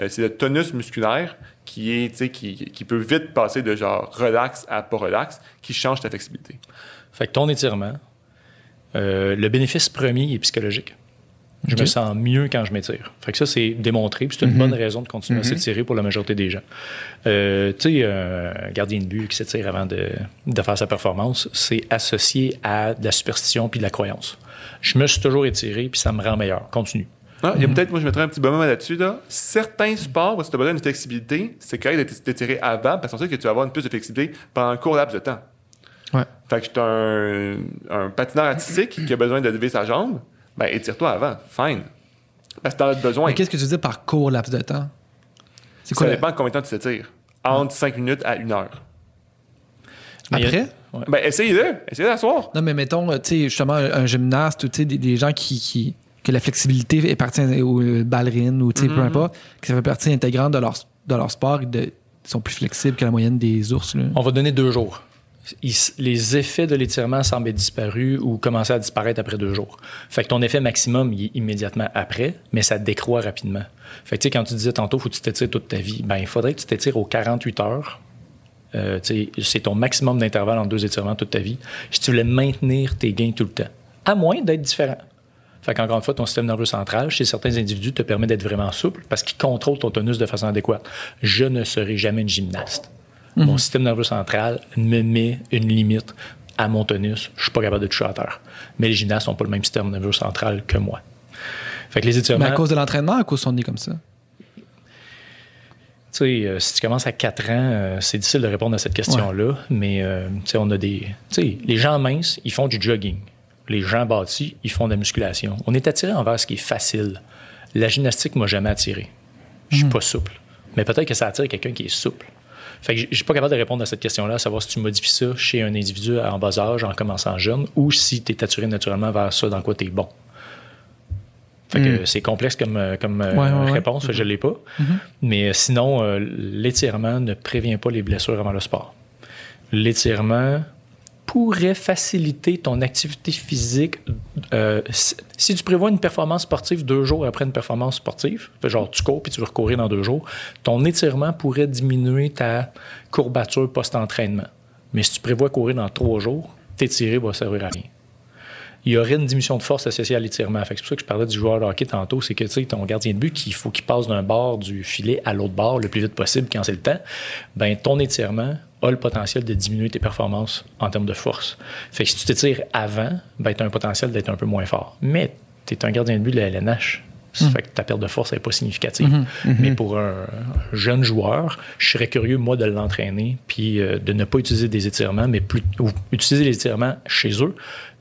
euh, c'est le tonus musculaire qui est qui, qui peut vite passer de genre relax à pas relax, qui change ta flexibilité. Fait que ton étirement, euh, le bénéfice premier est psychologique. Je me sens mieux quand je m'étire. Fait que ça, c'est démontré, puis c'est une bonne raison de continuer à s'étirer pour la majorité des gens. Euh, tu sais, un gardien de but qui s'étire avant de, de faire sa performance, c'est associé à de la superstition puis de la croyance. Je me suis toujours étiré, puis ça me rend meilleur. Continue. Ah, Il y a peut-être, moi, je mettrais un petit bonhomme là-dessus. Là. Certains sports, que tu as besoin d'une flexibilité, c'est correct d'être d'étirer avant, parce qu'on sait que tu vas avoir une plus de flexibilité pendant un court laps de temps. Ouais. Fait que tu un, un patineur artistique qui a besoin de lever sa jambe, ben étire-toi avant. Fine. Parce que tu en as besoin. Mais qu'est-ce que tu dis par court laps de temps? C'est Ça quoi? dépend de combien de temps tu t'étires. Entre 5 minutes à 1 heure. Mais a- Après? Ouais. Ben, essayez-le. Essayez d'asseoir. Non, mais mettons, tu sais, justement, un, un gymnaste ou tu sais, des, des gens qui, qui- que la flexibilité est partie aux euh, ballerines ou tu sais, peu importe, que ça fait partie intégrante de leur, de leur sport et de, ils sont plus flexibles que la moyenne des ours. Là. On va donner deux jours. Les effets de l'étirement semblent être disparus ou commencer à disparaître après deux jours. Fait que ton effet maximum, il est immédiatement après, mais ça décroît rapidement. Fait que, tu sais, quand tu disais tantôt, faut que tu t'étires toute ta vie, ben, il faudrait que tu t'étires aux 48 heures. Euh, c'est ton maximum d'intervalle en deux étirements toute ta vie. Si tu voulais maintenir tes gains tout le temps, à moins d'être différent. Fait qu'encore une fois, ton système nerveux central, chez certains individus, te permet d'être vraiment souple parce qu'il contrôle ton tonus de façon adéquate. Je ne serai jamais une gymnaste. Mon système nerveux central me met une limite à mon tonus. Je suis pas capable de toucher à terre. Mais les gymnastes n'ont pas le même système nerveux central que moi. Fait que les Mais étirements, à cause de l'entraînement, à cause son nez comme ça? tu sais, euh, si tu commences à 4 ans, euh, c'est difficile de répondre à cette question-là. Mais euh, tu sais, on a des. Tu sais, les gens minces, ils font du jogging. Les gens bâtis, ils font de la musculation. On est attiré envers ce qui est facile. La gymnastique m'a jamais attiré. Je suis pas souple. Mais peut-être que ça attire quelqu'un qui est souple. Fait que je suis pas capable de répondre à cette question-là, savoir si tu modifies ça chez un individu en bas âge, en commençant jeune, ou si tu es attiré naturellement vers ça dans quoi tu es bon. Fait que c'est complexe comme, euh, comme euh, Ouais, ouais, ouais. réponse, fait que je ne l'ai pas. Mais euh, sinon, euh, l'étirement ne prévient pas les blessures avant le sport. L'étirement pourrait faciliter ton activité physique. euh, si, tu prévois une performance sportive deux jours après une performance sportive, genre tu cours puis tu veux recourir dans deux jours, ton étirement pourrait diminuer ta courbature post-entraînement. Mais si tu prévois courir dans trois jours, t'étirer va servir à rien il y aurait une diminution de force associée à l'étirement. C'est pour ça que je parlais du joueur de hockey tantôt, c'est que tu sais, ton gardien de but, qu'il faut qu'il passe d'un bord du filet à l'autre bord le plus vite possible quand c'est le temps, ben ton étirement a le potentiel de diminuer tes performances en termes de force. Fait que si tu t'étires avant, ben tu as un potentiel d'être un peu moins fort. Mais tu es un gardien de but de la LNH. Ça fait que ta perte de force n'est pas significative. Mais pour un, un jeune joueur, je serais curieux, moi, de l'entraîner, puis euh, de ne pas utiliser des étirements, mais plus, ou utiliser les étirements chez eux,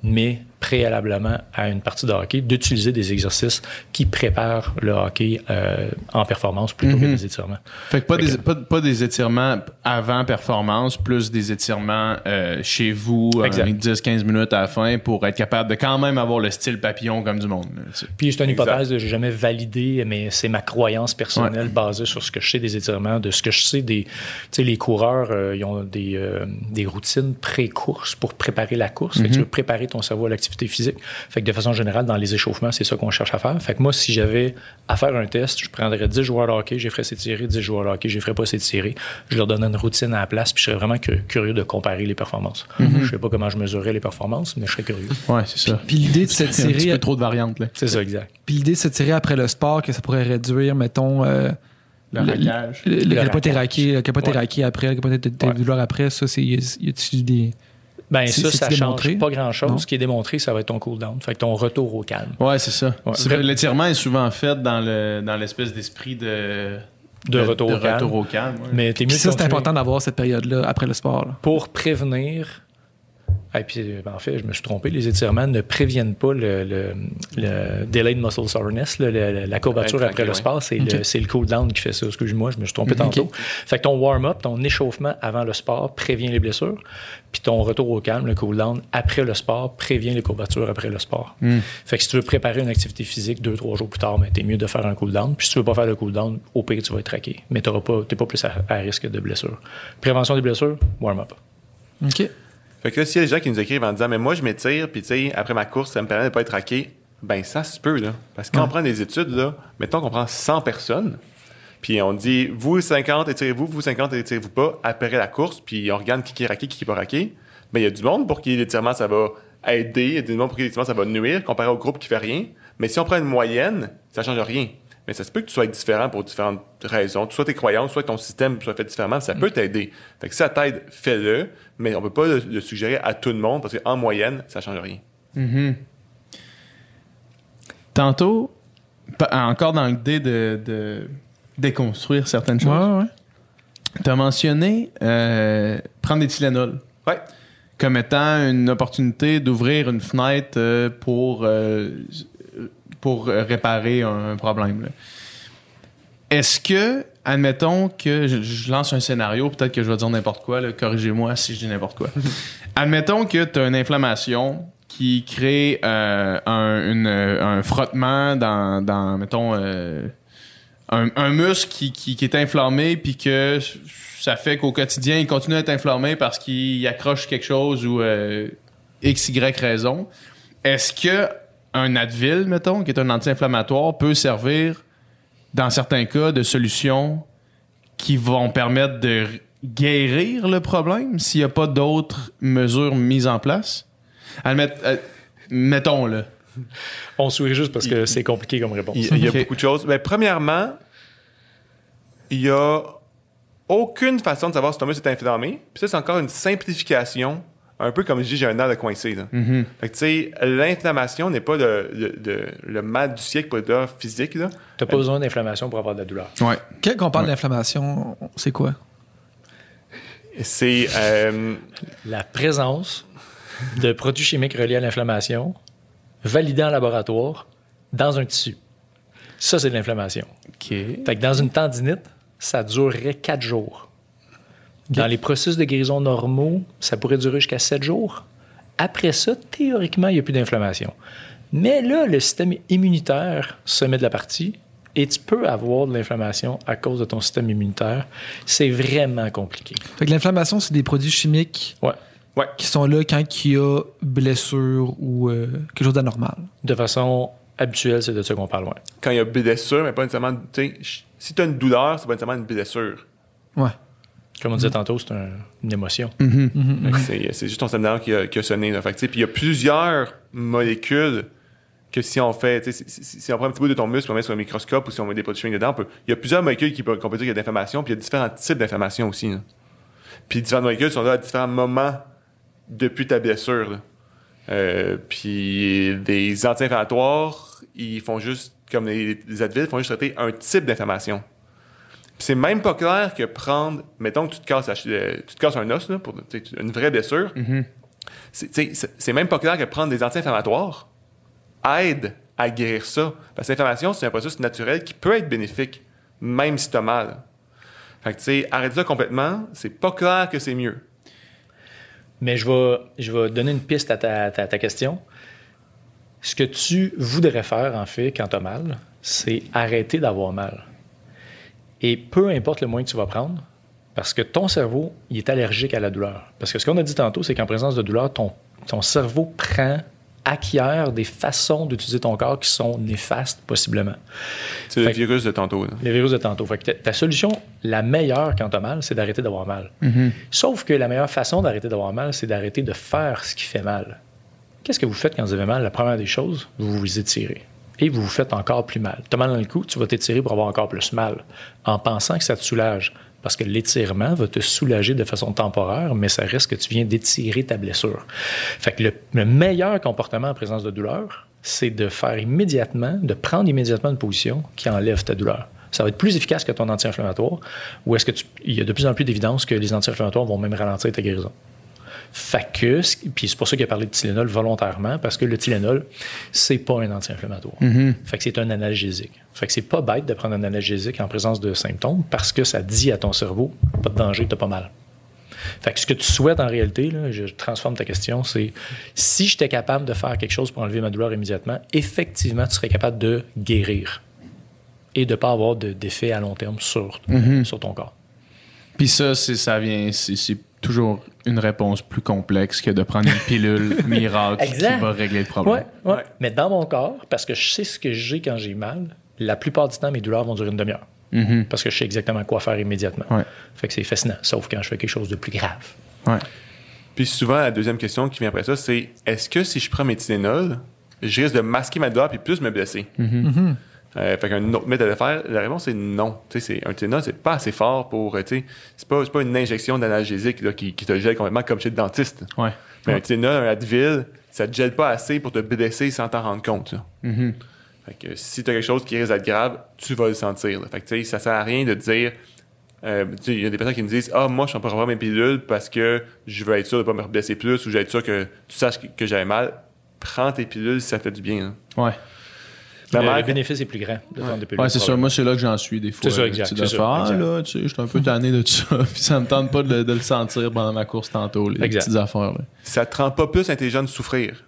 mais préalablement à une partie de hockey, d'utiliser des exercices qui préparent le hockey euh, en performance plutôt que des étirements. Fait que pas, Fait des, que- pas, pas des étirements avant performance, plus des étirements euh, chez vous, euh, Exact. 10-15 minutes à la fin pour être capable de quand même avoir le style papillon comme du monde. là, tu sais. Puis c'est une hypothèse que j'ai jamais validée, mais c'est ma croyance personnelle basée sur ce que je sais des étirements, de ce que je sais des. Tu sais, les coureurs, euh, ils ont des, des routines pré-course pour préparer la course. Fait que tu veux préparer ton cerveau à l'activité physique. Fait que de façon générale, dans les échauffements, c'est ça qu'on cherche à faire. Fait que moi, si j'avais à faire un test, je prendrais 10 joueurs de hockey, je ferais s'étirer, 10 joueurs de hockey, je ferais pas s'étirer. Je leur donnerais une routine à la place, puis je serais vraiment cu- curieux de comparer les performances. Je sais pas comment je mesurerais les performances, mais je serais curieux. Ouais, c'est ça. Puis l'idée de Il y a un trop de variantes. Là. C'est ça, exact. puis l'idée de s'étirer après le sport, que ça pourrait réduire, mettons, euh, Le Le- raquage. le, le Le capoté raquage. raqué, le capoté Ouais. raqué après, le capoté de, de Ouais. douleur après, ça, c'est, y a- y a-tu des. Ben C'est- ça, ça change démontré? pas grand-chose. Ce qui est démontré, ça va être ton cool-down. Fait que ton retour au calme. Ouais, c'est ça. Ouais. L'étirement est souvent fait dans le dans l'espèce d'esprit de, De retour au calme. retour au calme. ouais. Mais t'es mieux ça, c'est important d'avoir cette période-là après le sport. là. Pour prévenir... Et puis, en fait, je me suis trompé. Les étirements ne préviennent pas le, le, le delayed muscle soreness, le- le- la courbature Ouais, après le sport. C'est le, le cool-down qui fait ça. Excuse-moi, je me suis trompé tantôt. Fait que ton warm-up, ton échauffement avant le sport prévient les blessures. Puis ton retour au calme, le cool-down après le sport, prévient les courbatures après le sport. Fait que si tu veux préparer une activité physique deux, trois jours plus tard, ben, t'es mieux de faire un cool-down. Puis si tu veux pas faire le cool-down, au pire, tu vas être traqué. Mais tu pas, t'es pas plus à, à risque de blessure. Prévention des blessures, warm-up. OK. Fait que là, s'il y a des gens qui nous écrivent en disant, mais moi, je m'étire, puis tu sais, après ma course, ça me permet de pas être raqué, ben ça se peut, là. Parce que quand on prend des études, là, mettons qu'on prend 100 personnes, puis on dit, vous 50, étirez-vous, vous 50, étirez-vous pas, après la course, puis on regarde qui est raqué, qui qui est pas raqué, ben il y a du monde pour qui l'étirement, ça va aider, il y a du monde pour qui l'étirement, ça va nuire, comparé au groupe qui fait rien. Mais si on prend une moyenne, ça change rien. Mais ça se peut que tu sois différent pour différentes raisons. Soit tes croyances, soit ton système soit fait différemment, ça peut t'aider. Fait que si ça t'aide, fais-le, mais on peut pas le, suggérer à tout le monde parce qu'en moyenne, ça change rien. Tantôt, pa- encore dans l'idée de, de déconstruire certaines choses, Ouais, ouais. tu as mentionné euh, prendre des Tylenol Ouais. comme étant une opportunité d'ouvrir une fenêtre euh, pour, euh, pour réparer un, un problème. Est-ce que, admettons que je, je lance un scénario, peut-être que je vais dire n'importe quoi, là, corrigez-moi si je dis n'importe quoi. (laughs) admettons que tu as une inflammation qui crée euh, un, une- un frottement dans, dans mettons, euh, un, muscle qui, qui, est inflammé, puis que ça fait qu'au quotidien, il continue à être inflammé parce qu'il accroche quelque chose ou euh, X, Y raison. Est-ce que un Advil, mettons, qui est un anti-inflammatoire, peut servir, dans certains cas, de solution qui vont permettre de guérir le problème s'il n'y a pas d'autres mesures mises en place? Euh, mettons, là. (laughs) On sourit juste parce que c'est compliqué comme réponse. Il, il y a beaucoup de choses. Ben, premièrement, il y a aucune façon de savoir si ton muscle est inflammé. Puis ça, c'est encore une simplification. Un peu comme je dis, j'ai un nerf de coincé. Là. Fait que, tu sais, l'inflammation n'est pas le, le, le- le mal du siècle pour le physique. Là. T'as pas besoin d'inflammation pour avoir de la douleur. Ouais. Quand on parle d'inflammation, c'est quoi? C'est. euh, La présence de produits chimiques reliés à l'inflammation, validés en laboratoire, dans un tissu. Ça, c'est de l'inflammation. OK. Fait que dans une tendinite, ça durerait 4 jours. Dans les processus de guérison normaux, ça pourrait durer jusqu'à 7 jours. Après ça, théoriquement, il n'y a plus d'inflammation. Mais là, le système immunitaire se met de la partie et tu peux avoir de l'inflammation à cause de ton système immunitaire. C'est vraiment compliqué. Fait que l'inflammation, c'est des produits chimiques Ouais. Ouais. qui sont là quand il y a blessure ou euh, quelque chose d'anormal. De façon habituelle, c'est de ça qu'on parle. Ouais. Quand il y a blessure, mais pas nécessairement. tu sais, ch- Si tu as une douleur, c'est pas nécessairement une blessure. Ouais. Comme on disait tantôt, c'est un- une émotion. Fait que C'est c'est juste ton nerveux qui a, qui a sonné. Là. Fait que, tu sais, Puis il y a plusieurs molécules que si on fait, tu sais, si, si- si on prend un petit bout de ton muscle, on met sur un microscope ou si on met des produits chimiques dedans, peut- il y a plusieurs molécules qui peut- qu'on peut dire qu'il y a de l'inflammation, puis il y a différents types d'inflammation aussi. là. Puis différentes molécules sont là à différents moments depuis ta blessure. Euh, puis des anti-inflammatoires, ils font juste, comme les, les Advil, ils font juste traiter un type d'inflammation. Puis c'est même pas clair que prendre, mettons que tu te casses, la euh, tu te casses un os, là, pour une vraie blessure, sais, c'est même pas clair que prendre des anti-inflammatoires aide à guérir ça. Parce que l'inflammation, c'est un processus naturel qui peut être bénéfique, même si tu as mal. Fait que, tu sais, arrêter ça complètement, c'est pas clair que c'est mieux. Mais je vais, je vais donner une piste à ta, ta- question. Ce que tu voudrais faire, en fait, quand tu as mal, c'est arrêter d'avoir mal. Et peu importe le moyen que tu vas prendre, parce que ton cerveau, il est allergique à la douleur. Parce que ce qu'on a dit tantôt, c'est qu'en présence de douleur, ton, ton cerveau prend, acquiert des façons d'utiliser ton corps qui sont néfastes, possiblement. C'est le virus de tantôt. Le virus de tantôt. Fait que ta, solution, la meilleure quand tu as mal, c'est d'arrêter d'avoir mal. Sauf que la meilleure façon d'arrêter d'avoir mal, c'est d'arrêter de faire ce qui fait mal. Qu'est-ce que vous faites quand vous avez mal? La première des choses, vous vous étirez. Et vous vous faites encore plus mal. Tu as mal dans le cou, tu vas t'étirer pour avoir encore plus mal, en pensant que ça te soulage. Parce que l'étirement va te soulager de façon temporaire, mais ça risque que tu viens d'étirer ta blessure. Fait le, le meilleur comportement en présence de douleur, c'est de faire immédiatement, de prendre immédiatement une position qui enlève ta douleur. Ça va être plus efficace que ton anti-inflammatoire, ou est-ce que tu, il y a de plus en plus d'évidence que les anti-inflammatoires vont même ralentir ta guérison. Ce- puis c'est pour ça qu'il a parlé de Tylenol volontairement, parce que le Tylenol, c'est pas un anti-inflammatoire. Fait que c'est un analgésique. Fait que c'est pas bête de prendre un analgésique en présence de symptômes parce que ça dit à ton cerveau, pas de danger, t'as pas mal. Fait que ce que tu souhaites en réalité, là, je transforme ta question, c'est si j'étais capable de faire quelque chose pour enlever ma douleur immédiatement, effectivement, tu serais capable de guérir et de ne pas avoir de- d'effet à long terme sur, sur ton corps. Puis ça, ça vient, c'est toujours une réponse plus complexe que de prendre une pilule (laughs) miracle Exact. qui va régler le problème. Ouais, ouais. Mais dans mon corps, parce que je sais ce que j'ai quand j'ai mal, la plupart du temps, mes douleurs vont durer une demi-heure. Parce que je sais exactement quoi faire immédiatement. Ouais. Fait que c'est fascinant, sauf quand je fais quelque chose de plus grave. Ouais. Puis souvent, la deuxième question qui vient après ça, c'est est-ce que si je prends mes Tylenol, je risque de masquer ma douleur puis plus me blesser? Euh, fait qu'un autre méthode de faire, la réponse est non. Tu sais, c'est, un Tylenol, c'est pas assez fort pour. euh, c'est pas, pas une injection d'analgésique qui, qui te gèle complètement comme chez le dentiste. Ouais. Mais un Tylenol, un Advil, ça te gèle pas assez pour te blesser sans t'en rendre compte. là. Fait que si tu as quelque chose qui risque d'être grave, tu vas le sentir. là. Fait que tu sais, ça sert à rien de dire. euh, Il y a des personnes qui me disent Ah, moi, je ne prends pas mes pilules parce que je veux être sûr de ne pas me blesser plus ou je veux être sûr que tu saches que, que j'avais mal. Prends tes pilules si ça fait du bien. là. Ouais. Le, bénéfice est plus grand de. Ouais, c'est sûr. Moi, c'est là que j'en suis des fois. C'est ça, exact, c'est ah, là, tu sais, je suis un peu tanné de ça. (laughs) Puis ça me tente pas de, de le sentir pendant ma course tantôt, les Exact. petites affaires. Là. Ça te rend pas plus intelligent de souffrir.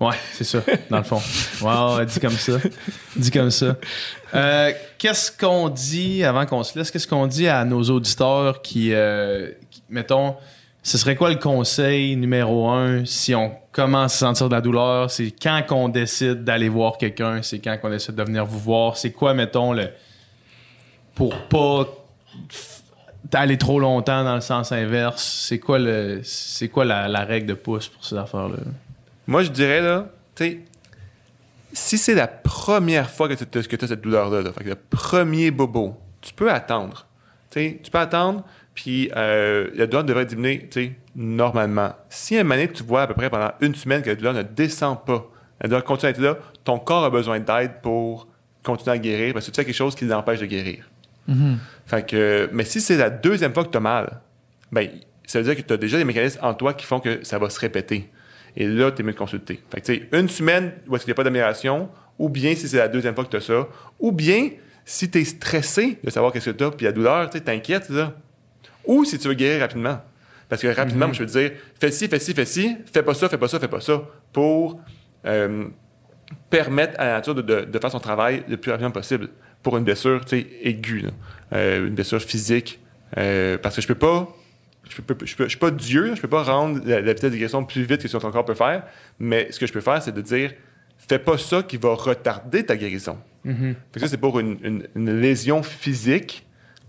Ouais, c'est ça, dans le fond. (laughs) Wow, dit comme ça. Dit comme ça. Euh, qu'est-ce qu'on dit, avant qu'on se laisse, qu'est-ce qu'on dit à nos auditeurs qui, euh, qui- mettons, ce serait quoi le conseil numéro un si on commence à sentir de la douleur? C'est quand qu'on décide d'aller voir quelqu'un? C'est quand qu'on décide de venir vous voir? C'est quoi, mettons, le pour pas aller trop longtemps dans le sens inverse? C'est quoi le c'est quoi la, règle de pouce pour ces affaires-là? Moi, je dirais, là, tu sais, si c'est la première fois que tu as cette douleur-là, là, fait que le premier bobo, tu peux attendre. Tu peux attendre, puis euh, la douleur devrait diminuer, tu sais, normalement. Si à un moment donné, tu vois à peu près pendant une semaine que la douleur ne descend pas, la douleur continue à être là, ton corps a besoin d'aide pour continuer à guérir, parce que tu as quelque chose qui l'empêche de guérir. Fait que, mais si c'est la deuxième fois que tu as mal, ben, ça veut dire que tu as déjà des mécanismes en toi qui font que ça va se répéter. Et là, tu es mieux de consulter. Fait que, tu sais, une semaine où est-ce qu'il n'y a pas d'amélioration, ou bien si c'est la deuxième fois que tu as ça, ou bien si tu es stressé de savoir qu'est-ce que tu as, puis la douleur, tu sais, t'inquiète, là. Ou si tu veux guérir rapidement. Parce que rapidement, moi, je veux te dire, fais ci, fais ci, fais ci, fais pas ça, fais pas ça, fais pas ça, pour, euh, permettre à la nature de, de- de faire son travail le plus rapidement possible pour une blessure tu sais, aiguë. Euh, une blessure physique. Euh, parce que je peux pas. Je peux, je peux- je suis pas Dieu, je peux pas rendre la, la vitesse de guérison plus vite que ce que ton corps peut faire, mais ce que je peux faire, c'est de dire fais pas ça qui va retarder ta guérison. Fait que ça, c'est pour une, une- une lésion physique.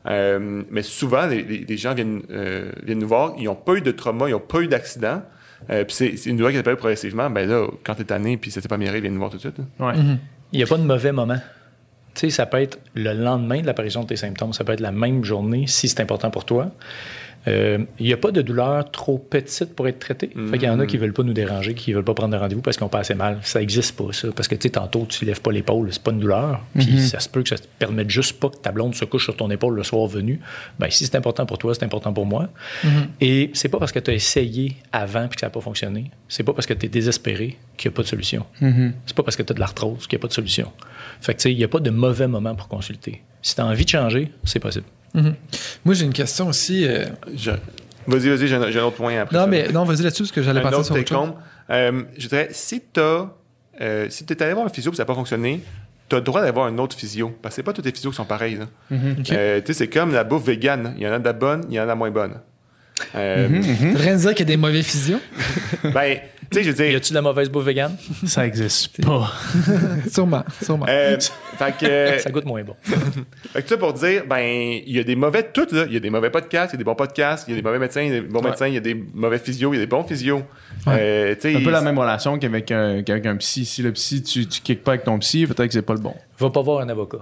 Euh, mais souvent, les, gens viennent, euh, viennent nous voir, ils n'ont pas eu de trauma, ils n'ont pas eu d'accident. Euh, puis c'est une douleur qui s'appelle progressivement. Ben là, quand t'es tanné puis ça s'est pas amélioré, viens nous voir tout de suite. là. Ouais. Il n'y a pas de mauvais moment. Tu sais, ça peut être le lendemain de l'apparition de tes symptômes, ça peut être la même journée si c'est important pour toi. Euh, Il n'y a pas de douleur trop petite pour être traitée. Fait qu'il y en a qui ne veulent pas nous déranger, qui ne veulent pas prendre de rendez-vous parce qu'on pas assez mal. Ça n'existe pas, ça. Parce que, tu sais, tantôt, tu ne lèves pas l'épaule, c'est pas une douleur. Puis ça se peut que ça te permette juste pas que ta blonde se couche sur ton épaule le soir venu. Ben, si c'est important pour toi, c'est important pour moi. Et c'est pas parce que tu as essayé avant puis que ça n'a pas fonctionné. C'est pas parce que tu es désespéré qu'il n'y a pas de solution. C'est pas parce que tu as de l'arthrose qu'il n'y a pas de solution. Fait que, tu sais, il n'y a pas de mauvais moment pour consulter. Si tu as envie de changer, c'est possible. Moi, j'ai une question aussi. euh, Je- Vas-y, vas-y, j'ai un, autre point après. Non, ça. mais non, vas-y là-dessus, parce que j'allais partir autre sur autre. Euh, je dirais, si t'as, euh, si t'es allé voir un physio et ça n'a pas fonctionné, t'as le droit d'avoir un autre physio. Parce que c'est pas tous les physios qui sont pareils. Euh, tu sais, c'est comme la bouffe végane. Il y en a de la bonne, il y en a de la moins bonne. Euh, Rien de dire qu'il y a des mauvais physios? (laughs) Ben, tu sais, je veux Y a-tu de la mauvaise bouffe végane? Ça existe pas. (laughs) sûrement, sûrement. euh, fait que, Ça goûte moins bon. fait que ça pour dire, ben, il y a des mauvais tout, là. Il y a des mauvais podcasts, il y a des bons podcasts, il y a des mauvais médecins, il y a des bons Ouais. médecins, il y a des mauvais physios, il y a des bons physios. Euh, tu sais, Un peu la même relation qu'avec un, qu'avec un psy. Si le psy, tu, tu kicks pas avec ton psy, peut-être que c'est pas le bon. Va pas voir un avocat.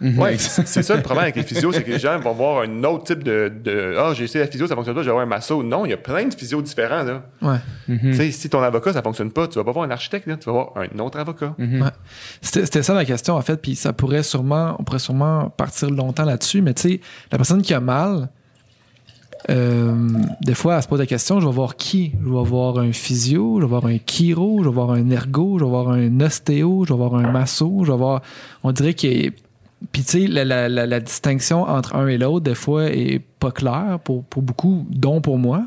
Ouais, c'est c'est ça le problème avec les physios, c'est que les gens vont voir un autre type de. de ah, j'ai essayé la physio, ça fonctionne pas, je vais voir un masso. Non, il y a plein de physios différents, là. Ouais. Tu sais, si ton avocat, ça fonctionne pas, tu vas pas voir un architecte, là, tu vas voir un autre avocat. Ouais. C'était c'était ça ma question, en fait, puis ça pourrait sûrement, on pourrait sûrement partir longtemps là-dessus, mais tu sais, la personne qui a mal, euh, des fois, elle se pose la question, je vais voir qui? Je vais voir un physio, je vais voir un chiro, je vais voir un ergo, je vais voir un ostéo, je vais voir un masso, je vais voir... On dirait qu'il y a- Puis tu sais, la, distinction entre un et l'autre, des fois, est pas claire pour, beaucoup, dont pour moi.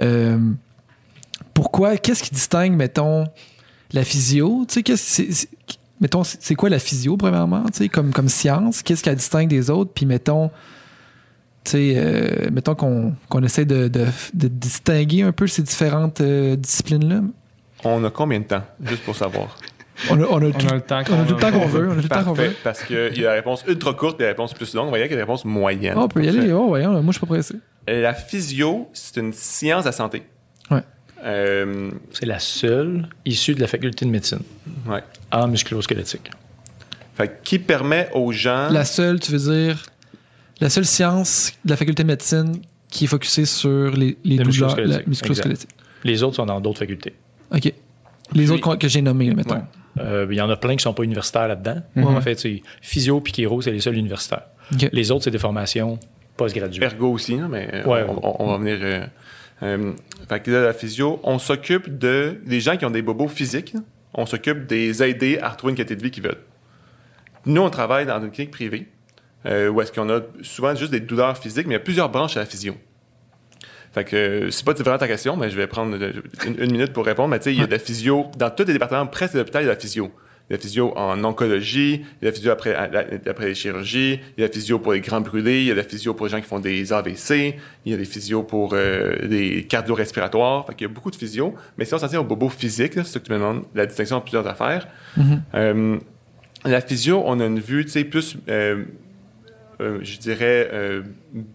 Euh, pourquoi? Qu'est-ce qui distingue, mettons, la physio? Tu sais, mettons, c'est quoi la physio, premièrement, tu sais, comme, science? Qu'est-ce qu'elle distingue des autres? Puis mettons, tu sais, euh, mettons qu'on essaie de distinguer un peu ces différentes euh, disciplines-là. On a combien de temps, juste pour savoir? On a, on a tout, On a le temps on qu'on veut. On a tout le temps qu'on Parfait, veut. parce qu'il y a la réponse ultra courte et la réponse plus longue. Vous voyez qu'il y a des réponses moyennes. Ah, on peut y aller. Oh, voyons, moi, je suis pas pressé. La physio, c'est une science de la santé. Ouais. Euh, C'est la seule issue de la faculté de médecine ouais. en musculo-squelettique. Fait qui permet aux gens. La seule, tu veux dire, la seule science de la faculté de médecine qui est focusée sur les, les Le douleurs la musculo-squelettique, musculo-squelettique. Les autres sont dans d'autres facultés. OK. Les Puis- autres que j'ai nommés, là, mettons. Ouais. Euh, Il y en a plein qui sont pas universitaires là-dedans. Mhm. En fait, c'est physio puis chiro, c'est les seuls universitaires. Les autres, c'est des formations postgraduées. Ergo aussi, hein, mais euh, Ouais. on, on- on va venir. euh, euh, fait que là, la physio, on s'occupe de des gens qui ont des bobos physiques. On s'occupe des aider à retrouver une qualité de vie qu'ils veulent. Nous, on travaille dans une clinique privée euh, où est-ce qu'on a souvent juste des douleurs physiques, mais il y a plusieurs branches à la physio. Fait que c'est pas vraiment ta question, mais je vais prendre une, une minute pour répondre. Mais tu sais, il y a de la physio dans tous les départements, presque de l'hôpital, il y a de la physio. Il y a la physio en oncologie, il y a de la physio après, la- après les chirurgies, il y a de la physio pour les grands brûlés, il y a de la physio pour les gens qui font des AVC, il y a des physios pour euh, des cardio-respiratoires. Fait qu'il y a beaucoup de physio. Mais si on s'en tient au bobo physique, c'est ça que tu me demandes, la distinction entre plusieurs affaires. Euh, la physio, on a une vue, tu sais, plus, euh, euh, je dirais, euh,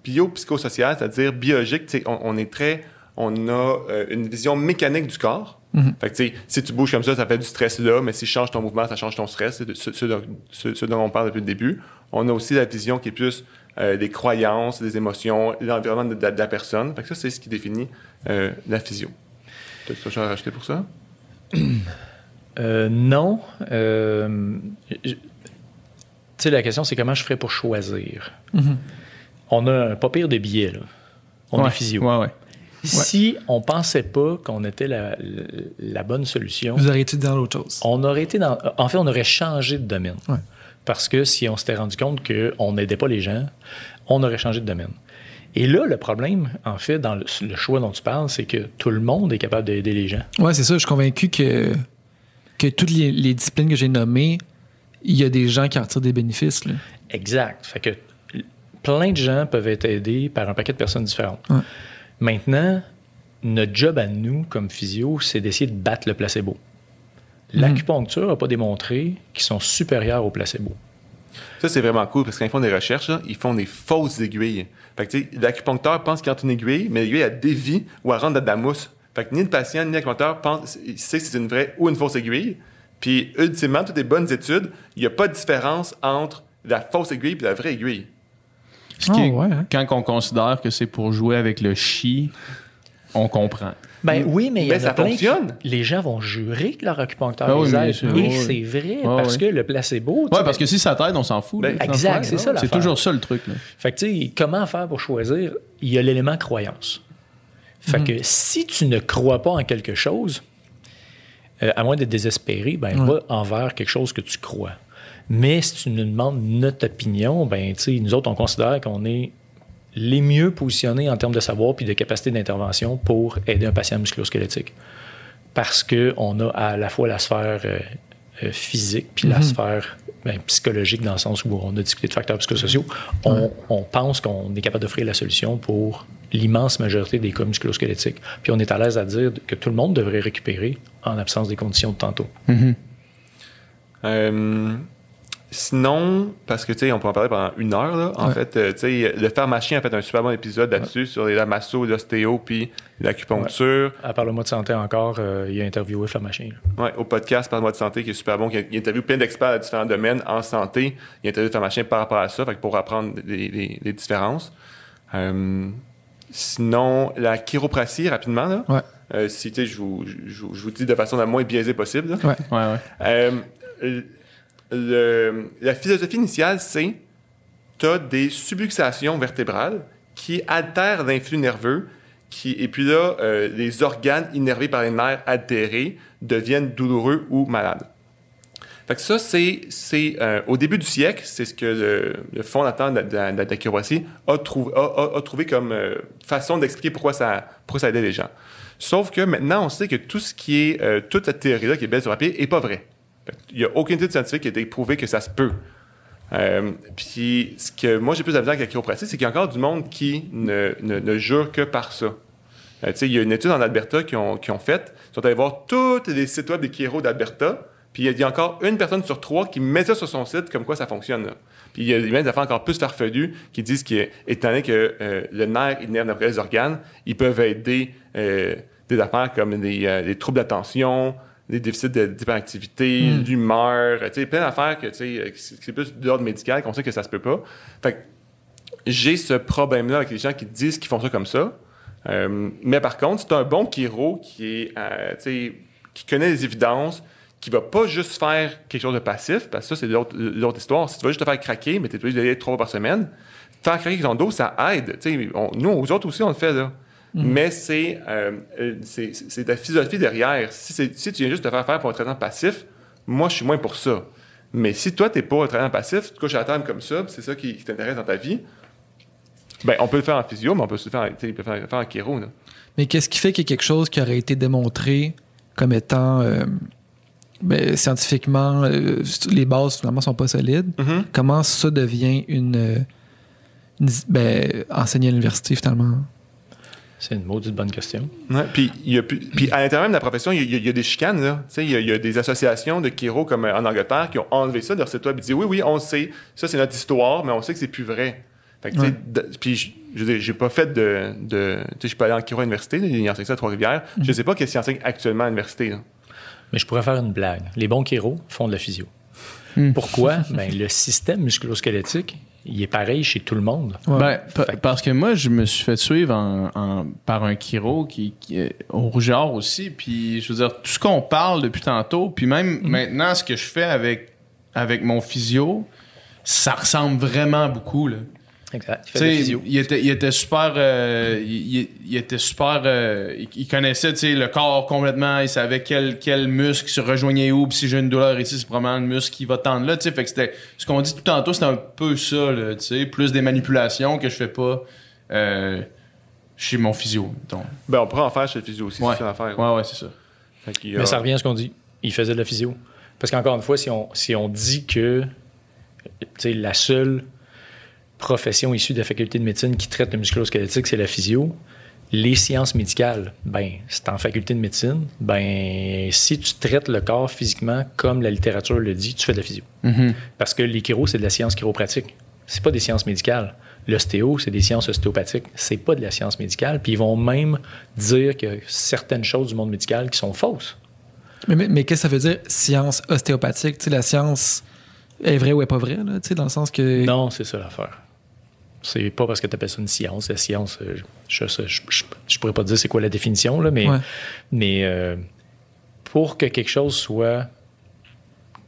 biopsychosociale, c'est-à-dire biologique. On, on est très, on a euh, une vision mécanique du corps. Fait que, tu sais, si tu bouges comme ça, ça fait du stress là, mais si tu changes ton mouvement, ça change ton stress. C'est ce, ce dont, ce- ce dont on parle depuis le début. On a aussi la vision qui est plus euh, des croyances, des émotions, l'environnement de, de- de la personne. Fait que ça, c'est ce qui définit euh, la physio. Tu as quelque chose à rajouter pour ça? (clears throat) Euh, non. Euh, je- sais, la question, c'est comment je ferais pour choisir. On a un pas pire de billets, là. On Ouais. est physio. Ouais, ouais. Si on pensait pas qu'on était la, la- la bonne solution, Vous auriez étudié dans l'autre chose? on aurait été dans. En fait, on aurait changé de domaine. Parce que si on s'était rendu compte qu'on n'aidait pas les gens, on aurait changé de domaine. Et là, le problème, en fait, dans le, le choix dont tu parles, c'est que tout le monde est capable d'aider les gens. Ouais, c'est ça. Je suis convaincu que que toutes les, les disciplines que j'ai nommées, il y a des gens qui en tirent des bénéfices. Là. Exact. Fait que plein de gens peuvent être aidés par un paquet de personnes différentes. Ouais. Maintenant, notre job à nous, comme physio, c'est d'essayer de battre le placebo. L'acupuncture n'a pas démontré qu'ils sont supérieurs au placebo. Ça, c'est vraiment cool parce qu'ils font des recherches, là, ils font des fausses aiguilles. Fait que, l'acupuncteur pense qu'il rentre une aiguille, mais l'aiguille, elle dévie ou elle rentre dans de la mousse. Fait que ni le patient ni l'acupuncteur pense, il sait si c'est une vraie ou une fausse aiguille. Puis, ultimement, toutes les bonnes études, il n'y a pas de différence entre la fausse aiguille et la vraie aiguille. Ce qui Ah, est- ouais, hein? Quand on considère que c'est pour jouer avec le chi, on comprend. Ben oui, mais il y Ben, en ça a plein fonctionne. qui- les gens vont jurer que leur acupuncteur Ben oui, les mais aide. c'est- Et ouais, c'est vrai, parce que le placebo... sais, parce que si ça t'aide, on s'en fout. Ben, là. exact, c'est ça, C'est toujours ça le truc. Là. Fait que, tu sais, comment faire pour choisir? Il y a l'élément croyance. Fait que si tu ne crois pas en quelque chose, euh, à moins d'être désespéré, ben, va envers quelque chose que tu crois. Mais si tu nous demandes notre opinion, ben, nous autres, on considère qu'on est les mieux positionnés en termes de savoir puis de capacité d'intervention pour aider un patient musculo-squelettique. Parce qu'on a à la fois la sphère euh, euh, physique puis la sphère ben, psychologique dans le sens où on a discuté de facteurs psychosociaux. On, on pense qu'on est capable d'offrir la solution pour l'immense majorité des cas musculo-squelettiques. Puis on est à l'aise à dire que tout le monde devrait récupérer en absence des conditions de tantôt. Euh, sinon, parce que tu sais, on peut en parler pendant une heure, là. En Ouais. fait, euh, tu sais, le pharmacien a fait un super bon épisode là-dessus sur les lamasso, l'ostéo, puis l'acupuncture. À part le mot de santé encore, euh, il a interviewé Pharmacien. Ouais, au podcast Parle-moi de santé qui est super bon. qui a- Il interviewe plein d'experts à différents domaines en santé. Il interviewe le pharmacien par rapport à ça, fait que pour apprendre les, les- les différences. Sinon, la chiropratie, rapidement, là. Ouais. Euh, si, tu sais, je vous, je, vous- je vous dis de façon la moins biaisée possible. là. Ouais. Ouais, ouais. Euh, le- la philosophie initiale, c'est tu as des subluxations vertébrales qui altèrent l'influx nerveux, qui, et puis là, euh, les organes innervés par les nerfs altérés deviennent douloureux ou malades. Fait que ça, c'est, c'est euh, au début du siècle, c'est ce que le, fondateur de la, chiropratie a, trouvé- a- trouvé comme euh, façon d'expliquer pourquoi ça, pourquoi ça aidait les gens. Sauf que maintenant, on sait que tout ce qui est, euh, toute cette théorie-là qui est belle sur papier est pas vrai. Fait que Il n'y a aucune étude scientifique qui a été prouvée que ça se peut. Puis, ce que moi j'ai plus d'avenir avec la chiropratie, c'est qu'il y a encore du monde qui ne, ne, jure que par ça. Euh, il y a une étude en Alberta qui ont, qui ont faite. Ils sont allés voir tous les sites web des d'Alberta. Puis il y a- encore une personne sur trois qui met ça sur son site comme quoi ça fonctionne. là. Puis il y a même des affaires encore plus farfelues qui disent qu'étant donné que euh, le nerf innerve n'importe les organes, ils peuvent aider euh, des affaires comme des, euh, des troubles d'attention, des déficits de- d'hyperactivité, l'humeur, tu sais, plein d'affaires que, tu sais, c'est plus d'ordre médical qu'on sait que ça se peut pas. Fait que j'ai ce problème-là avec les gens qui disent qu'ils font ça comme ça. Mais par contre, c'est un bon chiro qui est, tu sais, qui connaît les évidences, qui va pas juste faire quelque chose de passif, parce que ça, c'est l'autre histoire. Si tu vas juste te faire craquer, mais tu es obligé d'aller trois fois par semaine, faire craquer ton dos, ça aide. Tu on- nous, aux autres aussi, on le fait, là. Mais c'est euh, euh, la philosophie derrière. Si, tu viens juste te faire faire pour un traitement passif, moi, je suis moins pour ça. Mais si toi, t'es pas un traitement passif, tu te couches à la table comme ça, c'est ça qui, qui t'intéresse dans ta vie, ben, on peut le faire en physio, mais on peut le faire, tu peut faire, faire en chiro. Là. Mais qu'est-ce qui fait qu'il y a quelque chose qui aurait été démontré comme étant euh, ben, scientifiquement, euh, les bases finalement sont pas solides? Mhm. Comment ça devient une, euh, une- ben, enseigner à l'université finalement? C'est une maudite bonne question. Ouais, puis, il y a plus- puis à l'intérieur même de la profession, il y, a- il y a des chicanes. Là. Tu sais, Il, y a, il y a des associations de chiro comme euh, en Angleterre qui ont enlevé ça de leur site web et dit oui, oui, on sait, ça c'est notre histoire, mais on sait que c'est plus vrai. Fait que, tu sais, Ouais. de- puis je, j'ai pas fait de. de je suis pas allé en chiro à l'université, il enseigne ça à Trois-Rivières. Je sais pas qu'est-ce qu'ils enseignent actuellement à l'université. Mais je pourrais faire une blague. Les bons chiro font de la physio. Pourquoi? (laughs) ben, le système musculo-squelettique, il est pareil chez tout le monde. Ouais. Ben, pa- Fait que- parce que moi, je me suis fait suivre en- en- par un chiro qui, qui est au rougeur aussi. Puis, je veux dire, tout ce qu'on parle depuis tantôt, puis même maintenant, ce que je fais avec, avec mon physio, ça ressemble vraiment beaucoup. Là. Exact. Il il était, il était super. euh, il, était super. euh, il, connaissait le corps complètement. Il savait quel, quel muscle se rejoignait où. Puis si j'ai une douleur ici, c'est probablement le muscle qui va tendre là. tu sais. Fait que c'était. Ce qu'on dit tout tantôt, c'était un peu ça. Là, tu sais, plus des manipulations que je fais pas euh, chez mon physio. Donc. Ben, on pourrait en faire chez le physio aussi, Ouais. c'est ça l'affaire. Ouais, ouais, c'est ça. A- Mais ça revient à ce qu'on dit. il faisait de la physio. Parce qu'encore une fois, si on, si on dit que tu sais, la seule profession issue de la faculté de médecine qui traite le musculo-squelettique, c'est la physio, les sciences médicales, ben, c'est en faculté de médecine, ben, si tu traites le corps physiquement comme la littérature le dit, tu fais de la physio. Parce que les chiro, c'est de la science chiropratique. C'est pas des sciences médicales. L'ostéo, c'est des sciences ostéopathiques. C'est pas de la science médicale. Puis ils vont même dire que certaines choses du monde médical qui sont fausses. Mais, mais- mais qu'est-ce que ça veut dire, science ostéopathique? Tu sais, la science est vraie ou est pas vraie, là, tu sais, dans le sens que. Non, c'est ça l'affaire. C'est pas parce que tu appelles ça une science. La science, euh, je, je, je, je- je pourrais pas te dire c'est quoi la définition, là, mais, Ouais. mais euh, pour que quelque chose soit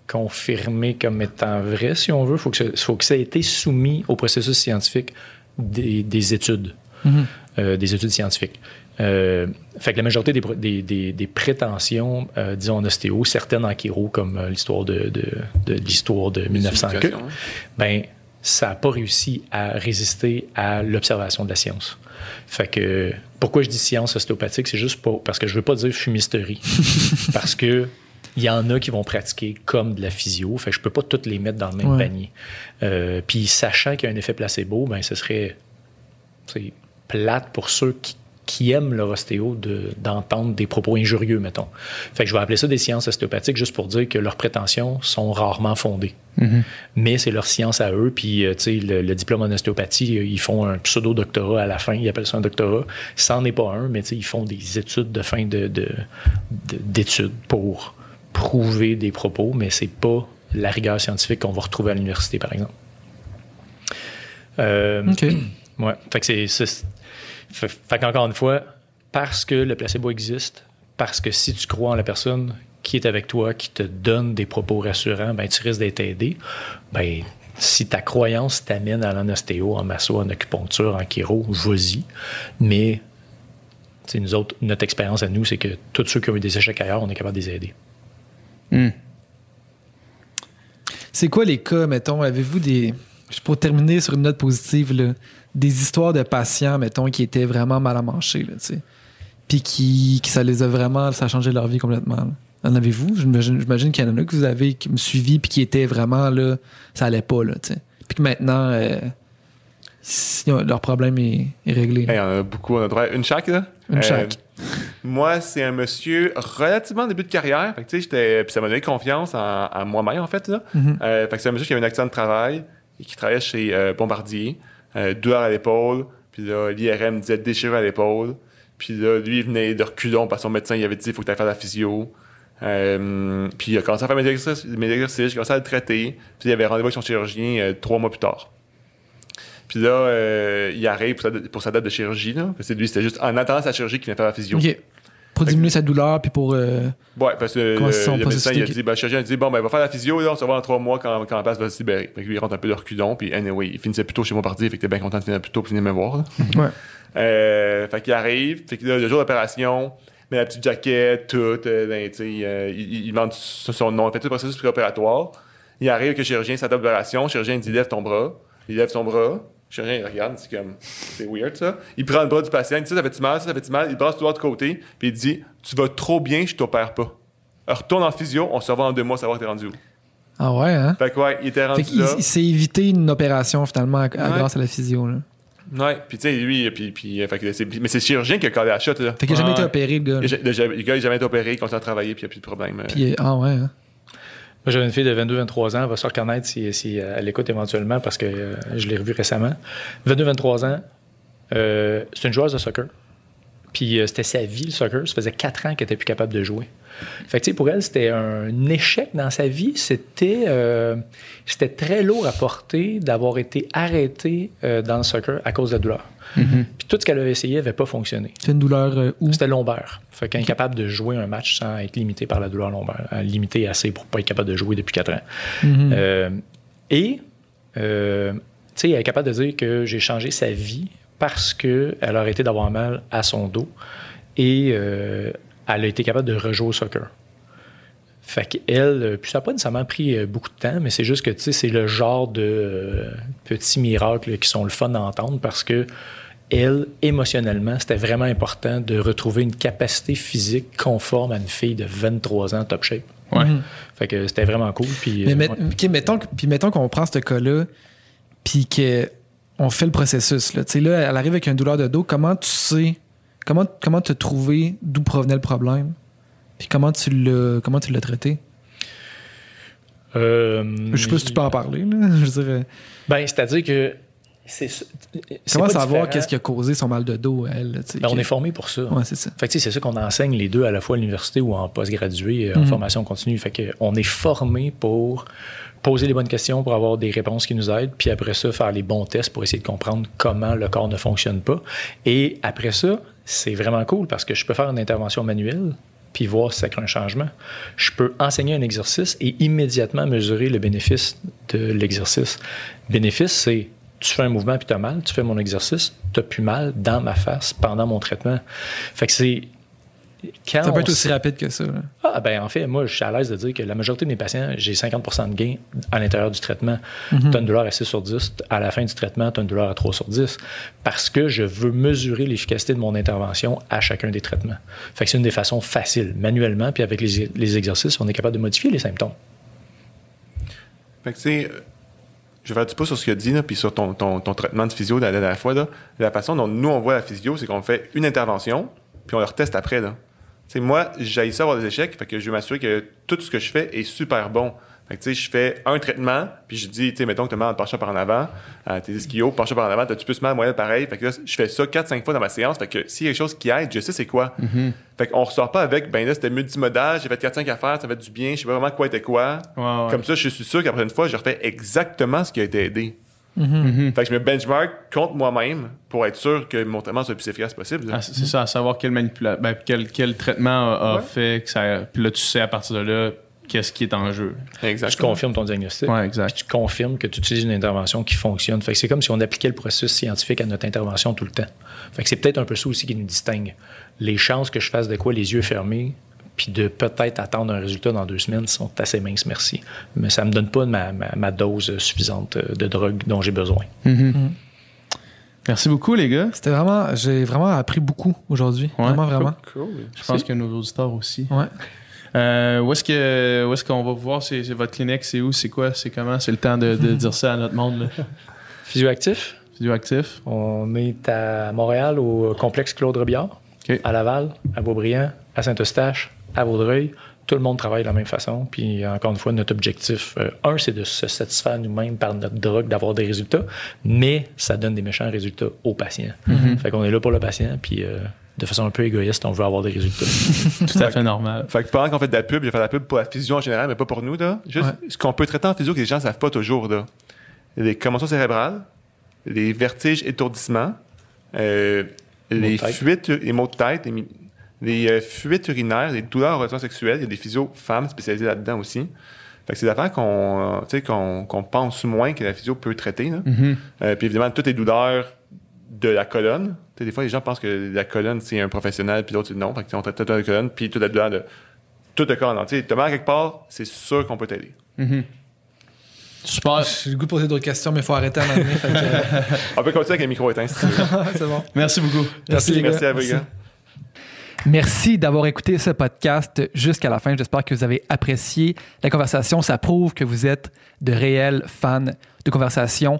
confirmé comme étant vrai, si on veut, il faut, que ça- faut que ça ait été soumis au processus scientifique des, des études, Mhm. euh, des études scientifiques. Euh, fait que la majorité des, des, des- des prétentions, euh, disons en ostéo, certaines en chiro, comme euh, l'histoire de, de, de l'histoire de 1900 que, Explication, hein. ben ça n'a pas réussi à résister à l'observation de la science. Fait que pourquoi je dis science ostéopathique, c'est juste pas parce que je veux pas dire fumisterie, (laughs) parce que il y en a qui vont pratiquer comme de la physio, fait que je peux pas toutes les mettre dans le même Ouais. panier. Euh, Puis sachant qu'il y a un effet placebo, ben ce serait plate pour ceux qui, qui aiment leur ostéo de- d'entendre des propos injurieux, mettons. Fait que je vais appeler ça des sciences ostéopathiques juste pour dire que leurs prétentions sont rarement fondées. Mais c'est leur science à eux. Puis, euh, tu sais, le, le diplôme en ostéopathie, euh, ils font un pseudo-doctorat à la fin. Ils appellent ça un doctorat. C'en est pas un, mais tu sais, ils font des études de fin de, de- de- d'études pour prouver des propos, mais c'est pas la rigueur scientifique qu'on va retrouver à l'université, par exemple. Euh, OK. Ouais. Fait que c'est. Fait, qu'encore une fois, parce que le placebo existe, parce que si tu crois en la personne qui est avec toi, qui te donne des propos rassurants, ben tu risques d'être aidé. Ben, si ta croyance t'amène à l'ostéo, en masso, en acupuncture, en chiro, vas-y. Mais nous autres, notre expérience à nous, c'est que tous ceux qui ont eu des échecs ailleurs, on est capable de les aider. C'est quoi les cas, mettons, avez-vous des. Pour terminer sur une note positive, là, des histoires de patients, mettons, qui étaient vraiment mal à manger, là, tu sais. Puis qui, qui ça les a vraiment. Ça a changé leur vie complètement. là. En avez-vous? J'imagine, qu'il y en a que vous avez qui me suivi puis qui étaient vraiment là. Ça allait pas, là, tu sais. Puis que maintenant, euh, si- leur problème est, est réglé. Il y en a beaucoup. On a droit à une chaque, là? Une Euh, chaque. Moi, c'est un monsieur relativement en début de carrière. Fait que, tu sais, j'étais- puis ça m'a donné confiance en, en moi-même, en fait. Là. Euh, fait que c'est un monsieur qui avait un accident de travail et qui travaillait chez euh, Bombardier. Euh, douleur à l'épaule. Puis là, l'IRM disait déchirure à l'épaule. Puis là, lui, il venait de reculons parce que son médecin il avait dit il faut que tu ailles faire la physio. Euh, puis il a commencé à faire mes exercices, mes exercices j'ai commencé à le traiter. Puis il avait rendez-vous avec son chirurgien euh, trois mois plus tard. Puis là, il arrive pour sa, date de chirurgie. Parce que lui, c'était juste en attendant sa chirurgie qu'il venait faire la physio. Pour diminuer sa douleur puis pour. euh, Ouais, parce que le, le médecin, il a dit, ben, le chirurgien a dit, bon, ben, il va faire la physio, là, on se revoit dans trois mois quand, quand la place va se libérer. Fait que lui, il rentre un peu de reculon, puis anyway, il finissait plus tôt chez mon parti, fait que t'es bien content de finir plus tôt pour venir me voir, là. Ouais. Euh, fait qu'il arrive, fait que là, le jour d'opération, met la petite jaquette, tout, euh, ben, tu sais, euh, il, il- il demande son nom, il fait tout le processus préopératoire. Il arrive avec le chirurgien, sa table d'opération, le chirurgien dit, lève ton bras. Il lève son bras. Le chirurgien, il regarde, c'est comme, c'est weird, ça. Il prend le bras du patient, il dit, ça, ça fait-tu mal, ça, ça fait-tu mal? Il brasse de l'autre côté, puis il dit, tu vas trop bien, je t'opère pas. Alors, retourne en physio, on se revoit en deux mois, savoir que t'es rendu où. Ah ouais, hein? Fait que, ouais, il était Fait rendu qu'il là. il s'est évité une opération finalement à- à- Ouais. grâce à la physio. Là. Ouais, puis tu sais, lui, puis, puis, euh, fait mais c'est le chirurgien qui a collé la shot, là. Fait qu'il n'a jamais été opéré, le gars. Le, là. le- le gars, il a jamais été opéré, il continue à travailler, puis il n'y a plus de problème. euh. Puis, euh, ah ouais, hein? Moi, j'avais une fille de 22-23 ans, elle va se reconnaître si, si elle écoute éventuellement parce que euh, je l'ai revue récemment. 22-23 ans, euh, c'est une joueuse de soccer. Puis euh, c'était sa vie, le soccer. Ça faisait 4 ans qu'elle était plus capable de jouer. Fait que, pour elle, c'était un échec dans sa vie. C'était euh, c'était très lourd à porter d'avoir été arrêtée euh, dans le soccer à cause de la douleur. Puis tout ce qu'elle avait essayé n'avait pas fonctionné. C'est une douleur euh, où? C'était lombaire. Fait qu'elle est capable de jouer un match sans être limité par la douleur lombaire. Elle est limitée assez pour pas être capable de jouer depuis 4 ans. Mhm. Euh, et, euh, tu sais, elle est capable de dire que j'ai changé sa vie parce qu'elle a arrêté d'avoir mal à son dos et euh, elle a été capable de rejouer au soccer. Fait qu'elle, euh, puis ça n'a pas nécessairement pris euh, beaucoup de temps, mais c'est juste que, tu sais, c'est le genre de euh, petits miracles qui sont le fun à entendre parce que elle, émotionnellement, c'était vraiment important de retrouver une capacité physique conforme à une fille de 23 ans top shape. Ouais. Mhm. Fait que c'était vraiment cool. Puis, Mais euh, met- ouais. ok, mettons, puis mettons qu'on prend ce cas-là, puis qu'on fait le processus. Là. Tu sais, là, elle arrive avec une douleur de dos. Comment tu sais, comment comment tu as trouvé d'où provenait le problème? Puis comment tu l'as comment tu l'as traité? Euh, Je sais pas si tu peux en parler. Là. (laughs) Je euh, Ben, c'est-à-dire que comment savoir qu'est-ce qui a causé son mal de dos, elle? Ben, on est formé pour ça. Ouais, c'est ça. Fait c'est ça qu'on enseigne les deux à la fois à l'université ou en postgradué, euh, en Mhm. formation continue. Fait que on est formé pour poser les bonnes questions, pour avoir des réponses qui nous aident, puis après ça, faire les bons tests pour essayer de comprendre comment le corps ne fonctionne pas. Et après ça, c'est vraiment cool parce que je peux faire une intervention manuelle puis voir si ça crée un changement. Je peux enseigner un exercice et immédiatement mesurer le bénéfice de l'exercice. Bénéfice, c'est tu fais un mouvement puis tu as mal, tu fais mon exercice, tu plus mal dans ma face pendant mon traitement. Fait que c'est. Quand Ça peut être aussi sait- rapide que ça. là. ah, ben, en fait, moi, je suis à l'aise de dire que la majorité de mes patients, j'ai 50% de gain à l'intérieur du traitement. Mhm. Tu as une douleur à 6 sur 10. À la fin du traitement, tu as une douleur à 3 sur 10. Parce que je veux mesurer l'efficacité de mon intervention à chacun des traitements. Fait que c'est une des façons faciles, manuellement, puis avec les, les exercices, on est capable de modifier les symptômes. Fait que, tu sais, je vais faire du pouce sur ce qu'il a dit, là, puis sur ton, ton, ton traitement de physio de la dernière fois. La façon dont nous, on voit la physio, c'est qu'on fait une intervention, puis on le reteste après. Là. Moi, j'ai ça avoir des échecs, fait que je veux m'assurer que tout ce que je fais est super bon. Fait que, tu sais, je fais un traitement, puis je dis, tu sais, mettons que tu as mal en penchant par en avant, euh, tes ischios, penchant par en avant, t'as-tu plus mal, moyen, pareil. Fait que là, je fais ça 4-5 fois dans ma séance. Fait que s'il y a quelque chose qui aide, je sais c'est quoi. Fait qu'on ressort pas avec, ben là, c'était multimodal, j'ai fait 4-5 affaires, ça fait du bien, je sais pas vraiment quoi était quoi. Ouais, ouais. Comme ça, je suis sûr qu'après une fois, je refais exactement ce qui a été aidé. Mhm. Fait que je me benchmark contre moi-même pour être sûr que mon traitement soit le plus efficace possible. Ah, c'est ça, à savoir quel, manipula- ben, quel, quel traitement a, a Ouais. fait que ça. Puis là, tu sais à partir de là qu'est-ce qui est en jeu. Tu Exactement. confirmes ton diagnostic. Ouais, exact. Puis tu confirmes que tu utilises une intervention qui fonctionne. Fait que c'est comme si on appliquait le processus scientifique à notre intervention tout le temps. Fait que c'est peut-être un peu ça aussi qui nous distingue. Les chances que je fasse de quoi les yeux fermés, puis de peut-être attendre un résultat dans deux semaines sont assez minces, merci. Mais ça me donne pas ma, ma- ma dose suffisante de drogue dont j'ai besoin. Merci beaucoup, les gars. C'était vraiment, j'ai vraiment appris beaucoup aujourd'hui. Ouais. Vraiment, vraiment. Cool. Je pense que nos auditeurs aussi. Ouais. Euh, où est-ce que où est-ce qu'on va vous voir? C'est votre clinique? C'est où? C'est quoi? C'est comment? C'est le temps de, de (laughs) dire ça à notre monde. Là. Physioactif, Physioactif. on est à Montréal au complexe Claude Robillard, à Laval, à Beaubriand, à Saint-Eustache, à Vaudreuil. Tout le monde travaille de la même façon. Puis encore une fois, notre objectif, euh, un, c'est de se satisfaire nous-mêmes par notre drogue, d'avoir des résultats, mais ça donne des méchants résultats aux patients. Fait qu'on est là pour le patient, puis euh, de façon un peu égoïste, on veut avoir des résultats. (laughs) Tout à fait normal. Fait que pendant qu'on fait de la pub, j'ai fait de la pub pour la physio en général, mais pas pour nous. Là. Juste Ouais. ce qu'on peut traiter en physio que les gens ne savent pas toujours. Là. Les commotions cérébrales, les vertiges, étourdissements, euh, les fuites, les maux de tête, les, euh, fuites urinaires, les douleurs en relations sexuelles. Il y a des physios femmes spécialisées là-dedans aussi. Fait que c'est des affaires qu'on euh, tu sais, qu'on qu'on pense moins que la physio peut traiter. là. Euh, puis évidemment, toutes les douleurs de la colonne. Des fois, les gens pensent que la colonne, c'est un professionnel, puis l'autre, c'est non. Fait que, on traite toute la colonne, puis douleur de tout le corps en entier. Mal quelque part, c'est sûr qu'on peut t'aider. Super. J'ai le goût de poser d'autres questions, mais il faut arrêter à un moment donné. que- (laughs) On peut continuer avec un micro éteint, si (laughs) c'est bon. Merci beaucoup. Merci, les gars. Merci à vous, les gars. Merci d'avoir écouté ce podcast jusqu'à la fin. J'espère que vous avez apprécié la conversation. Ça prouve que vous êtes de réels fans de conversation